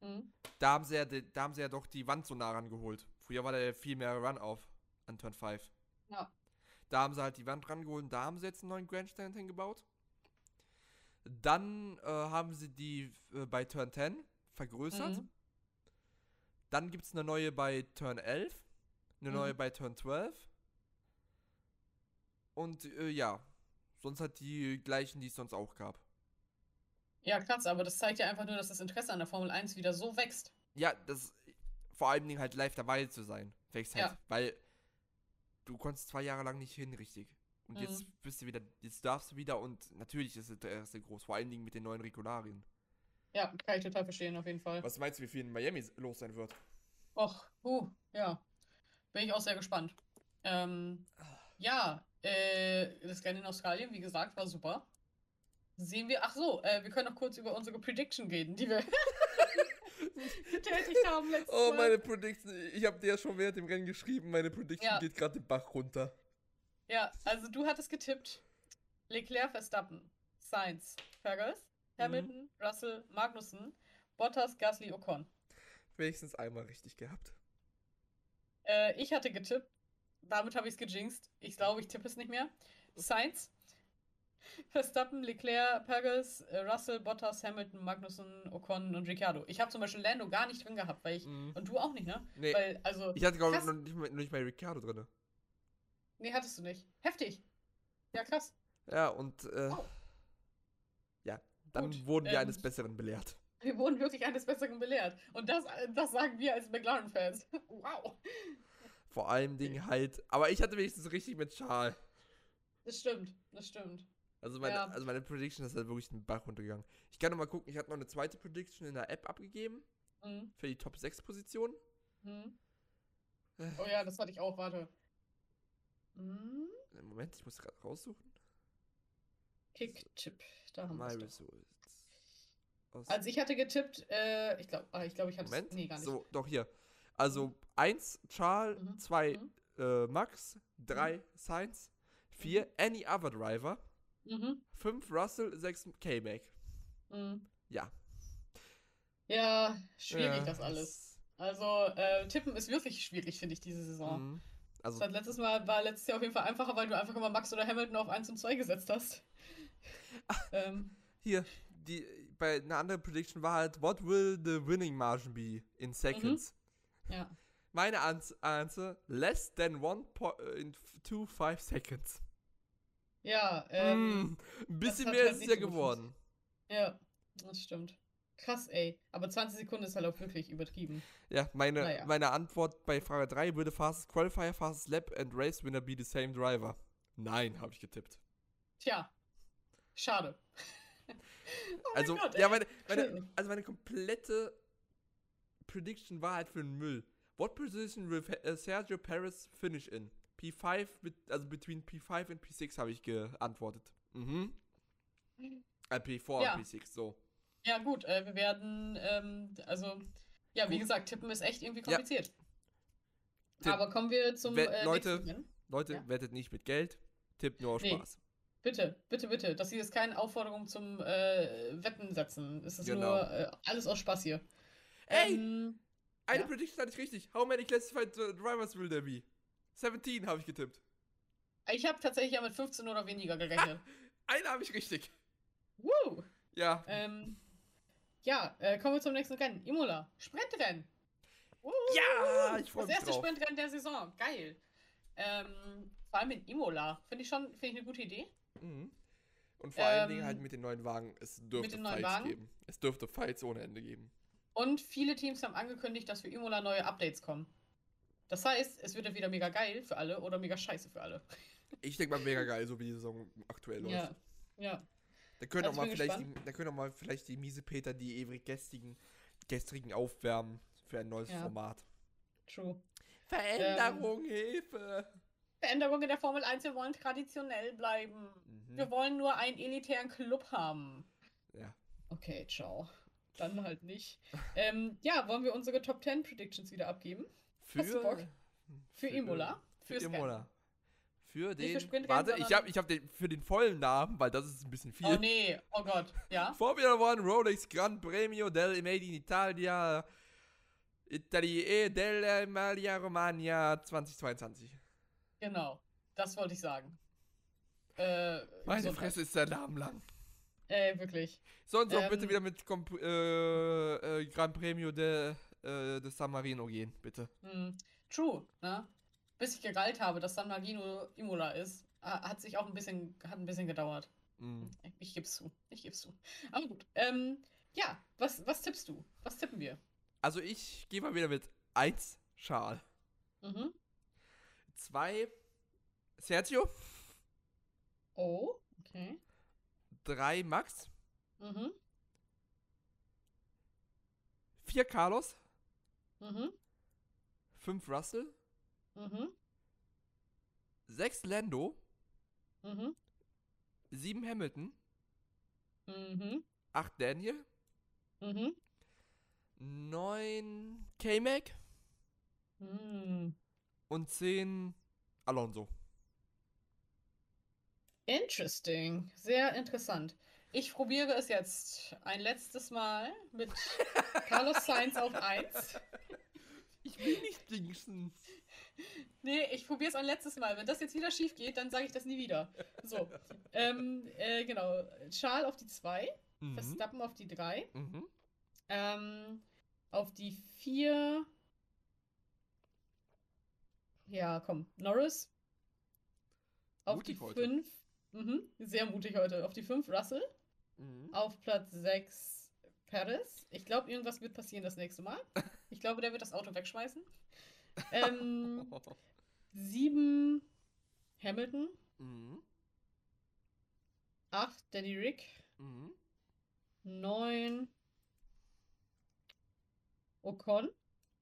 [SPEAKER 1] Mhm.
[SPEAKER 2] Da haben, sie ja, da haben sie ja doch die Wand so nah rangeholt. Früher war da viel mehr Run auf an Turn 5.
[SPEAKER 1] Ja.
[SPEAKER 2] Da haben sie halt die Wand rangeholt und da haben sie jetzt einen neuen Grandstand hingebaut. Dann äh, haben sie die äh, bei Turn 10 vergrößert.
[SPEAKER 1] Mhm.
[SPEAKER 2] Dann gibt es eine neue bei Turn 11, eine
[SPEAKER 1] Mhm.
[SPEAKER 2] neue bei Turn 12. Und äh, ja, sonst hat die gleichen, die es sonst auch gab.
[SPEAKER 1] Ja, krass, aber das zeigt ja einfach nur, dass das Interesse an der Formel 1 wieder so wächst.
[SPEAKER 2] Ja, das vor allen Dingen halt live dabei zu sein. Wächst halt,
[SPEAKER 1] Ja.
[SPEAKER 2] weil du konntest zwei Jahre lang nicht hin, richtig. Und jetzt
[SPEAKER 1] Mhm.
[SPEAKER 2] bist du wieder, jetzt darfst du wieder und natürlich ist das Interesse groß, vor allen Dingen mit den neuen Regularien.
[SPEAKER 1] Ja, kann ich total verstehen, auf jeden Fall.
[SPEAKER 2] Was meinst du, wie viel in Miami los sein wird?
[SPEAKER 1] Och, huh, ja. Bin ich auch sehr gespannt. Ähm, ja, äh, das Rennen in Australien, wie gesagt, war super. Sehen wir, ach so, äh, wir können noch kurz über unsere Prediction reden, die wir getätigt haben letztes
[SPEAKER 2] Oh, meine Prediction, ich habe dir ja schon während dem Rennen geschrieben, meine Prediction
[SPEAKER 1] Ja.
[SPEAKER 2] geht gerade den Bach runter.
[SPEAKER 1] Ja, also du hattest getippt. Leclerc, Verstappen, Sainz, Fergus,
[SPEAKER 2] Mhm.
[SPEAKER 1] Hamilton, Russell, Magnussen, Bottas, Gasly, Ocon.
[SPEAKER 2] Wenigstens einmal richtig gehabt.
[SPEAKER 1] Äh, ich hatte getippt. Damit habe ich es gejinxt. Ich glaube, ich tippe es nicht mehr. Sainz, Verstappen, Leclerc, Perez, äh, Russell, Bottas, Hamilton, Magnussen, Ocon und Ricciardo. Ich habe zum Beispiel Lando gar nicht drin gehabt, weil ich.
[SPEAKER 2] Mhm.
[SPEAKER 1] Und du auch nicht, ne?
[SPEAKER 2] Nee,
[SPEAKER 1] Weil, also.
[SPEAKER 2] ich hatte glaube ich
[SPEAKER 1] krass.
[SPEAKER 2] noch nicht, mal- noch nicht mal Ricciardo drin.
[SPEAKER 1] Nee, hattest du nicht. Heftig. Ja, krass.
[SPEAKER 2] Ja, und äh,
[SPEAKER 1] Oh.
[SPEAKER 2] ja, dann
[SPEAKER 1] Gut,
[SPEAKER 2] wurden wir
[SPEAKER 1] ähm,
[SPEAKER 2] eines Besseren belehrt.
[SPEAKER 1] Wir wurden wirklich eines Besseren belehrt. Und das, das sagen wir als McLaren-Fans. Wow.
[SPEAKER 2] Vor allem Dingen halt, aber ich hatte wenigstens richtig mit Charles.
[SPEAKER 1] Das stimmt. Das stimmt.
[SPEAKER 2] Also meine,
[SPEAKER 1] Ja.
[SPEAKER 2] also meine Prediction ist halt wirklich den Bach runtergegangen. Ich kann noch mal gucken, ich hatte noch eine zweite Prediction in der App abgegeben
[SPEAKER 1] Mhm.
[SPEAKER 2] für die Top 6 Position.
[SPEAKER 1] Mhm. Oh ja, das hatte ich auch. Warte. Mhm.
[SPEAKER 2] Moment, ich muss gerade raussuchen.
[SPEAKER 1] Kick-Tipp. Da haben wir es Also ich hatte getippt, äh, ich glaube, ich glaube, ich hatte
[SPEAKER 2] Moment.
[SPEAKER 1] nee, gar nicht.
[SPEAKER 2] So, doch hier. Also 1 Charles,
[SPEAKER 1] Mhm.
[SPEAKER 2] 2
[SPEAKER 1] Mhm.
[SPEAKER 2] äh, Max, 3 Sainz, 4 Any Other Driver,
[SPEAKER 1] Mhm.
[SPEAKER 2] 5 Russell, 6 K-Mac.
[SPEAKER 1] Mhm.
[SPEAKER 2] Ja.
[SPEAKER 1] Ja, schwierig
[SPEAKER 2] Ja,
[SPEAKER 1] das alles. Also, äh, tippen ist wirklich schwierig, finde ich, diese Saison.
[SPEAKER 2] Mhm. Also,
[SPEAKER 1] Das letztes Mal war letztes Jahr auf jeden Fall einfacher, weil du einfach immer Max oder Hamilton auf 1 und 2 gesetzt hast. ähm,
[SPEAKER 2] hier, die, bei einer anderen Prediction war halt, what will the winning margin be in seconds?
[SPEAKER 1] ja.
[SPEAKER 2] Meine Ans Answer, less than 1.25 seconds.
[SPEAKER 1] Ja, ähm,
[SPEAKER 2] Mm, ein bisschen mehr
[SPEAKER 1] halt
[SPEAKER 2] ist es
[SPEAKER 1] nicht
[SPEAKER 2] ja geworden.
[SPEAKER 1] ja, das stimmt. Krass, ey. Aber 20 Sekunden ist halt auch wirklich übertrieben.
[SPEAKER 2] Ja, meine,
[SPEAKER 1] Naja.
[SPEAKER 2] meine Antwort bei Frage 3 würde fastest Qualifier, fastest Lap and Race Winner be the same driver. Nein, habe ich getippt.
[SPEAKER 1] Tja. Schade. oh
[SPEAKER 2] Also,
[SPEAKER 1] Gott,
[SPEAKER 2] ja, meine, meine, also meine komplette Prediction war halt für den Müll. What position will äh, Sergio Perez finish in? P5, mit, also between P5 und P6 habe ich geantwortet. Mhm. Äh, P4
[SPEAKER 1] Ja.
[SPEAKER 2] und P6, so.
[SPEAKER 1] Ja, gut, äh, wir werden, ähm, also, ja, wie
[SPEAKER 2] Gut.
[SPEAKER 1] gesagt, tippen ist echt irgendwie
[SPEAKER 2] Ja.
[SPEAKER 1] kompliziert.
[SPEAKER 2] Tipp.
[SPEAKER 1] Aber kommen wir zum
[SPEAKER 2] We-
[SPEAKER 1] äh,
[SPEAKER 2] Leute. Leute,
[SPEAKER 1] Ja.
[SPEAKER 2] wettet nicht mit Geld, tippt nur aus
[SPEAKER 1] Nee.
[SPEAKER 2] Spaß.
[SPEAKER 1] Bitte, bitte, bitte. Das hier ist keine Aufforderung zum äh, Wetten setzen. Es ist
[SPEAKER 2] Genau.
[SPEAKER 1] nur äh, alles aus Spaß hier.
[SPEAKER 2] Ey!
[SPEAKER 1] Ähm,
[SPEAKER 2] Eine
[SPEAKER 1] Ja?
[SPEAKER 2] Prediction hatte ich richtig. How many classified drivers will there be? 17 habe ich getippt.
[SPEAKER 1] ich habe tatsächlich ja mit 15 oder weniger gerechnet.
[SPEAKER 2] Eine habe ich richtig.
[SPEAKER 1] Woo!
[SPEAKER 2] Ja.
[SPEAKER 1] Ähm, ja, äh, kommen wir zum nächsten Rennen. Imola, Sprintrennen. Woo!
[SPEAKER 2] Ja, ich freu
[SPEAKER 1] Das
[SPEAKER 2] mich
[SPEAKER 1] erste
[SPEAKER 2] drauf.
[SPEAKER 1] Sprintrennen der Saison. Geil. Ähm, vor allem in Imola. Finde ich schon finde ich eine gute Idee.
[SPEAKER 2] Mhm. Und vor allen Dingen
[SPEAKER 1] Ähm,
[SPEAKER 2] halt mit den neuen Wagen. Es dürfte Fights
[SPEAKER 1] Wagen?
[SPEAKER 2] geben. Es dürfte Fights ohne Ende geben.
[SPEAKER 1] Und viele Teams haben angekündigt, dass für Imola neue Updates kommen. Das heißt, es wird ja wieder mega geil für alle oder mega scheiße für alle.
[SPEAKER 2] Ich denke mal mega geil, so wie die Saison aktuell läuft.
[SPEAKER 1] Ja, ja.
[SPEAKER 2] Da können auch
[SPEAKER 1] Also
[SPEAKER 2] mal
[SPEAKER 1] ich bin
[SPEAKER 2] vielleicht, die, da können auch mal vielleicht die Miesepeter die ewig gestrigen, gestrigen aufwärmen für ein neues
[SPEAKER 1] Ja.
[SPEAKER 2] Format.
[SPEAKER 1] True.
[SPEAKER 2] Veränderung, Hilfe!
[SPEAKER 1] Veränderungen in der Formel 1, wir wollen traditionell bleiben.
[SPEAKER 2] Mhm.
[SPEAKER 1] Wir wollen nur einen elitären Club haben.
[SPEAKER 2] Ja.
[SPEAKER 1] Okay, ciao. Dann halt nicht. ähm, ja, wollen wir unsere Top 10 Predictions wieder abgeben?
[SPEAKER 2] Für,
[SPEAKER 1] Hast du Bock? Für Imola?
[SPEAKER 2] Für. Imola. Für den.
[SPEAKER 1] für
[SPEAKER 2] warte, ich habe ich hab den für den vollen Namen, weil das ist ein bisschen viel.
[SPEAKER 1] Oh nee, oh Gott. Ja?
[SPEAKER 2] Formula One Rolex Gran Premio del Made in Italia Italie dell'Emilia Romagna 2022.
[SPEAKER 1] Genau. Das wollte ich sagen. Äh,
[SPEAKER 2] Meine
[SPEAKER 1] Gesundheit.
[SPEAKER 2] Fresse ist der Name lang.
[SPEAKER 1] Äh, wirklich.
[SPEAKER 2] Sollen Sie auch
[SPEAKER 1] Ähm,
[SPEAKER 2] bitte wieder mit Comp äh, äh, Gran Premio de, äh, de San Marino gehen, bitte.
[SPEAKER 1] Hm. True, ne? Bis ich gereilt habe, dass San Marino Imola ist, ha- hat sich auch ein bisschen, hat ein bisschen gedauert.
[SPEAKER 2] Mhm.
[SPEAKER 1] Ich geb's zu. Ich geb's zu. Aber gut. Ähm, ja, was, was tippst du? Was tippen wir?
[SPEAKER 2] Also ich gehe mal wieder mit 1 Schal.
[SPEAKER 1] Mhm.
[SPEAKER 2] 2 Sergio.
[SPEAKER 1] Oh, okay.
[SPEAKER 2] 3 Max.
[SPEAKER 1] Mhm.
[SPEAKER 2] 4 Carlos.
[SPEAKER 1] Mhm.
[SPEAKER 2] 5 Russell.
[SPEAKER 1] Mhm.
[SPEAKER 2] 6 Lando.
[SPEAKER 1] Mhm.
[SPEAKER 2] 7 Hamilton.
[SPEAKER 1] Mhm.
[SPEAKER 2] 8 Daniel.
[SPEAKER 1] Mhm.
[SPEAKER 2] 9 K-Mac.
[SPEAKER 1] Mhm.
[SPEAKER 2] Und 10 Alonso.
[SPEAKER 1] Interesting. Sehr interessant. Ich probiere es jetzt ein letztes Mal mit Carlos Sainz auf 1.
[SPEAKER 2] Ich will nicht dingsen.
[SPEAKER 1] Nee, ich probiere es ein letztes Mal. Wenn das jetzt wieder schief geht, dann sage ich das nie wieder. So. ähm, äh, genau. Charles auf die 2,
[SPEAKER 2] Mhm.
[SPEAKER 1] Verstappen auf die 3,
[SPEAKER 2] Mhm.
[SPEAKER 1] ähm, auf die 4. Ja, komm. Norris. Auf
[SPEAKER 2] Mutig
[SPEAKER 1] die
[SPEAKER 2] heute.
[SPEAKER 1] 5. Mhm, sehr mutig heute. Auf die 5 Russell.
[SPEAKER 2] Mhm.
[SPEAKER 1] Auf Platz 6 Perez. Ich glaube, irgendwas wird passieren das nächste Mal. Ich glaube, der wird das Auto wegschmeißen. Ähm, 7 Hamilton.
[SPEAKER 2] Mhm.
[SPEAKER 1] 8 Danny Rick.
[SPEAKER 2] Mhm.
[SPEAKER 1] 9 Ocon.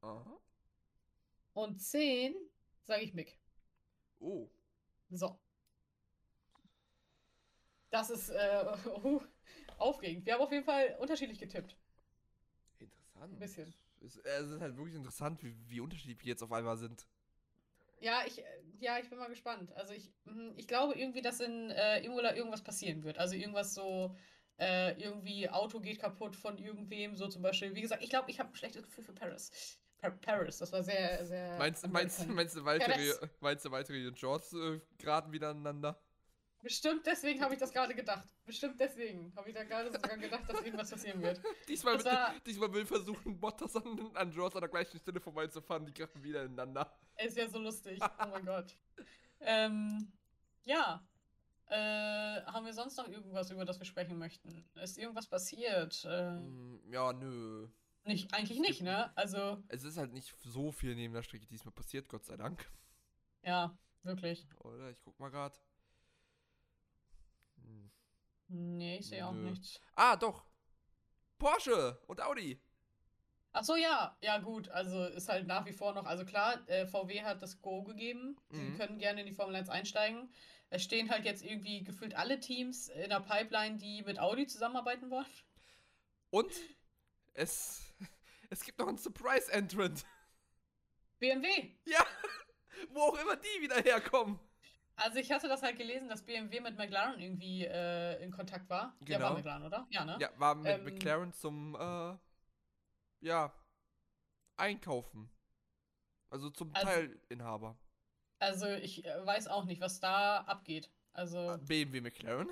[SPEAKER 2] Aha.
[SPEAKER 1] Und 10 sage ich Mick.
[SPEAKER 2] Oh.
[SPEAKER 1] So. Das ist äh, aufregend. Wir haben auf jeden Fall unterschiedlich getippt.
[SPEAKER 2] Interessant.
[SPEAKER 1] Ein bisschen.
[SPEAKER 2] Es, äh, es ist halt wirklich interessant, wie, wie unterschiedlich wir jetzt auf einmal sind.
[SPEAKER 1] Ja, ich, äh, ja, ich bin mal gespannt. Also ich, mm, ich glaube irgendwie, dass in äh, Imola irgendwas passieren wird. Also irgendwas so, äh, irgendwie Auto geht kaputt von irgendwem, so zum Beispiel. Wie gesagt, ich glaube, ich habe ein schlechtes Gefühl für Paris. Pa Paris, das war sehr, sehr.
[SPEAKER 2] Meinst, du- meinst, meinst du weitere,
[SPEAKER 1] Perez.
[SPEAKER 2] meinst du weitere George äh, geraten wieder aneinander?
[SPEAKER 1] Bestimmt deswegen habe ich das gerade gedacht. Bestimmt deswegen habe ich da gerade sogar gedacht, dass irgendwas passieren wird.
[SPEAKER 2] Diesmal, wird,
[SPEAKER 1] war-
[SPEAKER 2] diesmal will versuchen, Bottas an, an George an der gleichen Stelle vorbeizufahren. Die geraten wieder ineinander.
[SPEAKER 1] Ist ja so lustig. Oh mein Gott. Ähm, ja. Äh, haben wir sonst noch irgendwas, über das wir sprechen möchten? Ist irgendwas passiert? Äh,
[SPEAKER 2] Mm, Ja, nö.
[SPEAKER 1] nicht, eigentlich nicht, ne? Also,
[SPEAKER 2] Es ist halt nicht so viel neben der Strecke diesmal passiert, Gott sei Dank.
[SPEAKER 1] ja, wirklich.
[SPEAKER 2] Oder? Ich guck mal grad.
[SPEAKER 1] Nee, ich sehe auch
[SPEAKER 2] Nö.
[SPEAKER 1] nichts.
[SPEAKER 2] Ah, doch. Porsche und Audi.
[SPEAKER 1] Ach so, ja, ja gut, also ist halt nach wie vor noch, also klar, äh, VW hat das Go gegeben, sie
[SPEAKER 2] Mhm.
[SPEAKER 1] können gerne in die Formel 1 einsteigen. Es stehen halt jetzt irgendwie gefühlt alle Teams in der Pipeline, die mit Audi zusammenarbeiten wollen.
[SPEAKER 2] Und es, es gibt noch einen Surprise Entrant.
[SPEAKER 1] BMW.
[SPEAKER 2] Ja, wo auch immer die wieder herkommen.
[SPEAKER 1] Also ich hatte das halt gelesen, dass BMW mit McLaren irgendwie äh, in Kontakt war. Ja, war
[SPEAKER 2] Genau.
[SPEAKER 1] McLaren, oder? Ja, ne?
[SPEAKER 2] Ja, war mit
[SPEAKER 1] Ähm,
[SPEAKER 2] McLaren zum, äh, ja, Einkaufen. Also zum
[SPEAKER 1] Also-
[SPEAKER 2] Teilinhaber.
[SPEAKER 1] Also ich äh, weiß auch nicht, was da abgeht. Also
[SPEAKER 2] BMW McLaren?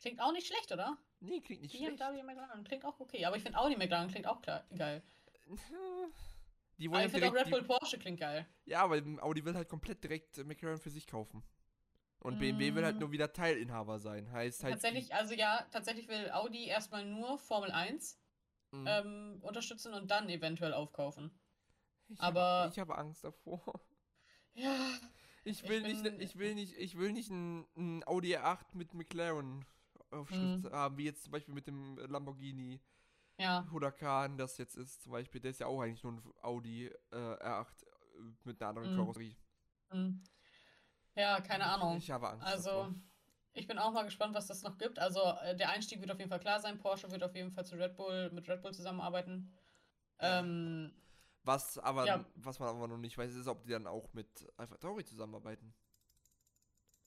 [SPEAKER 1] klingt auch nicht schlecht, oder?
[SPEAKER 2] Nee, klingt nicht schlecht.
[SPEAKER 1] BMW McLaren klingt auch okay, aber ich finde Audi McLaren klingt auch klar, geil.
[SPEAKER 2] Die
[SPEAKER 1] Aber
[SPEAKER 2] wollen
[SPEAKER 1] ich
[SPEAKER 2] ja
[SPEAKER 1] finde auch Red Bull Porsche klingt geil.
[SPEAKER 2] ja, aber Audi will halt komplett direkt McLaren für sich kaufen. Und BMW will halt
[SPEAKER 1] Mm.
[SPEAKER 2] nur wieder Teilinhaber sein. Heißt halt.
[SPEAKER 1] Tatsächlich, also ja, tatsächlich will Audi erstmal nur Formel 1
[SPEAKER 2] Mhm.
[SPEAKER 1] ähm, unterstützen und dann eventuell aufkaufen.
[SPEAKER 2] ich
[SPEAKER 1] aber-
[SPEAKER 2] Habe, ich habe Angst davor.
[SPEAKER 1] Ja.
[SPEAKER 2] Ich
[SPEAKER 1] Ich
[SPEAKER 2] will nicht,
[SPEAKER 1] bin-
[SPEAKER 2] ich will nicht, ich will nicht ein, ein Audi R8 mit McLaren Aufschrift
[SPEAKER 1] Mhm.
[SPEAKER 2] haben, wie jetzt zum Beispiel mit dem Lamborghini
[SPEAKER 1] Ja.
[SPEAKER 2] Huracan, das jetzt ist, zum Beispiel, der ist ja auch eigentlich nur ein Audi äh, R8 äh, mit einer anderen
[SPEAKER 1] Mhm.
[SPEAKER 2] Karosserie.
[SPEAKER 1] Hm. Ja, keine Ahnung.
[SPEAKER 2] Ich habe Angst.
[SPEAKER 1] Also,
[SPEAKER 2] davor.
[SPEAKER 1] ich bin auch mal gespannt, was das noch gibt. Also, äh, der Einstieg wird auf jeden Fall klar sein. Porsche wird auf jeden Fall zu Red Bull, mit Red Bull zusammenarbeiten.
[SPEAKER 2] Ja.
[SPEAKER 1] Ähm,
[SPEAKER 2] Was aber,
[SPEAKER 1] ja.
[SPEAKER 2] was man aber noch nicht weiß, ist, ob die dann auch mit Alpha Tauri zusammenarbeiten.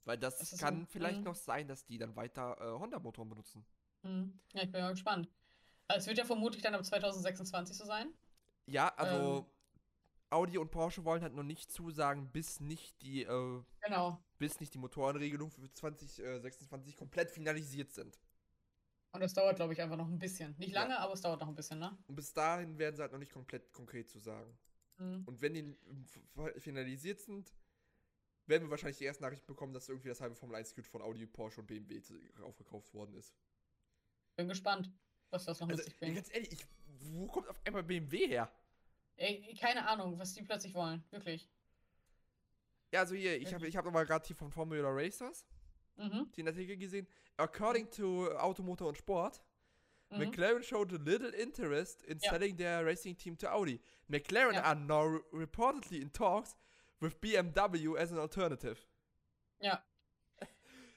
[SPEAKER 2] Weil das,
[SPEAKER 1] Das
[SPEAKER 2] kann
[SPEAKER 1] so-
[SPEAKER 2] vielleicht
[SPEAKER 1] mhm.
[SPEAKER 2] noch sein, dass die dann weiter äh, Honda-Motoren benutzen.
[SPEAKER 1] hm. Ja, ich bin mal gespannt. Also, es wird ja vermutlich dann ab 2026 so sein.
[SPEAKER 2] Ja, also
[SPEAKER 1] Ähm.
[SPEAKER 2] Audi und Porsche wollen halt noch nicht zusagen, bis nicht die, äh,
[SPEAKER 1] Genau.
[SPEAKER 2] bis nicht die Motorenregelung für 2026 komplett finalisiert sind.
[SPEAKER 1] Und das dauert, glaube ich, einfach noch ein bisschen. Nicht
[SPEAKER 2] Ja.
[SPEAKER 1] lange, aber es dauert noch ein bisschen, ne?
[SPEAKER 2] Und bis dahin werden sie halt noch nicht komplett konkret zu sagen.
[SPEAKER 1] Hm.
[SPEAKER 2] Und wenn die finalisiert sind, werden wir wahrscheinlich die erste Nachricht bekommen, dass irgendwie das halbe Formel 1 Circuit von Audi, Porsche und BMW aufgekauft worden ist.
[SPEAKER 1] Bin gespannt, was das noch mit
[SPEAKER 2] Also,
[SPEAKER 1] sich bringt.
[SPEAKER 2] ganz ehrlich, ich, wo kommt auf einmal BMW her?
[SPEAKER 1] Ey, keine Ahnung, was die plötzlich wollen. Wirklich.
[SPEAKER 2] Ja, also hier, ich habe ich hab nochmal gerade hier von Formula Racers
[SPEAKER 1] Mhm.
[SPEAKER 2] den Artikel gesehen. According to Automotor und Sport,
[SPEAKER 1] Mhm.
[SPEAKER 2] McLaren showed little interest in
[SPEAKER 1] Ja.
[SPEAKER 2] selling their racing team to Audi. McLaren
[SPEAKER 1] Ja.
[SPEAKER 2] are now re- reportedly in talks with BMW as an alternative.
[SPEAKER 1] Ja.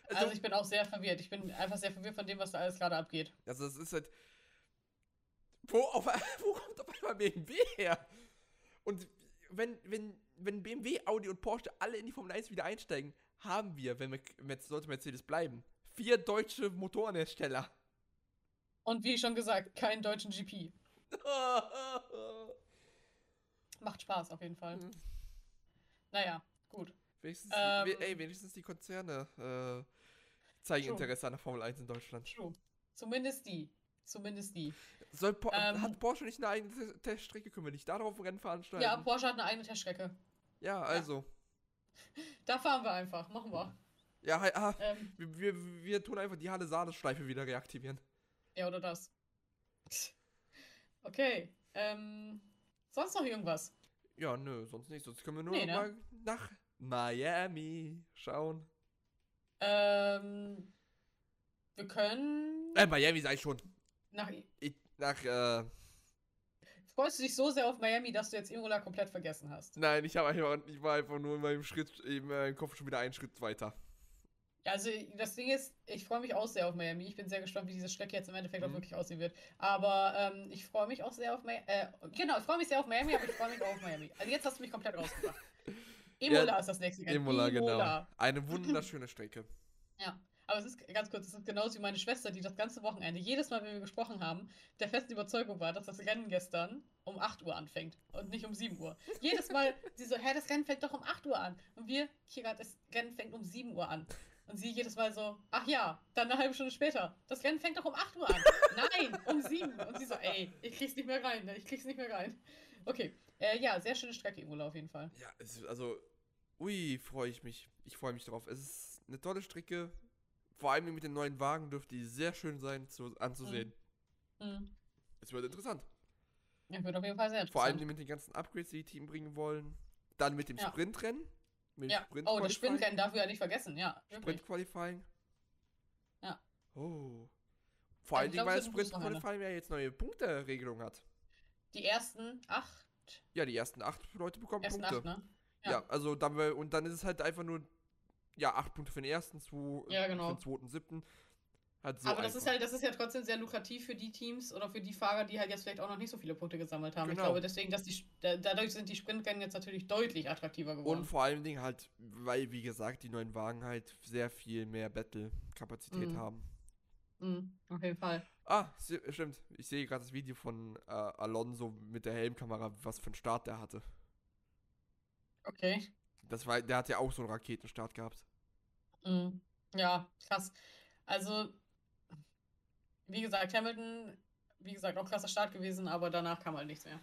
[SPEAKER 2] Also,
[SPEAKER 1] Also ich bin auch sehr verwirrt. Ich bin einfach sehr verwirrt von dem, was da alles gerade abgeht.
[SPEAKER 2] also es ist halt. Wo, auf, wo kommt auf einmal BMW her? Und wenn, wenn, wenn BMW, Audi und Porsche alle in die Formel 1 wieder einsteigen, haben wir, wenn wir, jetzt sollte Mercedes bleiben, vier deutsche Motorenhersteller.
[SPEAKER 1] Und wie schon gesagt, keinen deutschen GP. Macht Spaß auf jeden Fall.
[SPEAKER 2] Mhm.
[SPEAKER 1] Naja, gut.
[SPEAKER 2] wenigstens,
[SPEAKER 1] Ähm.
[SPEAKER 2] we- ey, wenigstens die Konzerne äh, zeigen
[SPEAKER 1] True.
[SPEAKER 2] Interesse an der Formel 1 in Deutschland.
[SPEAKER 1] True. Zumindest die. Zumindest die.
[SPEAKER 2] Soll Po-
[SPEAKER 1] Ähm.
[SPEAKER 2] hat Porsche nicht eine eigene Te- Teststrecke? Können wir nicht darauf Rennen veranstalten?
[SPEAKER 1] Ja, Porsche hat eine eigene Teststrecke.
[SPEAKER 2] Ja, also.
[SPEAKER 1] Da fahren wir einfach. Machen wir.
[SPEAKER 2] Ja, ah,
[SPEAKER 1] Ähm,
[SPEAKER 2] wir, wir, wir tun einfach die Halle Saale-Schleife wieder reaktivieren.
[SPEAKER 1] ja, oder das. Okay. Ähm, sonst noch irgendwas?
[SPEAKER 2] Ja, nö, sonst nicht. Sonst können wir nur
[SPEAKER 1] Nee, ne?
[SPEAKER 2] mal nach Miami schauen.
[SPEAKER 1] Ähm, wir können
[SPEAKER 2] Äh, Miami sag ich schon.
[SPEAKER 1] Nach.
[SPEAKER 2] Ich, nach, äh,
[SPEAKER 1] Freust du dich so sehr auf Miami, dass du jetzt Imola komplett vergessen hast?
[SPEAKER 2] nein, ich, einfach, ich war einfach nur in meinem Schritt, in meinem Kopf schon wieder einen Schritt weiter.
[SPEAKER 1] Also das Ding ist, ich freue mich auch sehr auf Miami. Ich bin sehr gespannt, wie diese Strecke jetzt im Endeffekt auch
[SPEAKER 2] Mhm.
[SPEAKER 1] wirklich aussehen wird. Aber ähm, ich freue mich auch sehr auf Miami. Äh, genau, ich freue mich sehr auf Miami, aber ich freue mich auch auf Miami. Also jetzt hast du mich komplett rausgebracht. Imola
[SPEAKER 2] Ja,
[SPEAKER 1] ist das nächste Rennen.
[SPEAKER 2] Imola, genau. Eine wunderschöne Strecke.
[SPEAKER 1] Ja, aber es ist ganz kurz, es ist genauso wie meine Schwester, die das ganze Wochenende, jedes Mal, wenn wir gesprochen haben, der festen Überzeugung war, dass das Rennen gestern um 8 Uhr anfängt und nicht um 7 Uhr. Jedes Mal, sie so, hä, das Rennen fängt doch um 8 Uhr an. Und wir, Kira, das Rennen fängt um 7 Uhr an. Und sie jedes Mal so, ach ja, dann eine halbe Stunde später. Das Rennen fängt doch um 8 Uhr an. Nein, um 7. Und sie so, ey, ich krieg's nicht mehr rein, ne? ich krieg's nicht mehr rein. Okay, äh, ja, sehr schöne Strecke, Imola auf jeden Fall.
[SPEAKER 2] Ja, also, ui, freue ich mich. Ich freue mich drauf. Es ist eine tolle Strecke. Vor allem mit den neuen Wagen dürfte die sehr schön sein zu, anzusehen.
[SPEAKER 1] Mhm.
[SPEAKER 2] Es wird interessant.
[SPEAKER 1] Ja, wird auf jeden Fall sehr interessant.
[SPEAKER 2] Vor allem mit den ganzen Upgrades, die die Team bringen wollen. Dann mit dem
[SPEAKER 1] Ja.
[SPEAKER 2] Sprintrennen. Mit
[SPEAKER 1] ja.
[SPEAKER 2] Sprint
[SPEAKER 1] Oh, das. Sprintrennen darf wir ja nicht vergessen, ja. Wirklich.
[SPEAKER 2] Sprint Qualifying.
[SPEAKER 1] Ja.
[SPEAKER 2] Oh. Vor
[SPEAKER 1] Ja,
[SPEAKER 2] allen
[SPEAKER 1] ich
[SPEAKER 2] Dingen,
[SPEAKER 1] glaub,
[SPEAKER 2] weil das
[SPEAKER 1] wird ein
[SPEAKER 2] Sprint
[SPEAKER 1] gutes Wochenende.
[SPEAKER 2] Qualifying ja jetzt neue Punkteregelung hat.
[SPEAKER 1] Die ersten acht.
[SPEAKER 2] Ja, die ersten acht Leute bekommen
[SPEAKER 1] Ersten
[SPEAKER 2] Punkte.
[SPEAKER 1] acht, ne?
[SPEAKER 2] Ja.
[SPEAKER 1] Ja.
[SPEAKER 2] also dann und dann ist es halt einfach nur ja acht Punkte für den ersten, zwei
[SPEAKER 1] Ja, genau.
[SPEAKER 2] für den zweiten, siebten. Halt so
[SPEAKER 1] Aber das ist halt, das ist ja trotzdem sehr lukrativ für die Teams oder für die Fahrer, die halt jetzt vielleicht auch noch nicht so viele Punkte gesammelt haben. Ich
[SPEAKER 2] Genau.
[SPEAKER 1] glaube deswegen, dass die da- dadurch sind die Sprintrennen jetzt natürlich deutlich attraktiver geworden.
[SPEAKER 2] und vor allen Dingen halt, weil wie gesagt die neuen Wagen halt sehr viel mehr Battle-Kapazität
[SPEAKER 1] Mhm.
[SPEAKER 2] haben.
[SPEAKER 1] Mhm, auf jeden Fall.
[SPEAKER 2] Ah, stimmt. Ich sehe gerade das Video von äh, Alonso mit der Helmkamera, was für einen Start der hatte.
[SPEAKER 1] Okay.
[SPEAKER 2] Das war, der hat ja auch so einen Raketenstart gehabt.
[SPEAKER 1] Mhm. Ja, krass. Also, wie gesagt, Hamilton, wie gesagt, auch krasser Start gewesen, aber danach kam halt nichts mehr.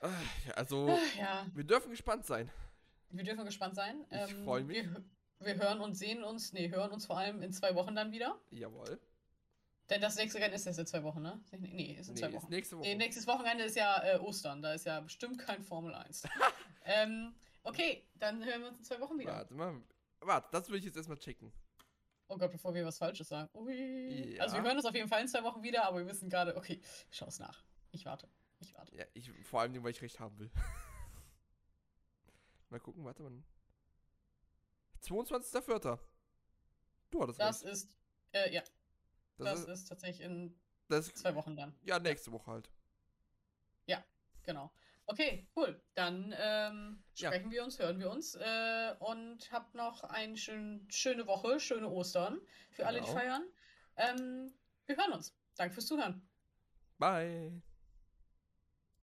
[SPEAKER 2] Ah, Also,
[SPEAKER 1] Ja,
[SPEAKER 2] wir dürfen gespannt sein.
[SPEAKER 1] wir dürfen gespannt sein. Ähm,
[SPEAKER 2] Ich freu mich.
[SPEAKER 1] Wir, wir hören und sehen uns, nee, hören uns vor allem in zwei Wochen dann wieder.
[SPEAKER 2] Jawohl.
[SPEAKER 1] Denn das nächste Rennen ist erst in zwei Wochen, ne? Nee, ist in
[SPEAKER 2] Nee,
[SPEAKER 1] zwei
[SPEAKER 2] ist
[SPEAKER 1] Wochen.
[SPEAKER 2] nächste Woche.
[SPEAKER 1] Nee, nächstes Wochenende ist ja äh, Ostern, da ist ja bestimmt kein Formel 1. ähm, okay, dann hören wir uns in zwei Wochen wieder.
[SPEAKER 2] Warte mal. Warte, das will ich jetzt erstmal checken.
[SPEAKER 1] Oh Gott, bevor wir was Falsches sagen. Ui.
[SPEAKER 2] Ja.
[SPEAKER 1] Also wir hören uns auf jeden Fall in zwei Wochen wieder, aber wir wissen gerade, okay, schau es nach. Ich warte. Ich warte.
[SPEAKER 2] Ja, ich, vor allem, weil ich recht haben will. mal gucken, warte mal. 22.04. Du hattest
[SPEAKER 1] Das
[SPEAKER 2] recht.
[SPEAKER 1] ist, äh, ja,
[SPEAKER 2] Das,
[SPEAKER 1] das
[SPEAKER 2] ist,
[SPEAKER 1] ist tatsächlich in
[SPEAKER 2] das
[SPEAKER 1] zwei Wochen dann.
[SPEAKER 2] ja, nächste Woche halt.
[SPEAKER 1] Genau. Okay, cool. Dann ähm,
[SPEAKER 2] Ja.
[SPEAKER 1] sprechen wir uns, hören wir uns äh, und habt noch eine schön, schöne Woche, schöne Ostern für alle, die
[SPEAKER 2] Genau.
[SPEAKER 1] feiern. Ähm, wir hören uns. Danke fürs Zuhören.
[SPEAKER 2] Bye.